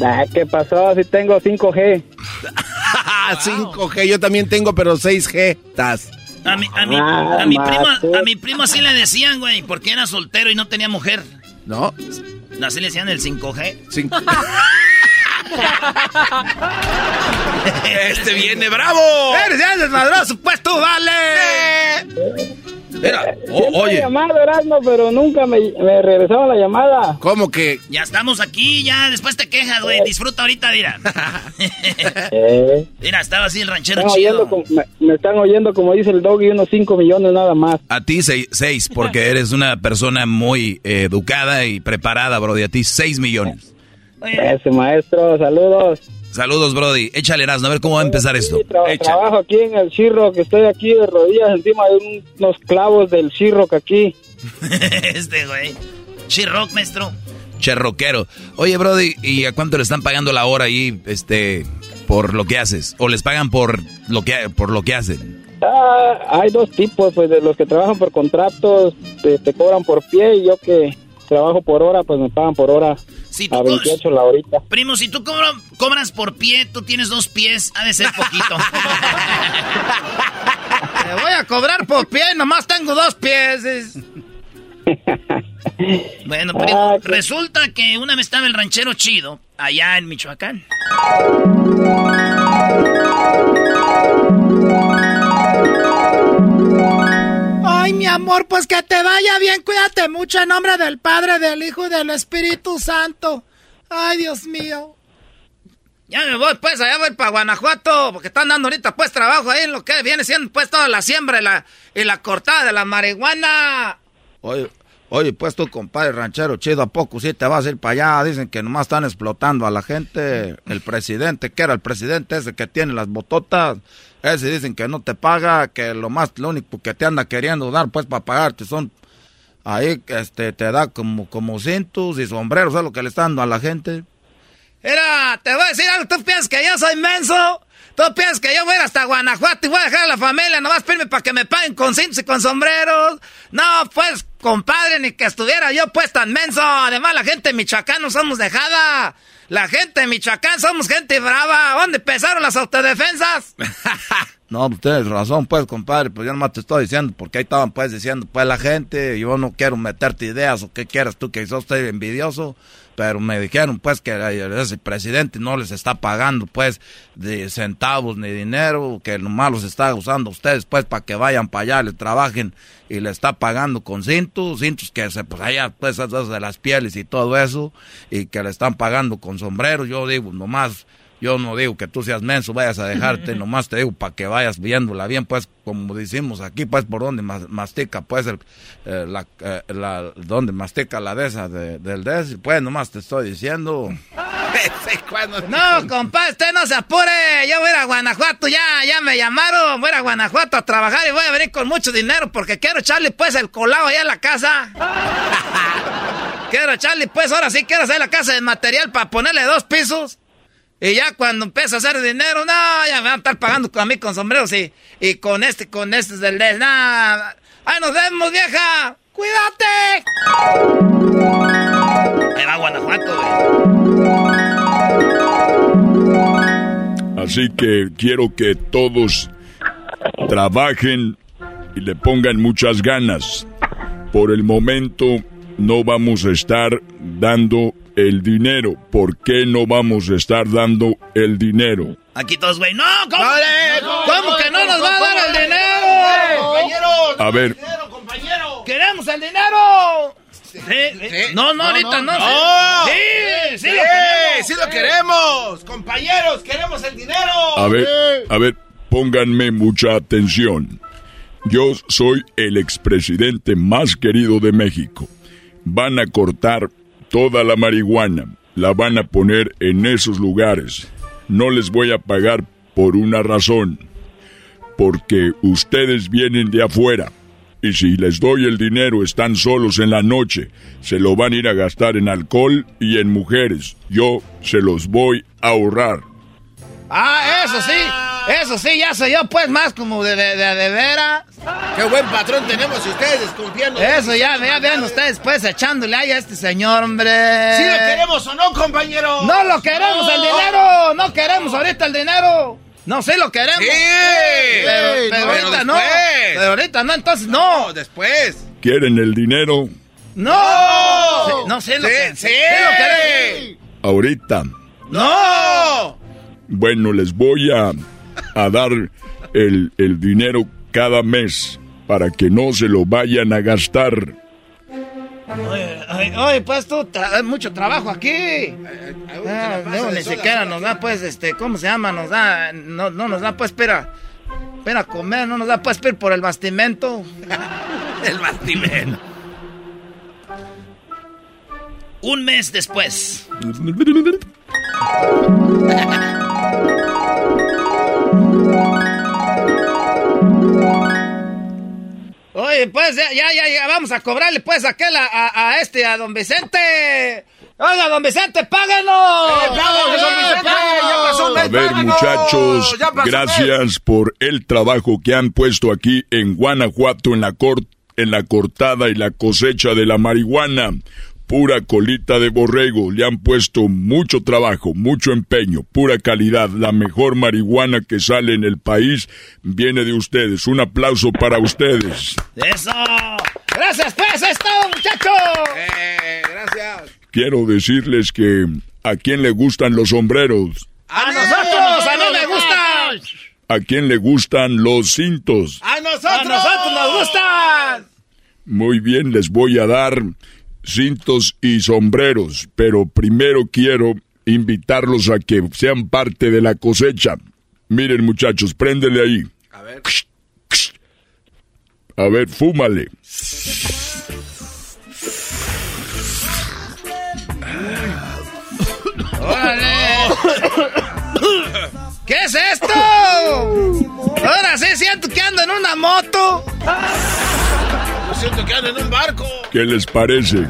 Ah, ¿Qué pasó? Si tengo 5G. 5G, yo también tengo, pero 6G. Tas. A mi, a mi, Ah, a mi primo, a mi primo así le decían, güey, porque era soltero y no tenía mujer. ¿No? Así le decían el 5G. Cinco- este viene bravo. ¡Eres ya desmadroso, pues tú, vale! Mira, o- Siempre he oye, llamado, Erasmo, pero nunca me, me regresaron la llamada. ¿cómo que? Ya estamos aquí, ya después te quejas, güey. Disfruta ahorita, mira. Eh, Mira, estaba así el ranchero están chido. como- me, me están oyendo, como dice el doggy, unos 5 millones nada más. A ti seis, seis, porque eres una persona muy eh, educada y preparada, Brody. A ti seis millones. Ese maestro, saludos. Saludos, Brody. Échale Erasmo, a ver cómo va a empezar esto. Sí, tra- trabajo aquí en el Chirro, que estoy aquí de rodillas encima de un- unos clavos del Chirro que aquí. este, güey. Chirroc, maestro. Cherroquero. Oye, Brody, ¿y a cuánto le están pagando la hora ahí, este, por lo que haces? ¿O les pagan por lo que, por lo que hacen? Ah, hay dos tipos, pues de los que trabajan por contratos, te, te cobran por pie y yo que trabajo por hora, pues me pagan por hora Si a tú, 28 la horita. primo, si tú cobra- cobras por pie, tú tienes dos pies, ha de ser poquito. Te voy a cobrar por pie, nomás tengo dos pies. es- Bueno, primo, Ah, resulta que una vez estaba el ranchero chido allá en Michoacán. Mi amor, pues que te vaya bien, cuídate mucho en nombre del Padre, del Hijo y del Espíritu Santo. Ay, Dios mío. Ya me voy, pues, allá voy para Guanajuato, porque están dando ahorita, pues, trabajo ahí en lo que viene siendo, pues, toda la siembra y la, y la cortada de la marihuana. Oye, oye, pues tú, compadre ranchero chido, ¿a poco sí te vas a ir para allá? Dicen que nomás están explotando a la gente. El presidente, que era el presidente ese que tiene las bototas, ese dicen que no te paga, que lo más, lo único que te anda queriendo dar, pues, para pagarte son... Ahí, este, te da como, como cintos y sombreros, es lo que le está dando a la gente. Mira, te voy a decir algo, tú piensas que yo soy menso. Tú piensas que yo voy a ir hasta Guanajuato y voy a dejar a la familia, nomás pedirme para que me paguen con cintos y con sombreros. No, pues, compadre, ni que estuviera yo pues tan menso. Además, la gente de Michoacán no somos dejada. La gente de Michoacán somos gente brava. ¿Dónde empezaron las autodefensas? No, pues tienes razón, pues, compadre. Pues yo nomás te estoy diciendo, porque ahí estaban, pues, diciendo, pues, la gente. Yo no quiero meterte ideas o qué quieres tú, que sos envidioso. Pero me dijeron, pues, que ese presidente no les está pagando, pues, de centavos ni dinero, que nomás los está usando ustedes, pues, para que vayan para allá, le trabajen y le está pagando con cintos, cintos que se, pues, allá, pues, de las pieles y todo eso, y que le están pagando con sombreros. Yo digo, nomás yo no digo que tú seas menso, vayas a dejarte, nomás te digo para que vayas viéndola bien, pues como decimos aquí, pues por donde mastica, pues el, eh, la, eh, la, donde mastica la de esa del des, pues nomás te estoy diciendo. no, compadre, usted no se apure, yo voy a Guanajuato, ya, ya me llamaron, voy a Guanajuato a trabajar y voy a venir con mucho dinero porque quiero echarle pues el colado allá en la casa. quiero echarle pues, ahora sí quiero hacer la casa de material para ponerle dos pisos. Y ya cuando empieza a hacer dinero, no, ya me van a estar pagando a mí con sombreros y, y con este, con este del nada. ¡Ay, nos vemos, vieja! ¡Cuídate! Ahí va Guanajuato, güey. Así que quiero que todos trabajen y le pongan muchas ganas. Por el momento no vamos a estar dando el dinero. ¿Por qué no vamos a estar dando el dinero? Aquí todos, güey. No, ¿cómo, ¿cómo que no nos va a dar el dinero? Compañeros. A ver. ¡Queremos el dinero! No, no, ahorita no. Sí, sí, lo queremos. Sí lo queremos. Compañeros, queremos el dinero. A ver, a ver, pónganme mucha atención. Yo soy el expresidente más querido de México. Van a cortar toda la marihuana la van a poner en esos lugares. No les voy a pagar por una razón. Porque ustedes vienen de afuera. Y si les doy el dinero están solos en la noche. Se lo van a ir a gastar en alcohol y en mujeres. Yo se los voy a ahorrar. Ah, eso sí. Eso sí, ya soy yo, pues, más como de, de, de, veras. Qué buen patrón tenemos y ustedes desconfiando. Eso, ya, ya vean ustedes, pues, echándole ahí a este señor, hombre. ¿Sí lo queremos o no, compañero? No lo queremos, el dinero. No queremos ahorita el dinero. No, sí lo queremos. Sí. Pero, ahorita no. Pero ahorita no, entonces no. después. ¿Quieren el dinero? No. no sé lo que sí. lo queremos. Ahorita. No. Bueno, les voy a a dar el, el dinero cada mes para que no se lo vayan a gastar. Oye, oye, pues tú, hay mucho trabajo aquí. Ah, no, ni siquiera nos da, pues, este, ¿cómo se llama? Nos da, no, no nos da, pues, espera, espera comer, no nos da, pues, por el bastimento. el bastimento. Un mes después. Oye, pues ya, ya, ya, vamos a cobrarle pues aquel a, a, a este, a don Vicente. Oiga, don Vicente, páganos. a ver, muchachos, gracias por el trabajo que han puesto aquí en Guanajuato en la, en la cortada y la cosecha de la marihuana pura colita de borrego. Le han puesto mucho trabajo, mucho empeño, pura calidad. La mejor marihuana que sale en el país viene de ustedes. Un aplauso para ustedes. ¡Eso! ¡Gracias, pues! ¡Es todo, muchachos! Eh, gracias. Quiero decirles que a quién le gustan los sombreros. ¡A nosotros! ¡A mí me gustan! ¿A quién le gustan los cintos? ¡A nosotros! ¡A nosotros nos gustan! Muy bien, les voy a dar cintos y sombreros, pero primero quiero invitarlos a que sean parte de la cosecha. Miren muchachos, préndele ahí. A ver. A ver, fúmale. ¿Qué es esto? Ahora sí siento que ando en una moto. Siento que ando en un barco. ¿Qué les parece?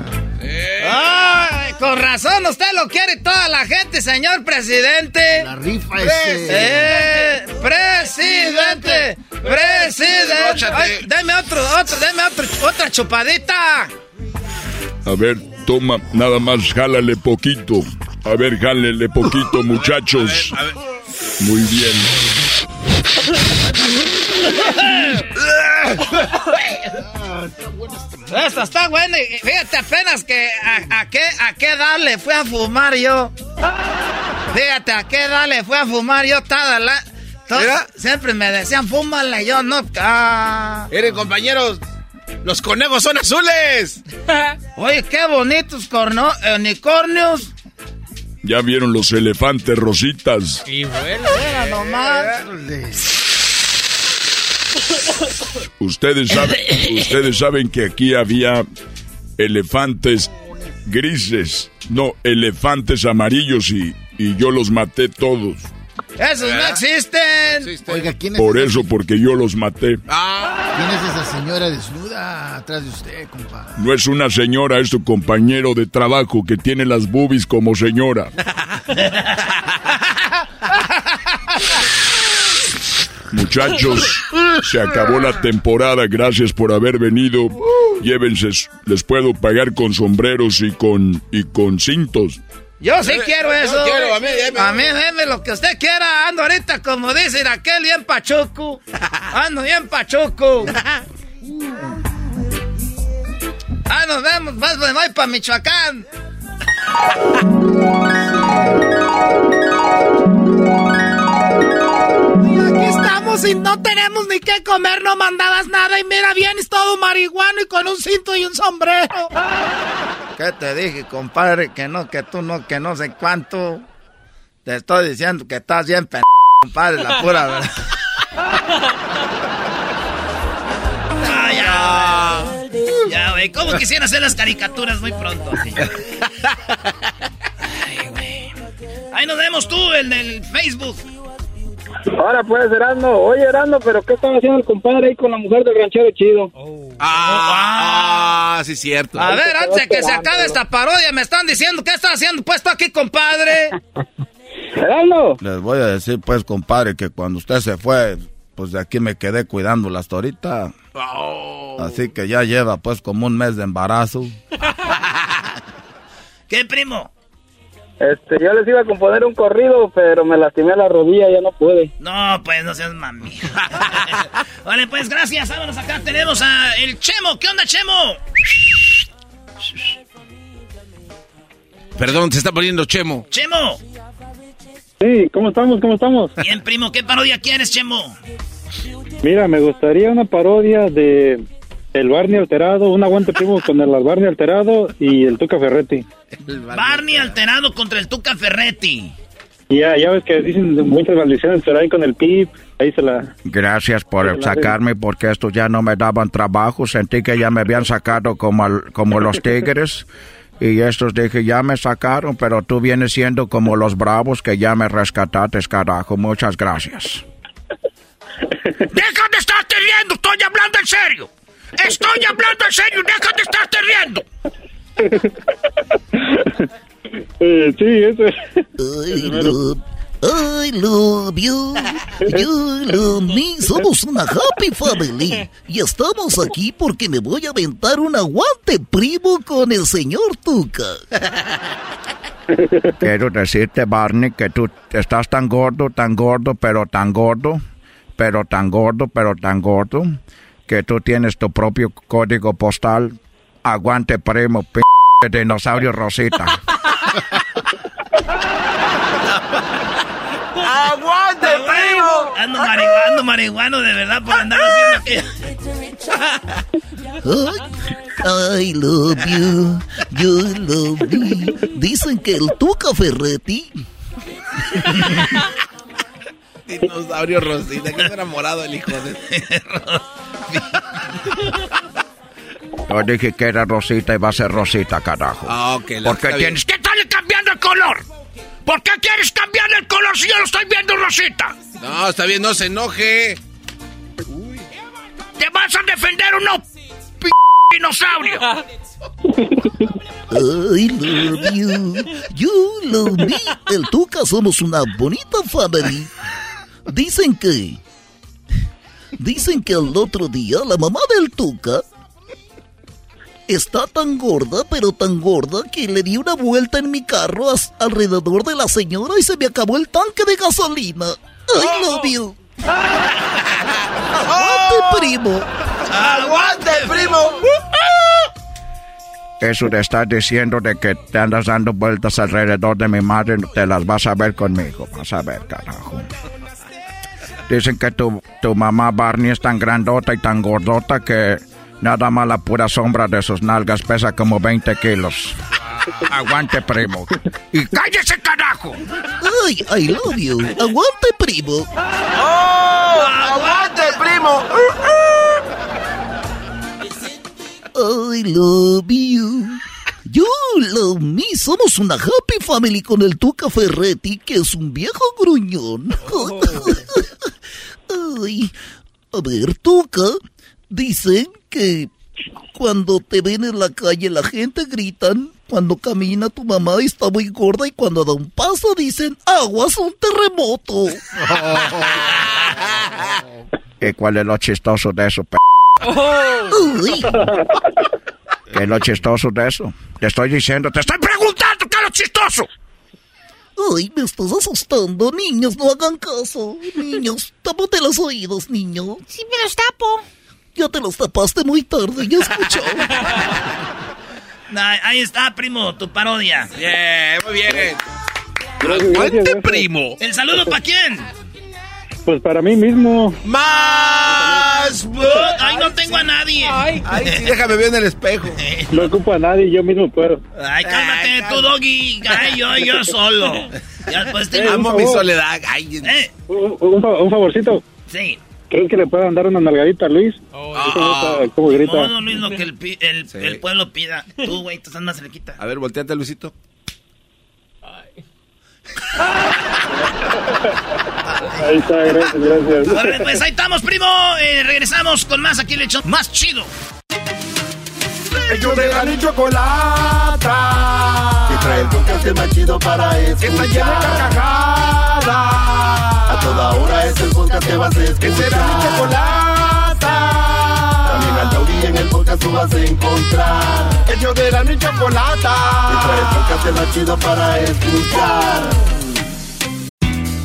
Ay, con razón, usted lo quiere toda la gente, señor presidente. La rifa es. Eh, presidente, presidente. Ay, deme otro, otro, deme otro, otra chupadita. A ver, toma, nada más jálale poquito. A ver, jálenle poquito, muchachos. Muy bien. Esta está buena. Fíjate apenas que a, qué, a qué edad le fui a fumar yo. Fíjate a qué edad le fui a fumar yo. Toda la, siempre me decían, fúmala. Yo no. Ah. Miren, compañeros, los conejos son azules. Oye, qué bonitos corno, unicornios. Ya vieron los elefantes rositas. Y bueno, era nomás. Ustedes saben, ustedes saben que aquí había elefantes grises, no, elefantes amarillos y, y yo los maté todos. ¡Esos no existen! Oiga, ¿quién es Por esa- eso, porque yo los maté. ¿Quién es esa señora desnuda atrás de usted, compa? No es una señora, es tu compañero de trabajo que tiene las boobies como señora. Muchachos, se acabó la temporada. Gracias por haber venido. Llévense, les puedo pagar con sombreros y con y con cintos. Yo sí quiero eso. quiero, a mí, deme. A mí, deme lo que usted quiera. Ando ahorita, como dicen aquel, bien pachuco. Ando bien pachuco. Ah, nos vemos. Vas, me voy para Michoacán. estamos y no tenemos ni qué comer, no mandabas nada y mira, vienes todo marihuano y con un cinto y un sombrero. ¿Qué te dije, compadre? Que no, que tú no, que no sé cuánto. Te estoy diciendo que estás bien p compadre, la pura verdad. Ah, ya, güey. Ya, güey. ¿Cómo quisiera hacer las caricaturas muy pronto? Ay, güey. Ahí nos vemos tú, el del Facebook. Ahora pues, Erasmo. Oye, Erasmo, pero ¿qué estaba haciendo el compadre ahí con la mujer del ranchero chido? Ah, sí, cierto. A ver, antes de que se acabe esta parodia, me están diciendo, ¿qué está haciendo puesto aquí, compadre? Erasmo. Les voy a decir, pues, compadre, que cuando usted se fue, pues de aquí me quedé cuidándola hasta ahorita. Así que ya lleva, pues, como un mes de embarazo. ¿Qué, primo? Este, yo les iba a componer un corrido, pero me lastimé la rodilla, ya no pude. No, pues no seas mami. vale, pues gracias. Vámonos acá. Tenemos a el Chemo. ¿Qué onda, Chemo? Perdón, se está poniendo Chemo. Chemo. Sí, ¿cómo estamos? ¿Cómo estamos? Bien, primo. ¿Qué parodia quieres, Chemo? Mira, me gustaría una parodia de el Barney alterado, un aguante primo con el Barney alterado y el Tuca Ferretti. Barney alterado contra el Tuca Ferretti. Y ya, ya ves que dicen muchas maldiciones, pero ahí con el PIB, ahí se la... Gracias por sacarme, porque estos ya no me daban trabajo. Sentí que ya me habían sacado como, al- como los tigres. Y estos dije, ya me sacaron, pero tú vienes siendo como los bravos que ya me rescataste, carajo. Muchas gracias. ¡Deja de estarte riendo! ¡Estoy hablando en serio! ¡Estoy hablando en serio! ¡Deja de estarte riendo! Eh, sí, eso es. I love, I love you, you love me. Somos una happy family. Y estamos aquí porque me voy a aventar un aguante primo con el señor Tuca. Quiero decirte, Barney, que tú estás tan gordo, tan gordo, pero tan gordo, pero tan gordo, pero tan gordo, que tú tienes tu propio código postal. Aguante, primo, p dinosaurio Rosita. ¡Aguante, primo! Ando marihuano, marihuano de verdad por andar haciendo I love you, you love me. Dicen que el Tuca Ferretti Dinosaurio Rosita, que está enamorado el hijo de... Yo dije que era Rosita y va a ser Rosita, carajo. Ah, ok. Porque tienes ¿Qué tal cambiando el color? ¿Por qué quieres cambiar el color si yo lo estoy viendo, Rosita? No, está bien, no se enoje. ¿Te vas a defender o no, p dinosaurio? I love you, you love me. El Tuca somos una bonita family. Dicen que. Dicen que el otro día la mamá del Tuca Está tan gorda, pero tan gorda, que le di una vuelta en mi carro alrededor de la señora y se me acabó el tanque de gasolina. ¡Ay, love you! ¡Aguante, primo! ¡Aguante, primo! Eso de estar diciendo de que te andas dando vueltas alrededor de mi madre, te las vas a ver conmigo. Vas a ver, carajo. Dicen que tu, tu mamá Barney es tan grandota y tan gordota que nada más la pura sombra de sus nalgas pesa como 20 kilos. Aguante, primo. Y cállese, carajo. Ay, I love you. Aguante, primo. ¡Oh! ¡Aguante, primo! I love you. Yo love me. Somos una happy family con el Tuca Ferretti, que es un viejo gruñón. Ay, a ver, Tuca, dicen que cuando te ven en la calle la gente gritan, cuando camina tu mamá está muy gorda y cuando da un paso dicen, aguas un terremoto. ¿Y cuál es lo chistoso de eso, p Uy. ¿Qué es lo chistoso de eso? Te estoy diciendo, te estoy preguntando qué es lo chistoso. Ay, me estás asustando. Niños, no hagan caso. Niños, tápate los oídos, niño. Sí, me los tapo. Ya te los tapaste muy tarde, ya escuchó. ahí está, primo, tu parodia. Bien, muy bien. Gracias, primo. ¿El saludo para quién? Pues para mí mismo. ¡Más! ¡Ay, no tengo a nadie! Ay, sí, déjame ver en el espejo. No ocupo a nadie, yo mismo puedo. Ay, cálmate, tú, Doggy. Ay, yo, yo solo. Ya después te... Eh, Amo mi soledad. Ay, Eh, Un, un un favorcito. sí. ¿Crees que le puedan dar una nalgadita a Luis? Oh. ¿Cómo, grita, cómo grita? No, no, Luis, lo que el, el, Sí. el pueblo pida. Tú, güey, tú estás más cerquita. A ver, volteate, Luisito. Ahí está, gracias, gracias. Pues ahí estamos, primo. Eh, regresamos con más aquí, le hecho más chido. Ellos de la ni chocolata. Que trae el podcast más chido para escuchar. Que está llena de carcajadas. A toda hora es el podcast que vas a escuchar. Que será mi chocolata. También al taurí en el podcast tú vas a encontrar. Ellos de la ni chocolata. Que trae el podcast más chido para escuchar.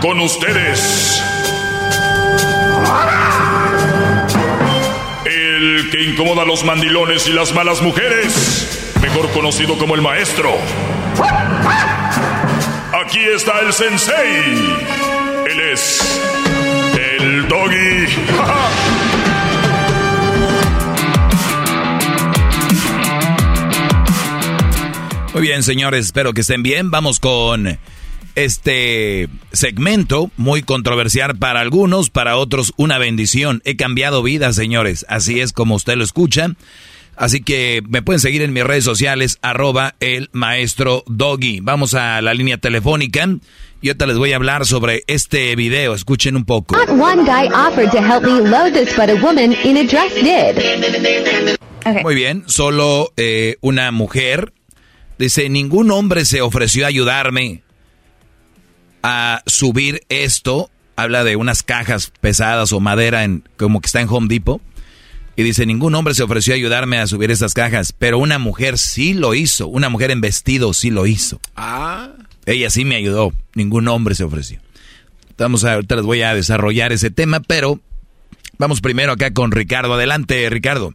Con ustedes. El que incomoda a los mandilones y las malas mujeres. Mejor conocido como el maestro. Aquí está el sensei. Él es el doggy. Muy bien, señores, espero que estén bien. Vamos con este segmento muy controversial para algunos, para otros una bendición. He cambiado vidas, señores. Así es como usted lo escucha. Así que me pueden seguir en mis redes sociales, arroba el maestro Doggy. Vamos a la línea telefónica y ahorita les voy a hablar sobre este video. Escuchen un poco. Not one guy offered to help me load this, but a woman in a dress did. Muy bien, solo eh, una mujer. Dice, ningún hombre se ofreció a ayudarme a subir esto. Habla de unas cajas pesadas o madera en, como que está en Home Depot. Y dice, ningún hombre se ofreció a ayudarme a subir estas cajas, pero una mujer sí lo hizo. Una mujer en vestido sí lo hizo. Ah. Ella sí me ayudó. Ningún hombre se ofreció. Vamos a, ahorita les voy a desarrollar ese tema, pero vamos primero acá con Ricardo. Adelante, Ricardo.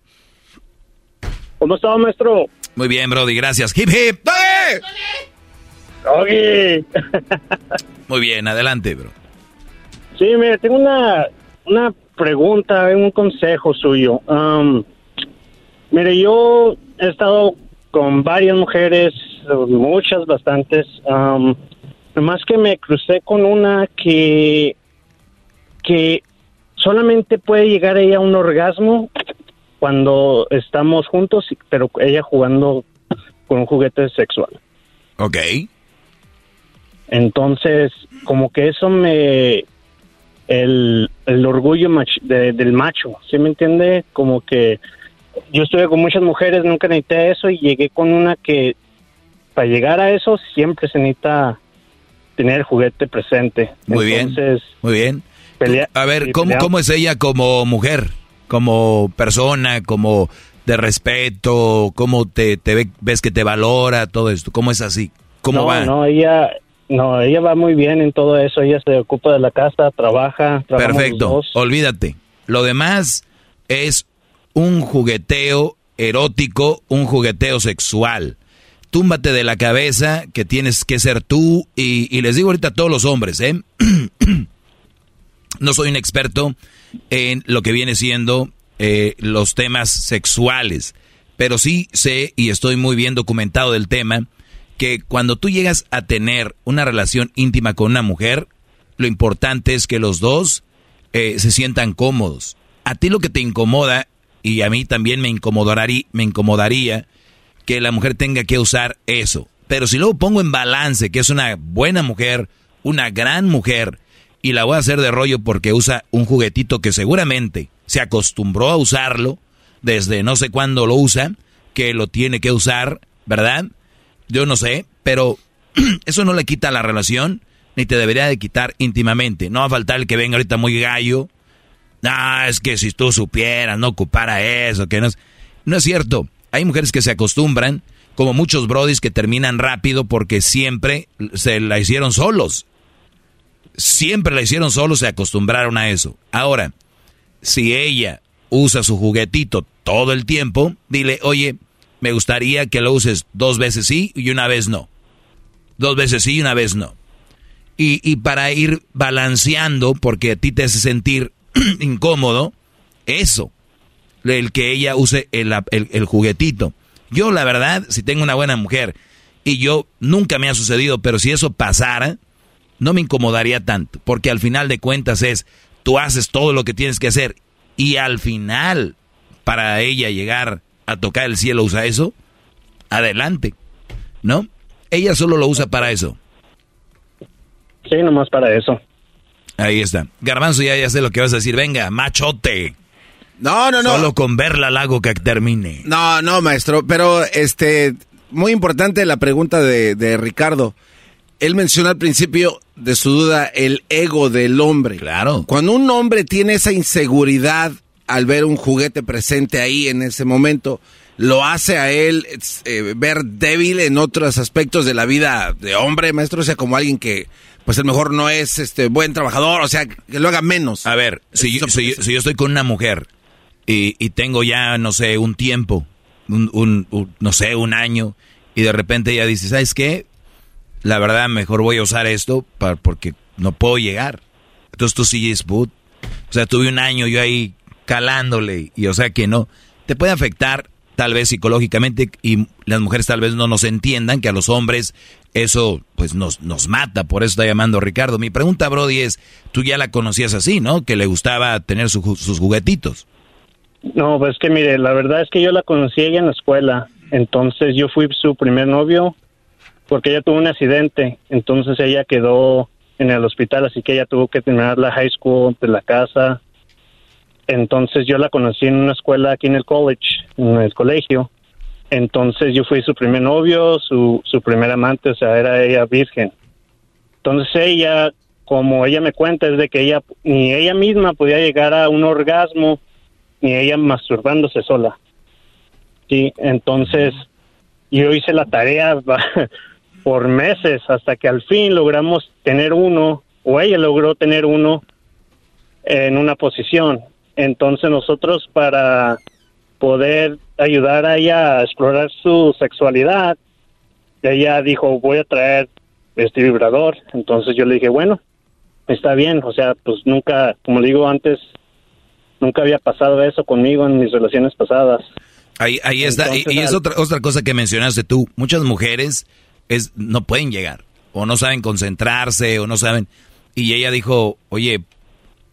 ¿Cómo está, maestro? Muy bien, Brody, gracias. Hip hip. Doggy. Muy bien, adelante, bro. Sí, mire, tengo una, una pregunta, un consejo suyo. Um, mire, yo he estado con varias mujeres, muchas, bastantes. Um, nomás que me crucé con una que, que solamente puede llegar ella a un orgasmo cuando estamos juntos, pero ella jugando con un juguete sexual. Ok. Entonces, como que eso me... El, el orgullo mach- de- del macho, ¿sí me entiende? Como que yo estuve con muchas mujeres, nunca necesité eso y llegué con una que para llegar a eso siempre se necesita tener el juguete presente. Muy bien. Entonces, Muy bien. pelea- A ver, ¿cómo. ¿cómo es ella como mujer? Como persona, como de respeto, cómo te, te ve- ves que te valora, todo esto. ¿Cómo es así? ¿Cómo no, va? No, ella, no, ella va muy bien en todo eso. Ella se ocupa de la casa, trabaja, Perfecto, olvídate. Lo demás es un jugueteo erótico, un jugueteo sexual. Túmbate de la cabeza que tienes que ser tú y, y les digo ahorita a todos los hombres, ¿eh? no soy un experto en lo que viene siendo eh, los temas sexuales, pero sí sé y estoy muy bien documentado del tema que cuando tú llegas a tener una relación íntima con una mujer, lo importante es que los dos eh, se sientan cómodos. A ti lo que te incomoda, y a mí también me incomodaría, me incomodaría que la mujer tenga que usar eso. Pero si luego pongo en balance que es una buena mujer, una gran mujer, y la voy a hacer de rollo porque usa un juguetito que seguramente se acostumbró a usarlo desde no sé cuándo lo usa, que lo tiene que usar, ¿verdad? Yo no sé, pero eso no le quita la relación, ni te debería de quitar íntimamente. No va a faltar el que venga ahorita muy gallo. Ah, es que si tú supieras, no ocupara eso, que no es... No es cierto. Hay mujeres que se acostumbran, como muchos brodis que terminan rápido porque siempre se la hicieron solos. Siempre la hicieron solos, se acostumbraron a eso. Ahora, si ella usa su juguetito todo el tiempo, dile, oye, me gustaría que lo uses dos veces sí y una vez no. Dos veces sí y una vez no. Y, y para ir balanceando, porque a ti te hace sentir incómodo, eso, el que ella use el, el- el juguetito. Yo, la verdad, si tengo una buena mujer, y yo nunca me ha sucedido, pero si eso pasara, no me incomodaría tanto, porque al final de cuentas es, tú haces todo lo que tienes que hacer, y al final, para ella llegar a tocar el cielo, usa eso, adelante, ¿no? Ella solo lo usa para eso. Sí, nomás para eso. Ahí está. Garbanzo, ya, ya sé lo que vas a decir. Venga, machote. No, no, no. Solo con verla la hago que termine. No, no, maestro, pero este, muy importante la pregunta de, de Ricardo. Él mencionó al principio de su duda el ego del hombre. Claro. Cuando un hombre tiene esa inseguridad al ver un juguete presente ahí en ese momento, lo hace a él eh, ver débil en otros aspectos de la vida de hombre, maestro, o sea, como alguien que, pues a lo mejor no es este buen trabajador, o sea, que lo haga menos. A ver, si yo, si yo- si yo estoy con una mujer y, y tengo ya, no sé, un tiempo, un, un- un- no sé, un año, y de repente ella dice, ¿sabes qué? La verdad, mejor voy a usar esto para, porque no puedo llegar. Entonces tú sigues put. O sea, tuve un año yo ahí calándole, y o sea que no. Te puede afectar tal vez psicológicamente y las mujeres tal vez no nos entiendan que a los hombres eso pues nos, nos mata, por eso está llamando Ricardo. Mi pregunta, Brody, es, tú ya la conocías así, ¿no? Que le gustaba tener sus juguetitos. No, pues que mire, la verdad es que yo la conocí ella en la escuela. Entonces yo fui su primer novio porque ella tuvo un accidente. Entonces ella quedó en el hospital, así que ella tuvo que terminar la high school de la casa. Entonces yo la conocí en una escuela aquí en el college, en el colegio. Entonces yo fui su primer novio, su, su primer amante, o sea, era ella virgen. Entonces ella, como ella me cuenta, es de que ella, ni ella misma podía llegar a un orgasmo, ni ella masturbándose sola. Sí, entonces yo hice la tarea por meses hasta que al fin logramos tener uno, o ella logró tener uno en una posición. Entonces nosotros para poder ayudar a ella a explorar su sexualidad, ella dijo, voy a traer este vibrador. Entonces yo le dije, bueno, está bien, o sea, pues nunca, como le digo antes, nunca había pasado eso conmigo en mis relaciones pasadas. Ahí, ahí está. Y, es al- otra, otra cosa que mencionaste tú. Muchas mujeres es, no pueden llegar. O no saben concentrarse, o no saben. Y ella dijo, oye,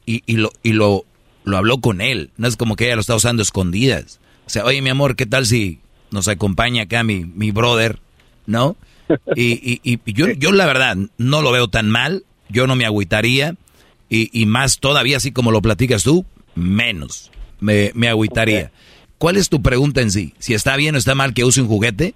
y, y lo, y lo lo habló con él. No es como que ella lo está usando escondidas. O sea, oye, mi amor, ¿qué tal si nos acompaña acá mi, mi brother? ¿No? Y, y, y yo, yo la verdad no lo veo tan mal. Yo no me agüitaría. Y, y más todavía, así como lo platicas tú, menos me, me agüitaría. ¿Cuál es tu pregunta en sí? ¿Si está bien o está mal que use un juguete?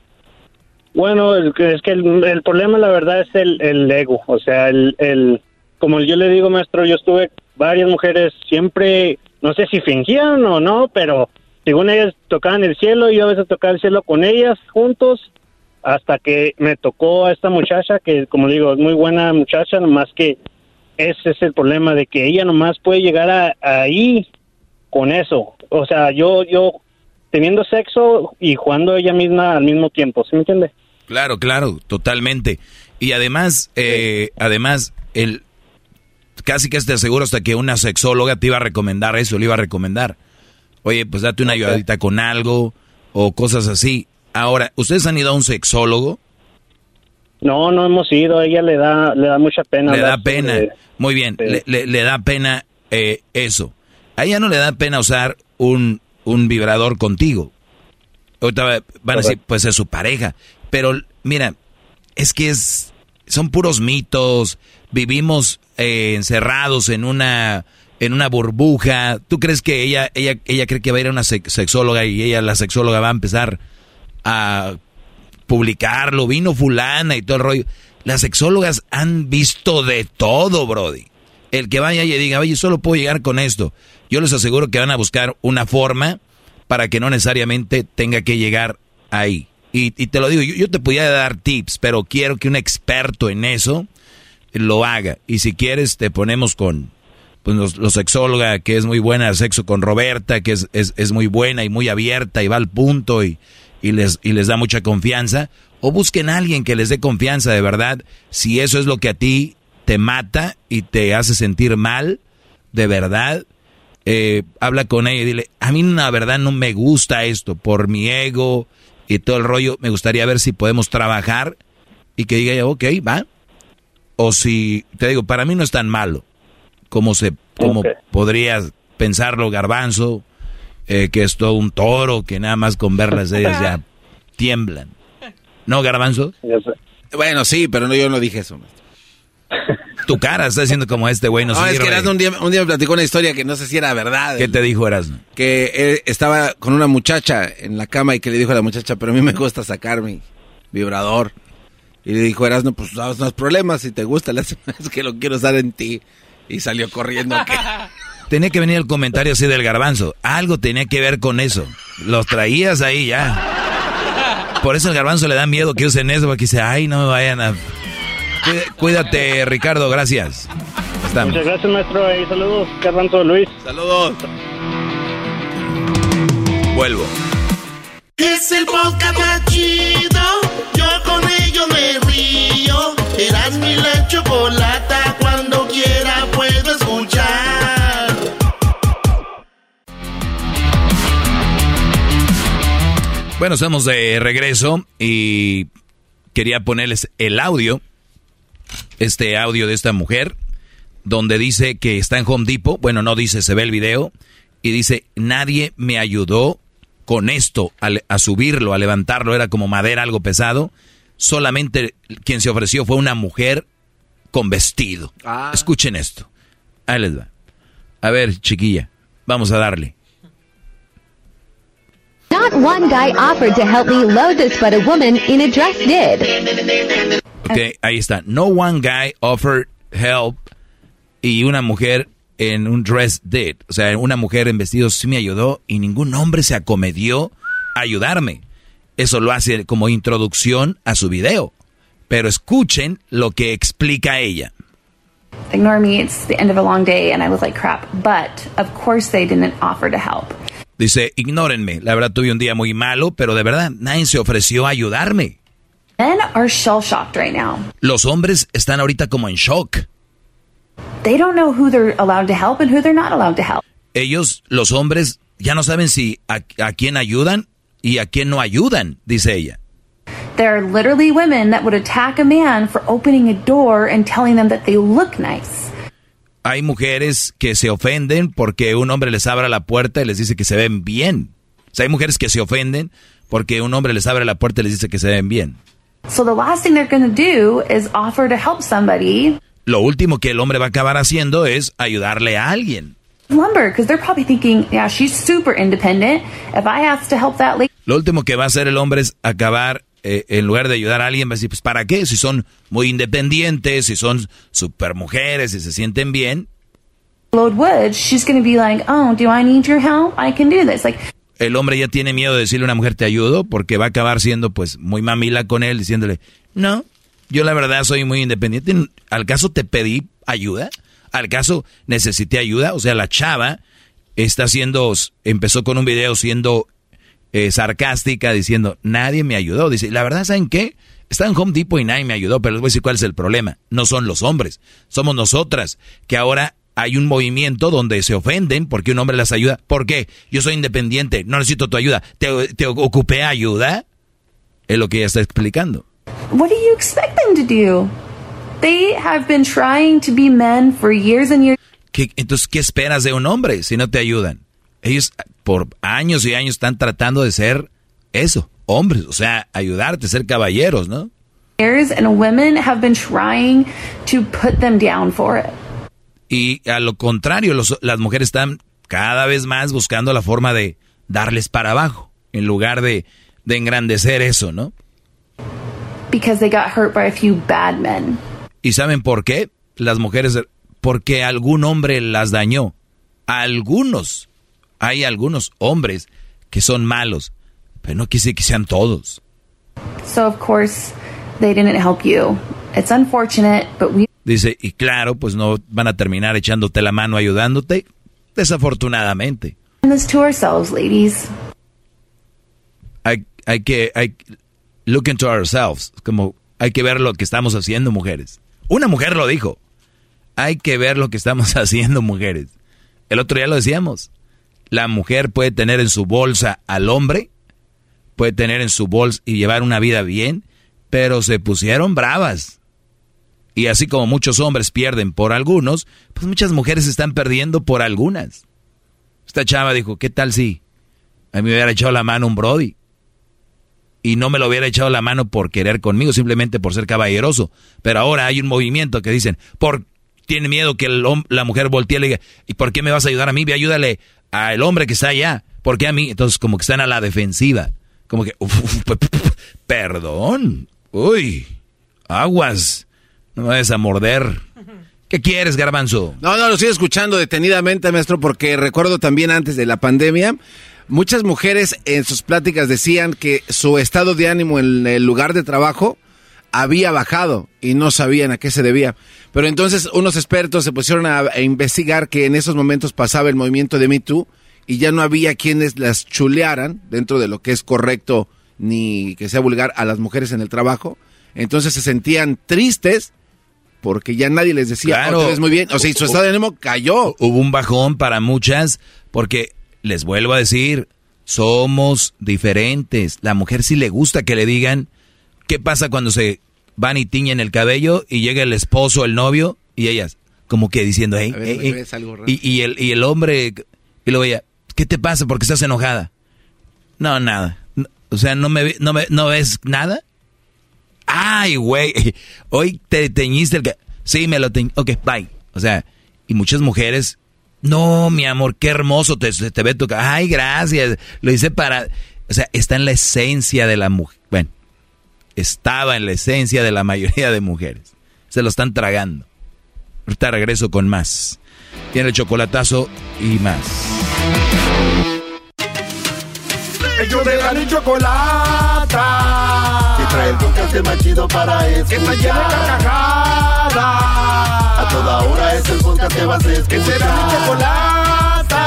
Bueno, es que el, el problema, la verdad, es el, el ego. O sea, el, el, como yo le digo, maestro, yo estuve varias mujeres siempre, no sé si fingían o no, pero según ellas tocaban el cielo, y yo a veces tocaba el cielo con ellas juntos, hasta que me tocó a esta muchacha, que como digo, es muy buena muchacha, nomás que ese es el problema de que ella nomás puede llegar a, ahí con eso. O sea, yo, yo teniendo sexo y jugando ella misma al mismo tiempo, ¿sí me entiende? Claro, claro, totalmente. Y además, eh, además, el casi que te seguro hasta que una sexóloga te iba a recomendar eso, le iba a recomendar. Oye, pues date una ayudadita con algo o cosas así. Ahora, ¿ustedes han ido a un sexólogo? No, no hemos ido. Ella le da, le da mucha pena. Le da pena. Muy bien, le, le, da pena eh, eso. A ella no le da pena usar un, un vibrador contigo. Ahorita van a decir, pues es su pareja. Pero mira, es que es, son puros mitos. Vivimos eh, encerrados en una en una burbuja. ¿Tú crees que ella ella ella cree que va a ir a una sexóloga y ella la sexóloga va a empezar a publicarlo? Vino fulana y todo el rollo. Las sexólogas han visto de todo, brody. El que vaya y diga, oye, solo puedo llegar con esto. Yo les aseguro que van a buscar una forma para que no necesariamente tenga que llegar ahí. Y, te lo digo, yo, te podía dar tips, pero quiero que un experto en eso lo haga. Y si quieres, te ponemos con pues, los, sexóloga, que es muy buena, sexo con Roberta, que es, es, muy buena y muy abierta y va al punto y, y, les, y les da mucha confianza. O busquen a alguien que les dé confianza de verdad. Si eso es lo que a ti te mata y te hace sentir mal, de verdad, eh, habla con ella y dile, a mí la verdad no me gusta esto, por mi ego y todo el rollo, me gustaría ver si podemos trabajar y que diga, ok, va. O si, te digo, para mí no es tan malo como, se, como podrías pensarlo garbanzo, eh, que es todo un toro, que nada más con verlas ellas ya tiemblan. ¿No, garbanzo? Bueno, sí, pero no, yo no dije eso. Tu cara está diciendo como este güey. No, no es que Erasmo un día, un día me platicó una historia que no sé si era verdad. ¿Qué te dijo Erasmo? Que él estaba con una muchacha en la cama y que le dijo a la muchacha, pero a mí me gusta sacar mi vibrador. Y le dijo Erasmo, pues no hay problemas, si te gusta, es que lo quiero usar en ti. Y salió corriendo. Tenía que venir el comentario así del garbanzo. Algo tenía que ver con eso. Los traías ahí ya. Por eso el garbanzo le da miedo que usen eso, porque dice, ay, no me vayan a Cuídate, Ricardo, gracias. Muchas gracias, maestro. Y saludos, Carranzo Luis. Saludos. Vuelvo. Es el podcast más chido. Con ello me río. Eras mi la chocolata. Cuando quiera puedo escuchar. Bueno, estamos de regreso y quería ponerles el audio este audio de esta mujer donde dice que está en Home Depot, bueno, no dice, se ve el video, y dice, nadie me ayudó con esto, a, subirlo, a levantarlo, era como madera, algo pesado, solamente quien se ofreció fue una mujer con vestido. Ah. Escuchen esto. Ahí les va. A ver, chiquilla, vamos a darle. Not one guy offered to help me load this, but a woman in a dress did. Ok, ahí está. No one guy offered help y una mujer en un dress did. O sea, una mujer en vestido sí me ayudó y ningún hombre se acomedió a ayudarme. Eso lo hace como introducción a su video. Pero escuchen lo que explica ella. Ignore me, it's the end of a long day and I was like crap. But of course they didn't offer to help. Dice, ignórenme. La verdad tuve un día muy malo, pero de verdad nadie se ofreció a ayudarme. Men are shell shocked right now. Los hombres están ahorita como en shock. They don't know who they're allowed to help and who they're not allowed to help. Ellos, los hombres, ya no saben si a, a quién ayudan y a quién no ayudan, dice ella. There are literally women that would attack a man for opening a door and telling them that they look nice. hay mujeres que se ofenden porque un hombre les abra la puerta y les dice que se ven bien. O sea, hay mujeres que se ofenden porque un hombre les abre la puerta y les dice que se ven bien. So the last thing they're going to do is offer to help somebody. Lo último que el hombre va a acabar haciendo es ayudarle a alguien. Lumber, thinking, yeah, she's super. If I to help that lady. Lo último que va a hacer el hombre es acabar, eh, en lugar de ayudar a alguien, va a decir, pues ¿para qué? Si son muy independientes, si son super mujeres, si se sienten bien. Load wood, she's going to be like, oh, do I need your help? I can do this. Like, el hombre ya tiene miedo de decirle a una mujer te ayudo porque va a acabar siendo pues muy mamila con él diciéndole, no, yo la verdad soy muy independiente. ¿Al caso te pedí ayuda? ¿Al caso necesité ayuda? O sea, la chava está haciendo, empezó con un video siendo eh, sarcástica diciendo, nadie me ayudó. Dice, la verdad, ¿saben qué? Está en Home Depot y nadie me ayudó, pero les voy a decir cuál es el problema. No son los hombres, somos nosotras, que ahora hay un movimiento donde se ofenden porque un hombre las ayuda. ¿Por qué? Yo soy independiente, no necesito tu ayuda. ¿Te, te ocupé ayuda? Es lo que ella está explicando. They have been trying to be men for years and years. ¿Qué, entonces, ¿qué esperas de un hombre si no te ayudan? Ellos por años y años están tratando de ser eso, hombres, o sea, ayudarte, ser caballeros, ¿no? And women have been trying to put them down for it. Y a lo contrario, las mujeres están cada vez más buscando la forma de darles para abajo, en lugar de, de engrandecer eso, ¿no? Because they got hurt by a few bad men. ¿Y saben por qué? Las mujeres, porque algún hombre las dañó. Algunos, hay algunos hombres que son malos, pero no quise que sean todos. So of course they didn't help you. It's unfortunate, but we Dice, y claro, pues no van a terminar echándote la mano ayudándote, desafortunadamente. To ourselves, ladies. Hay, hay que, hay, look into ourselves, como hay que ver lo que estamos haciendo, mujeres. Una mujer lo dijo, hay que ver lo que estamos haciendo, mujeres. El otro día lo decíamos, la mujer puede tener en su bolsa al hombre, puede tener en su bolsa y llevar una vida bien, pero se pusieron bravas y así como muchos hombres pierden por algunos, pues muchas mujeres están perdiendo por algunas. Esta chava dijo, ¿qué tal si a mí me hubiera echado la mano un Brody? Y no me lo hubiera echado la mano por querer conmigo, simplemente por ser caballeroso. Pero ahora hay un movimiento que dicen, por tiene miedo que la mujer voltee y le diga, ¿y por qué me vas a ayudar a mí? Ve, ayúdale al hombre que está allá. ¿Por qué a mí? Entonces como que están a la defensiva. Como que, perdón. Uy, aguas. No me vayas a morder. ¿Qué quieres, garbanzo? No, no, lo estoy escuchando detenidamente, maestro, porque recuerdo también antes de la pandemia, muchas mujeres en sus pláticas decían que su estado de ánimo en el lugar de trabajo había bajado y no sabían a qué se debía. Pero entonces unos expertos se pusieron a, investigar que en esos momentos pasaba el movimiento de Me Too y ya no había quienes las chulearan dentro de lo que es correcto ni que sea vulgar a las mujeres en el trabajo. Entonces se sentían tristes porque ya nadie les decía, oh, claro, muy bien. O sea, su estado de ánimo cayó. Hubo un bajón para muchas, porque les vuelvo a decir, somos diferentes. La mujer sí le gusta que le digan, ¿qué pasa cuando se van y tiñen el cabello y llega el esposo, el novio, y ellas, como que diciendo, hey, y, el, y el hombre, y luego ella, ¿qué te pasa? porque estás enojada? No, nada. O sea, ¿no, me, no, me, ¿no ves nada? Ay, güey, hoy te teñiste el que... Sí, me lo teñí. Ok, bye. O sea, y muchas mujeres, no, mi amor, qué hermoso te, te ve tu... Ay, gracias. Lo hice para... O sea, está en la esencia de la mujer. Bueno, estaba en la esencia de la mayoría de mujeres. Se lo están tragando. Ahorita regreso con más. Tiene el chocolatazo y más. Ellos de la chocolata trae el podcast más chido para escuchar. Que está llena de carcajadas. A toda hora es el podcast que vas a escuchar. Que será mi chocolata.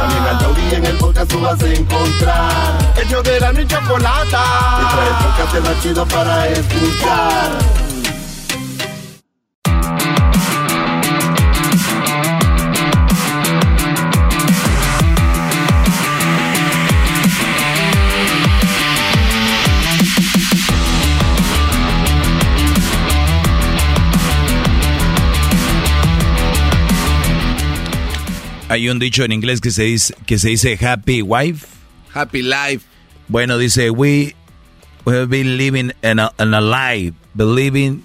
También al taurí en el podcast tú vas a encontrar. El yo de la mi chocolata. Que trae el podcast más chido para escuchar. Hay un dicho en inglés que se dice, que se dice happy wife. Happy life. Bueno, dice, we, we have been living in a, in a lie, believing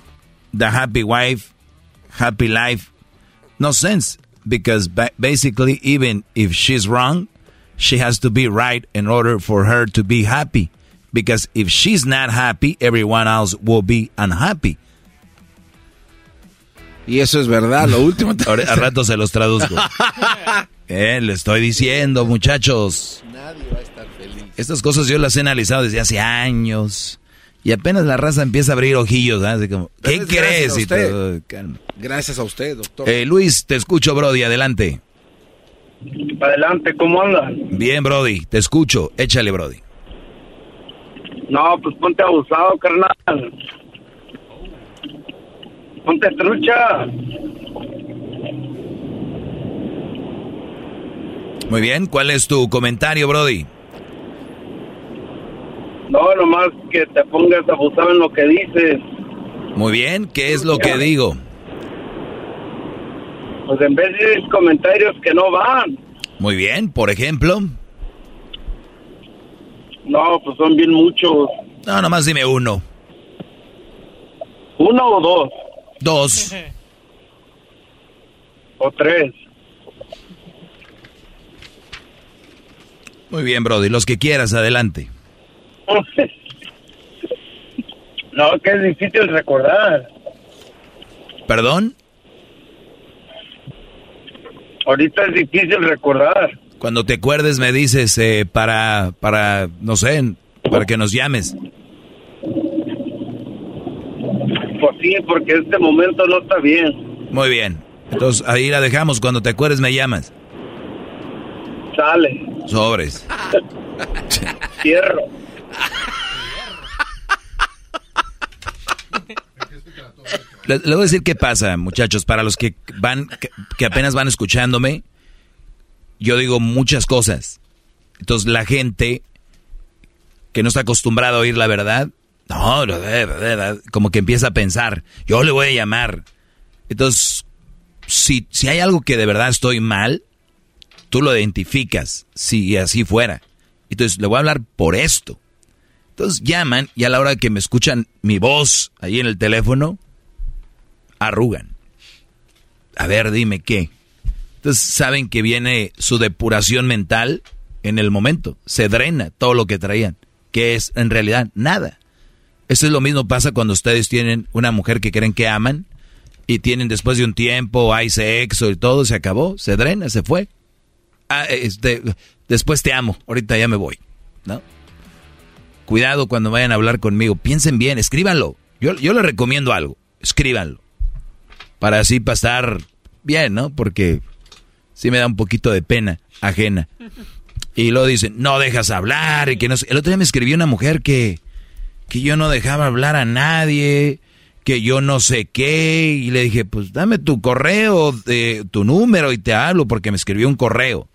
the happy wife, happy life. No sense, because basically, even if she's wrong, she has to be right in order for her to be happy. Because if she's not happy, everyone else will be unhappy. Y eso es verdad, lo último. a rato se los traduzco. eh, le estoy diciendo, muchachos. Nadie va a estar feliz. Estas cosas yo las he analizado desde hace años. Y apenas la raza empieza a abrir ojillos, Así como, ¿qué crees? Gracias a usted, doctor. Eh, Luis, te escucho, Brody, adelante. Adelante, ¿cómo anda? Bien, Brody, te escucho. Échale, Brody. No, pues ponte abusado, carnal. Ponte trucha. Muy bien, ¿cuál es tu comentario, Brody? No, nomás que te pongas abusado en lo que dices. Muy bien, ¿qué es lo que digo? Pues en vez de comentarios que no van. Muy bien, por ejemplo. No, pues son bien muchos. No, nomás dime uno. ¿Uno o dos? Dos. o tres. Muy bien, Brody. Los que quieras, adelante. no, que es difícil recordar. ¿Perdón? Ahorita es difícil recordar. Cuando te acuerdes me dices eh, para, para, no sé, para que nos llames. Pues sí, porque este momento no está bien. Muy bien. Entonces ahí la dejamos. Cuando te acuerdes me llamas. Sale. Sobres. Cierro. Le, voy a decir qué pasa, muchachos, para los que van, que, apenas van escuchándome, yo digo muchas cosas. Entonces la gente que no está acostumbrada a oír la verdad, no, como que empieza a pensar, yo le voy a llamar. Entonces, si, si hay algo que de verdad estoy mal, tú lo identificas, si así fuera. Entonces, le voy a hablar por esto. Entonces llaman y a la hora que me escuchan mi voz ahí en el teléfono, arrugan. A ver, dime qué. Entonces saben que viene su depuración mental en el momento. Se drena todo lo que traían, que es en realidad nada. Eso es lo mismo pasa cuando ustedes tienen una mujer que creen que aman y tienen después de un tiempo, hay sexo y todo, se acabó, se drena, se fue. Ah, este, después te amo, ahorita ya me voy, ¿no? Cuidado cuando vayan a hablar conmigo, piensen bien, escríbanlo. Yo, yo les recomiendo algo, escríbanlo para así pasar bien, ¿no? Porque sí me da un poquito de pena ajena. Y luego dicen, no dejas hablar y que no. El otro día me escribió una mujer que, que yo no dejaba hablar a nadie, que yo no sé qué, y le dije, pues dame tu correo, de, tu número y te hablo porque me escribió un correo.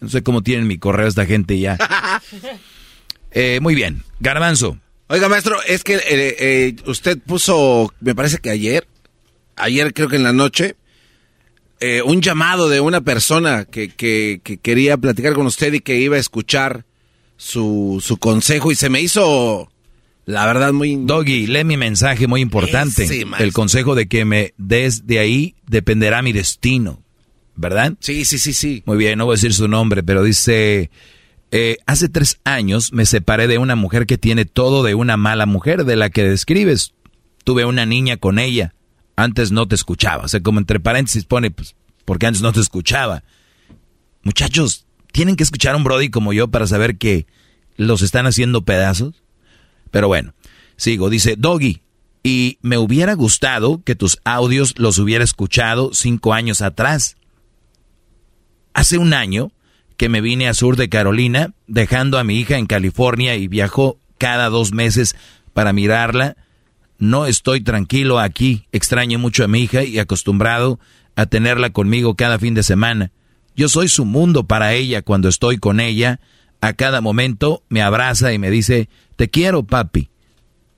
No sé cómo tienen mi correo esta gente ya. Eh, muy bien, Garbanzo. Oiga, maestro, es que eh, eh, usted puso, me parece que ayer, ayer creo que en la noche, eh, un llamado de una persona que, que, quería platicar con usted y que iba a escuchar su, su consejo y se me hizo, la verdad, muy... Doggy, lee mi mensaje muy importante. el consejo de que me des de ahí dependerá mi destino, ¿verdad? Sí, sí, sí, sí. Muy bien, no voy a decir su nombre, pero dice... Eh, hace tres años me separé de una mujer que tiene todo de una mala mujer de la que describes. Tuve una niña con ella antes no te escuchaba. O sea, como entre paréntesis pone, pues, porque antes no te escuchaba. Muchachos, tienen que escuchar a un Brody como yo para saber que los están haciendo pedazos. Pero bueno, sigo. Dice, Doggy, y me hubiera gustado que tus audios los hubiera escuchado cinco años atrás. Hace un año que me vine a sur de Carolina, dejando a mi hija en California y viajó cada dos meses para mirarla no estoy tranquilo aquí, extraño mucho a mi hija y acostumbrado a tenerla conmigo cada fin de semana. Yo soy su mundo para ella cuando estoy con ella. A cada momento me abraza y me dice, te quiero, papi.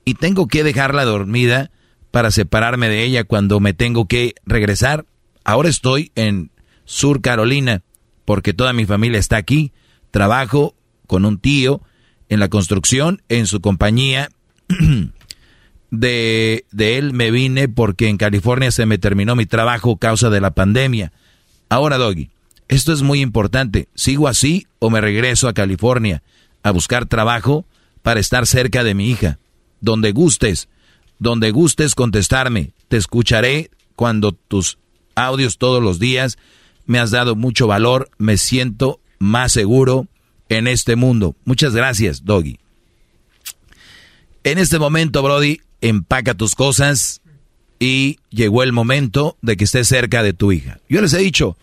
Y tengo que dejarla dormida para separarme de ella cuando me tengo que regresar. Ahora estoy en Sur Carolina porque toda mi familia está aquí. Trabajo con un tío en la construcción, en su compañía. de, de él me vine porque en California se me terminó mi trabajo causa de la pandemia. Ahora, Doggy, esto es muy importante. ¿Sigo así o me regreso a California a buscar trabajo para estar cerca de mi hija? Donde gustes, donde gustes contestarme. Te escucharé cuando tus audios todos los días me has dado mucho valor. Me siento más seguro en este mundo. Muchas gracias, Doggy. En este momento, Brody, empaca tus cosas y llegó el momento de que estés cerca de tu hija. Yo les he dicho,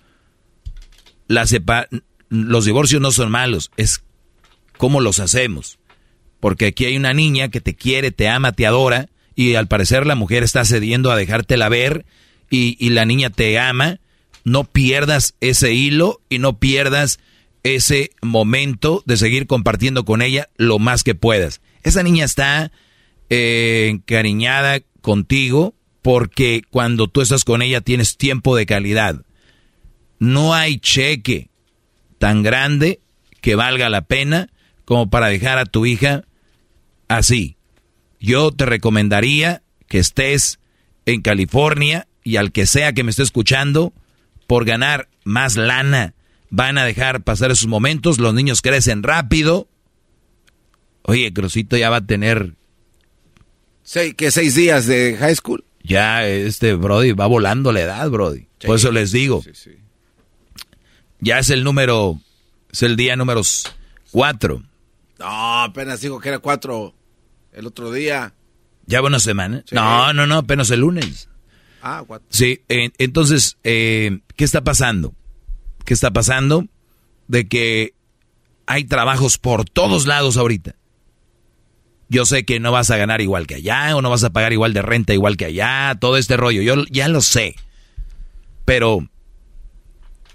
los divorcios no son malos, es cómo los hacemos. Porque aquí hay una niña que te quiere, te ama, te adora, y al parecer la mujer está cediendo a dejártela ver, y, la niña te ama. No pierdas ese hilo y no pierdas ese momento de seguir compartiendo con ella lo más que puedas. Esa niña está eh, encariñada contigo porque cuando tú estás con ella tienes tiempo de calidad. No hay cheque tan grande que valga la pena como para dejar a tu hija así. Yo te recomendaría que estés en California y al que sea que me esté escuchando, por ganar más lana, van a dejar pasar esos momentos, los niños crecen rápido. Oye, Crucito ya va a tener... ¿Qué seis días de high school? Ya, este Brody va volando la edad, Brody. Por eso les digo. Ya es el número, es el día número cuatro. No, apenas dijo que era cuatro el otro día. ¿Ya va una semana? No, no, no, apenas el lunes. Ah, cuatro. Sí, entonces, eh, ¿qué está pasando? ¿Qué está pasando? De que hay trabajos por todos lados ahorita. Yo sé que no vas a ganar igual que allá, o no vas a pagar igual de renta igual que allá, todo este rollo, yo ya lo sé. Pero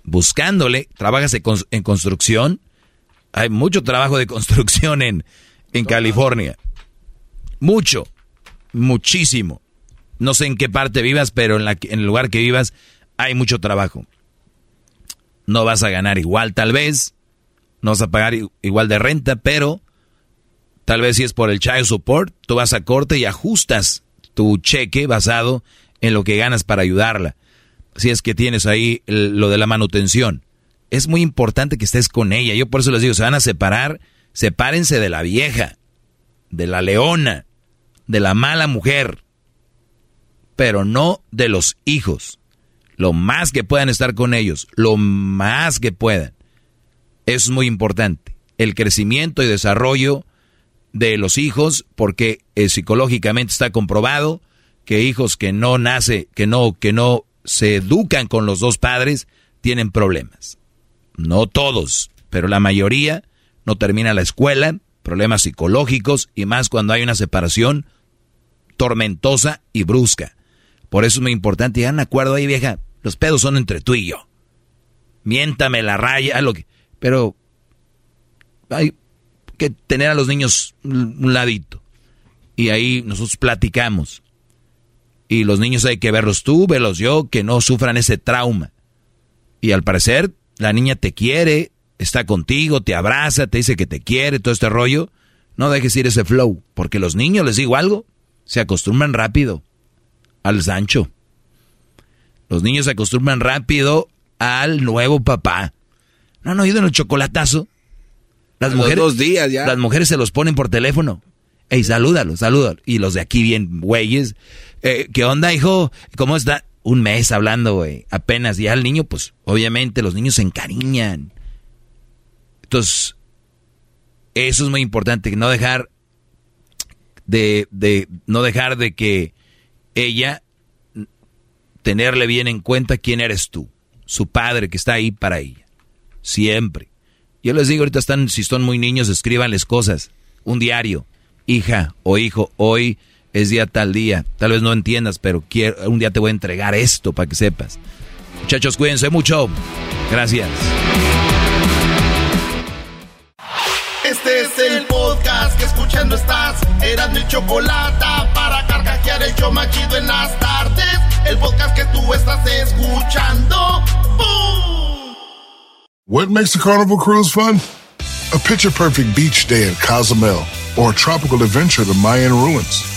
buscándole, trabajas en construcción, hay mucho trabajo de construcción en, en California. Mucho, muchísimo. No sé en qué parte vivas, pero en, la, en el lugar que vivas hay mucho trabajo. No vas a ganar igual tal vez, no vas a pagar igual de renta, pero tal vez si es por el child support, tú vas a corte y ajustas tu cheque basado en lo que ganas para ayudarla si es que tienes ahí lo de la manutención. Es muy importante que estés con ella. Yo por eso les digo, se van a separar, sepárense de la vieja, de la leona, de la mala mujer, pero no de los hijos. Lo más que puedan estar con ellos, lo más que puedan. Eso es muy importante. El crecimiento y desarrollo de los hijos, porque eh, psicológicamente está comprobado que hijos que no nace, que no, que no se educan con los dos padres tienen problemas. No todos, pero la mayoría no termina la escuela, problemas psicológicos y más cuando hay una separación tormentosa y brusca. Por eso es muy importante llegar a un acuerdo ahí, vieja. Los pedos son entre tú y yo. Miéntame la raya, lo que, pero hay que tener a los niños un ladito. Y ahí nosotros platicamos. Y los niños hay que verlos tú, verlos yo, que no sufran ese trauma. Y al parecer, la niña te quiere, está contigo, te abraza, te dice que te quiere, todo este rollo. No dejes ir ese flow, porque los niños, les digo algo, se acostumbran rápido al Sancho. Los niños se acostumbran rápido al nuevo papá. ¿No han oído en el chocolatazo? Las mujeres, dos días ya. Las mujeres se los ponen por teléfono. Ey, salúdalo, salúdalo. Y los de aquí bien güeyes. Eh, ¿Qué onda, hijo? ¿Cómo está? Un mes hablando, güey. Apenas. Ya el niño, pues, obviamente, los niños se encariñan. Entonces, eso es muy importante. No dejar de, de, no dejar de que ella tenerle bien en cuenta quién eres tú. Su padre que está ahí para ella. Siempre. Yo les digo, ahorita están, si son muy niños, escríbanles cosas. Un diario hija o hijo, hoy es día tal día. Tal vez no entiendas, pero quiero, un día te voy a entregar esto para que sepas. Muchachos, cuídense mucho. Gracias. Este es el podcast que escuchando estás. Eran mi chocolate para carcajear el yo machido en las tardes. El podcast que tú estás escuchando. ¡Bum! What makes a Carnival cruise fun? A picture perfect beach day at Cozumel or a tropical adventure to Mayan ruins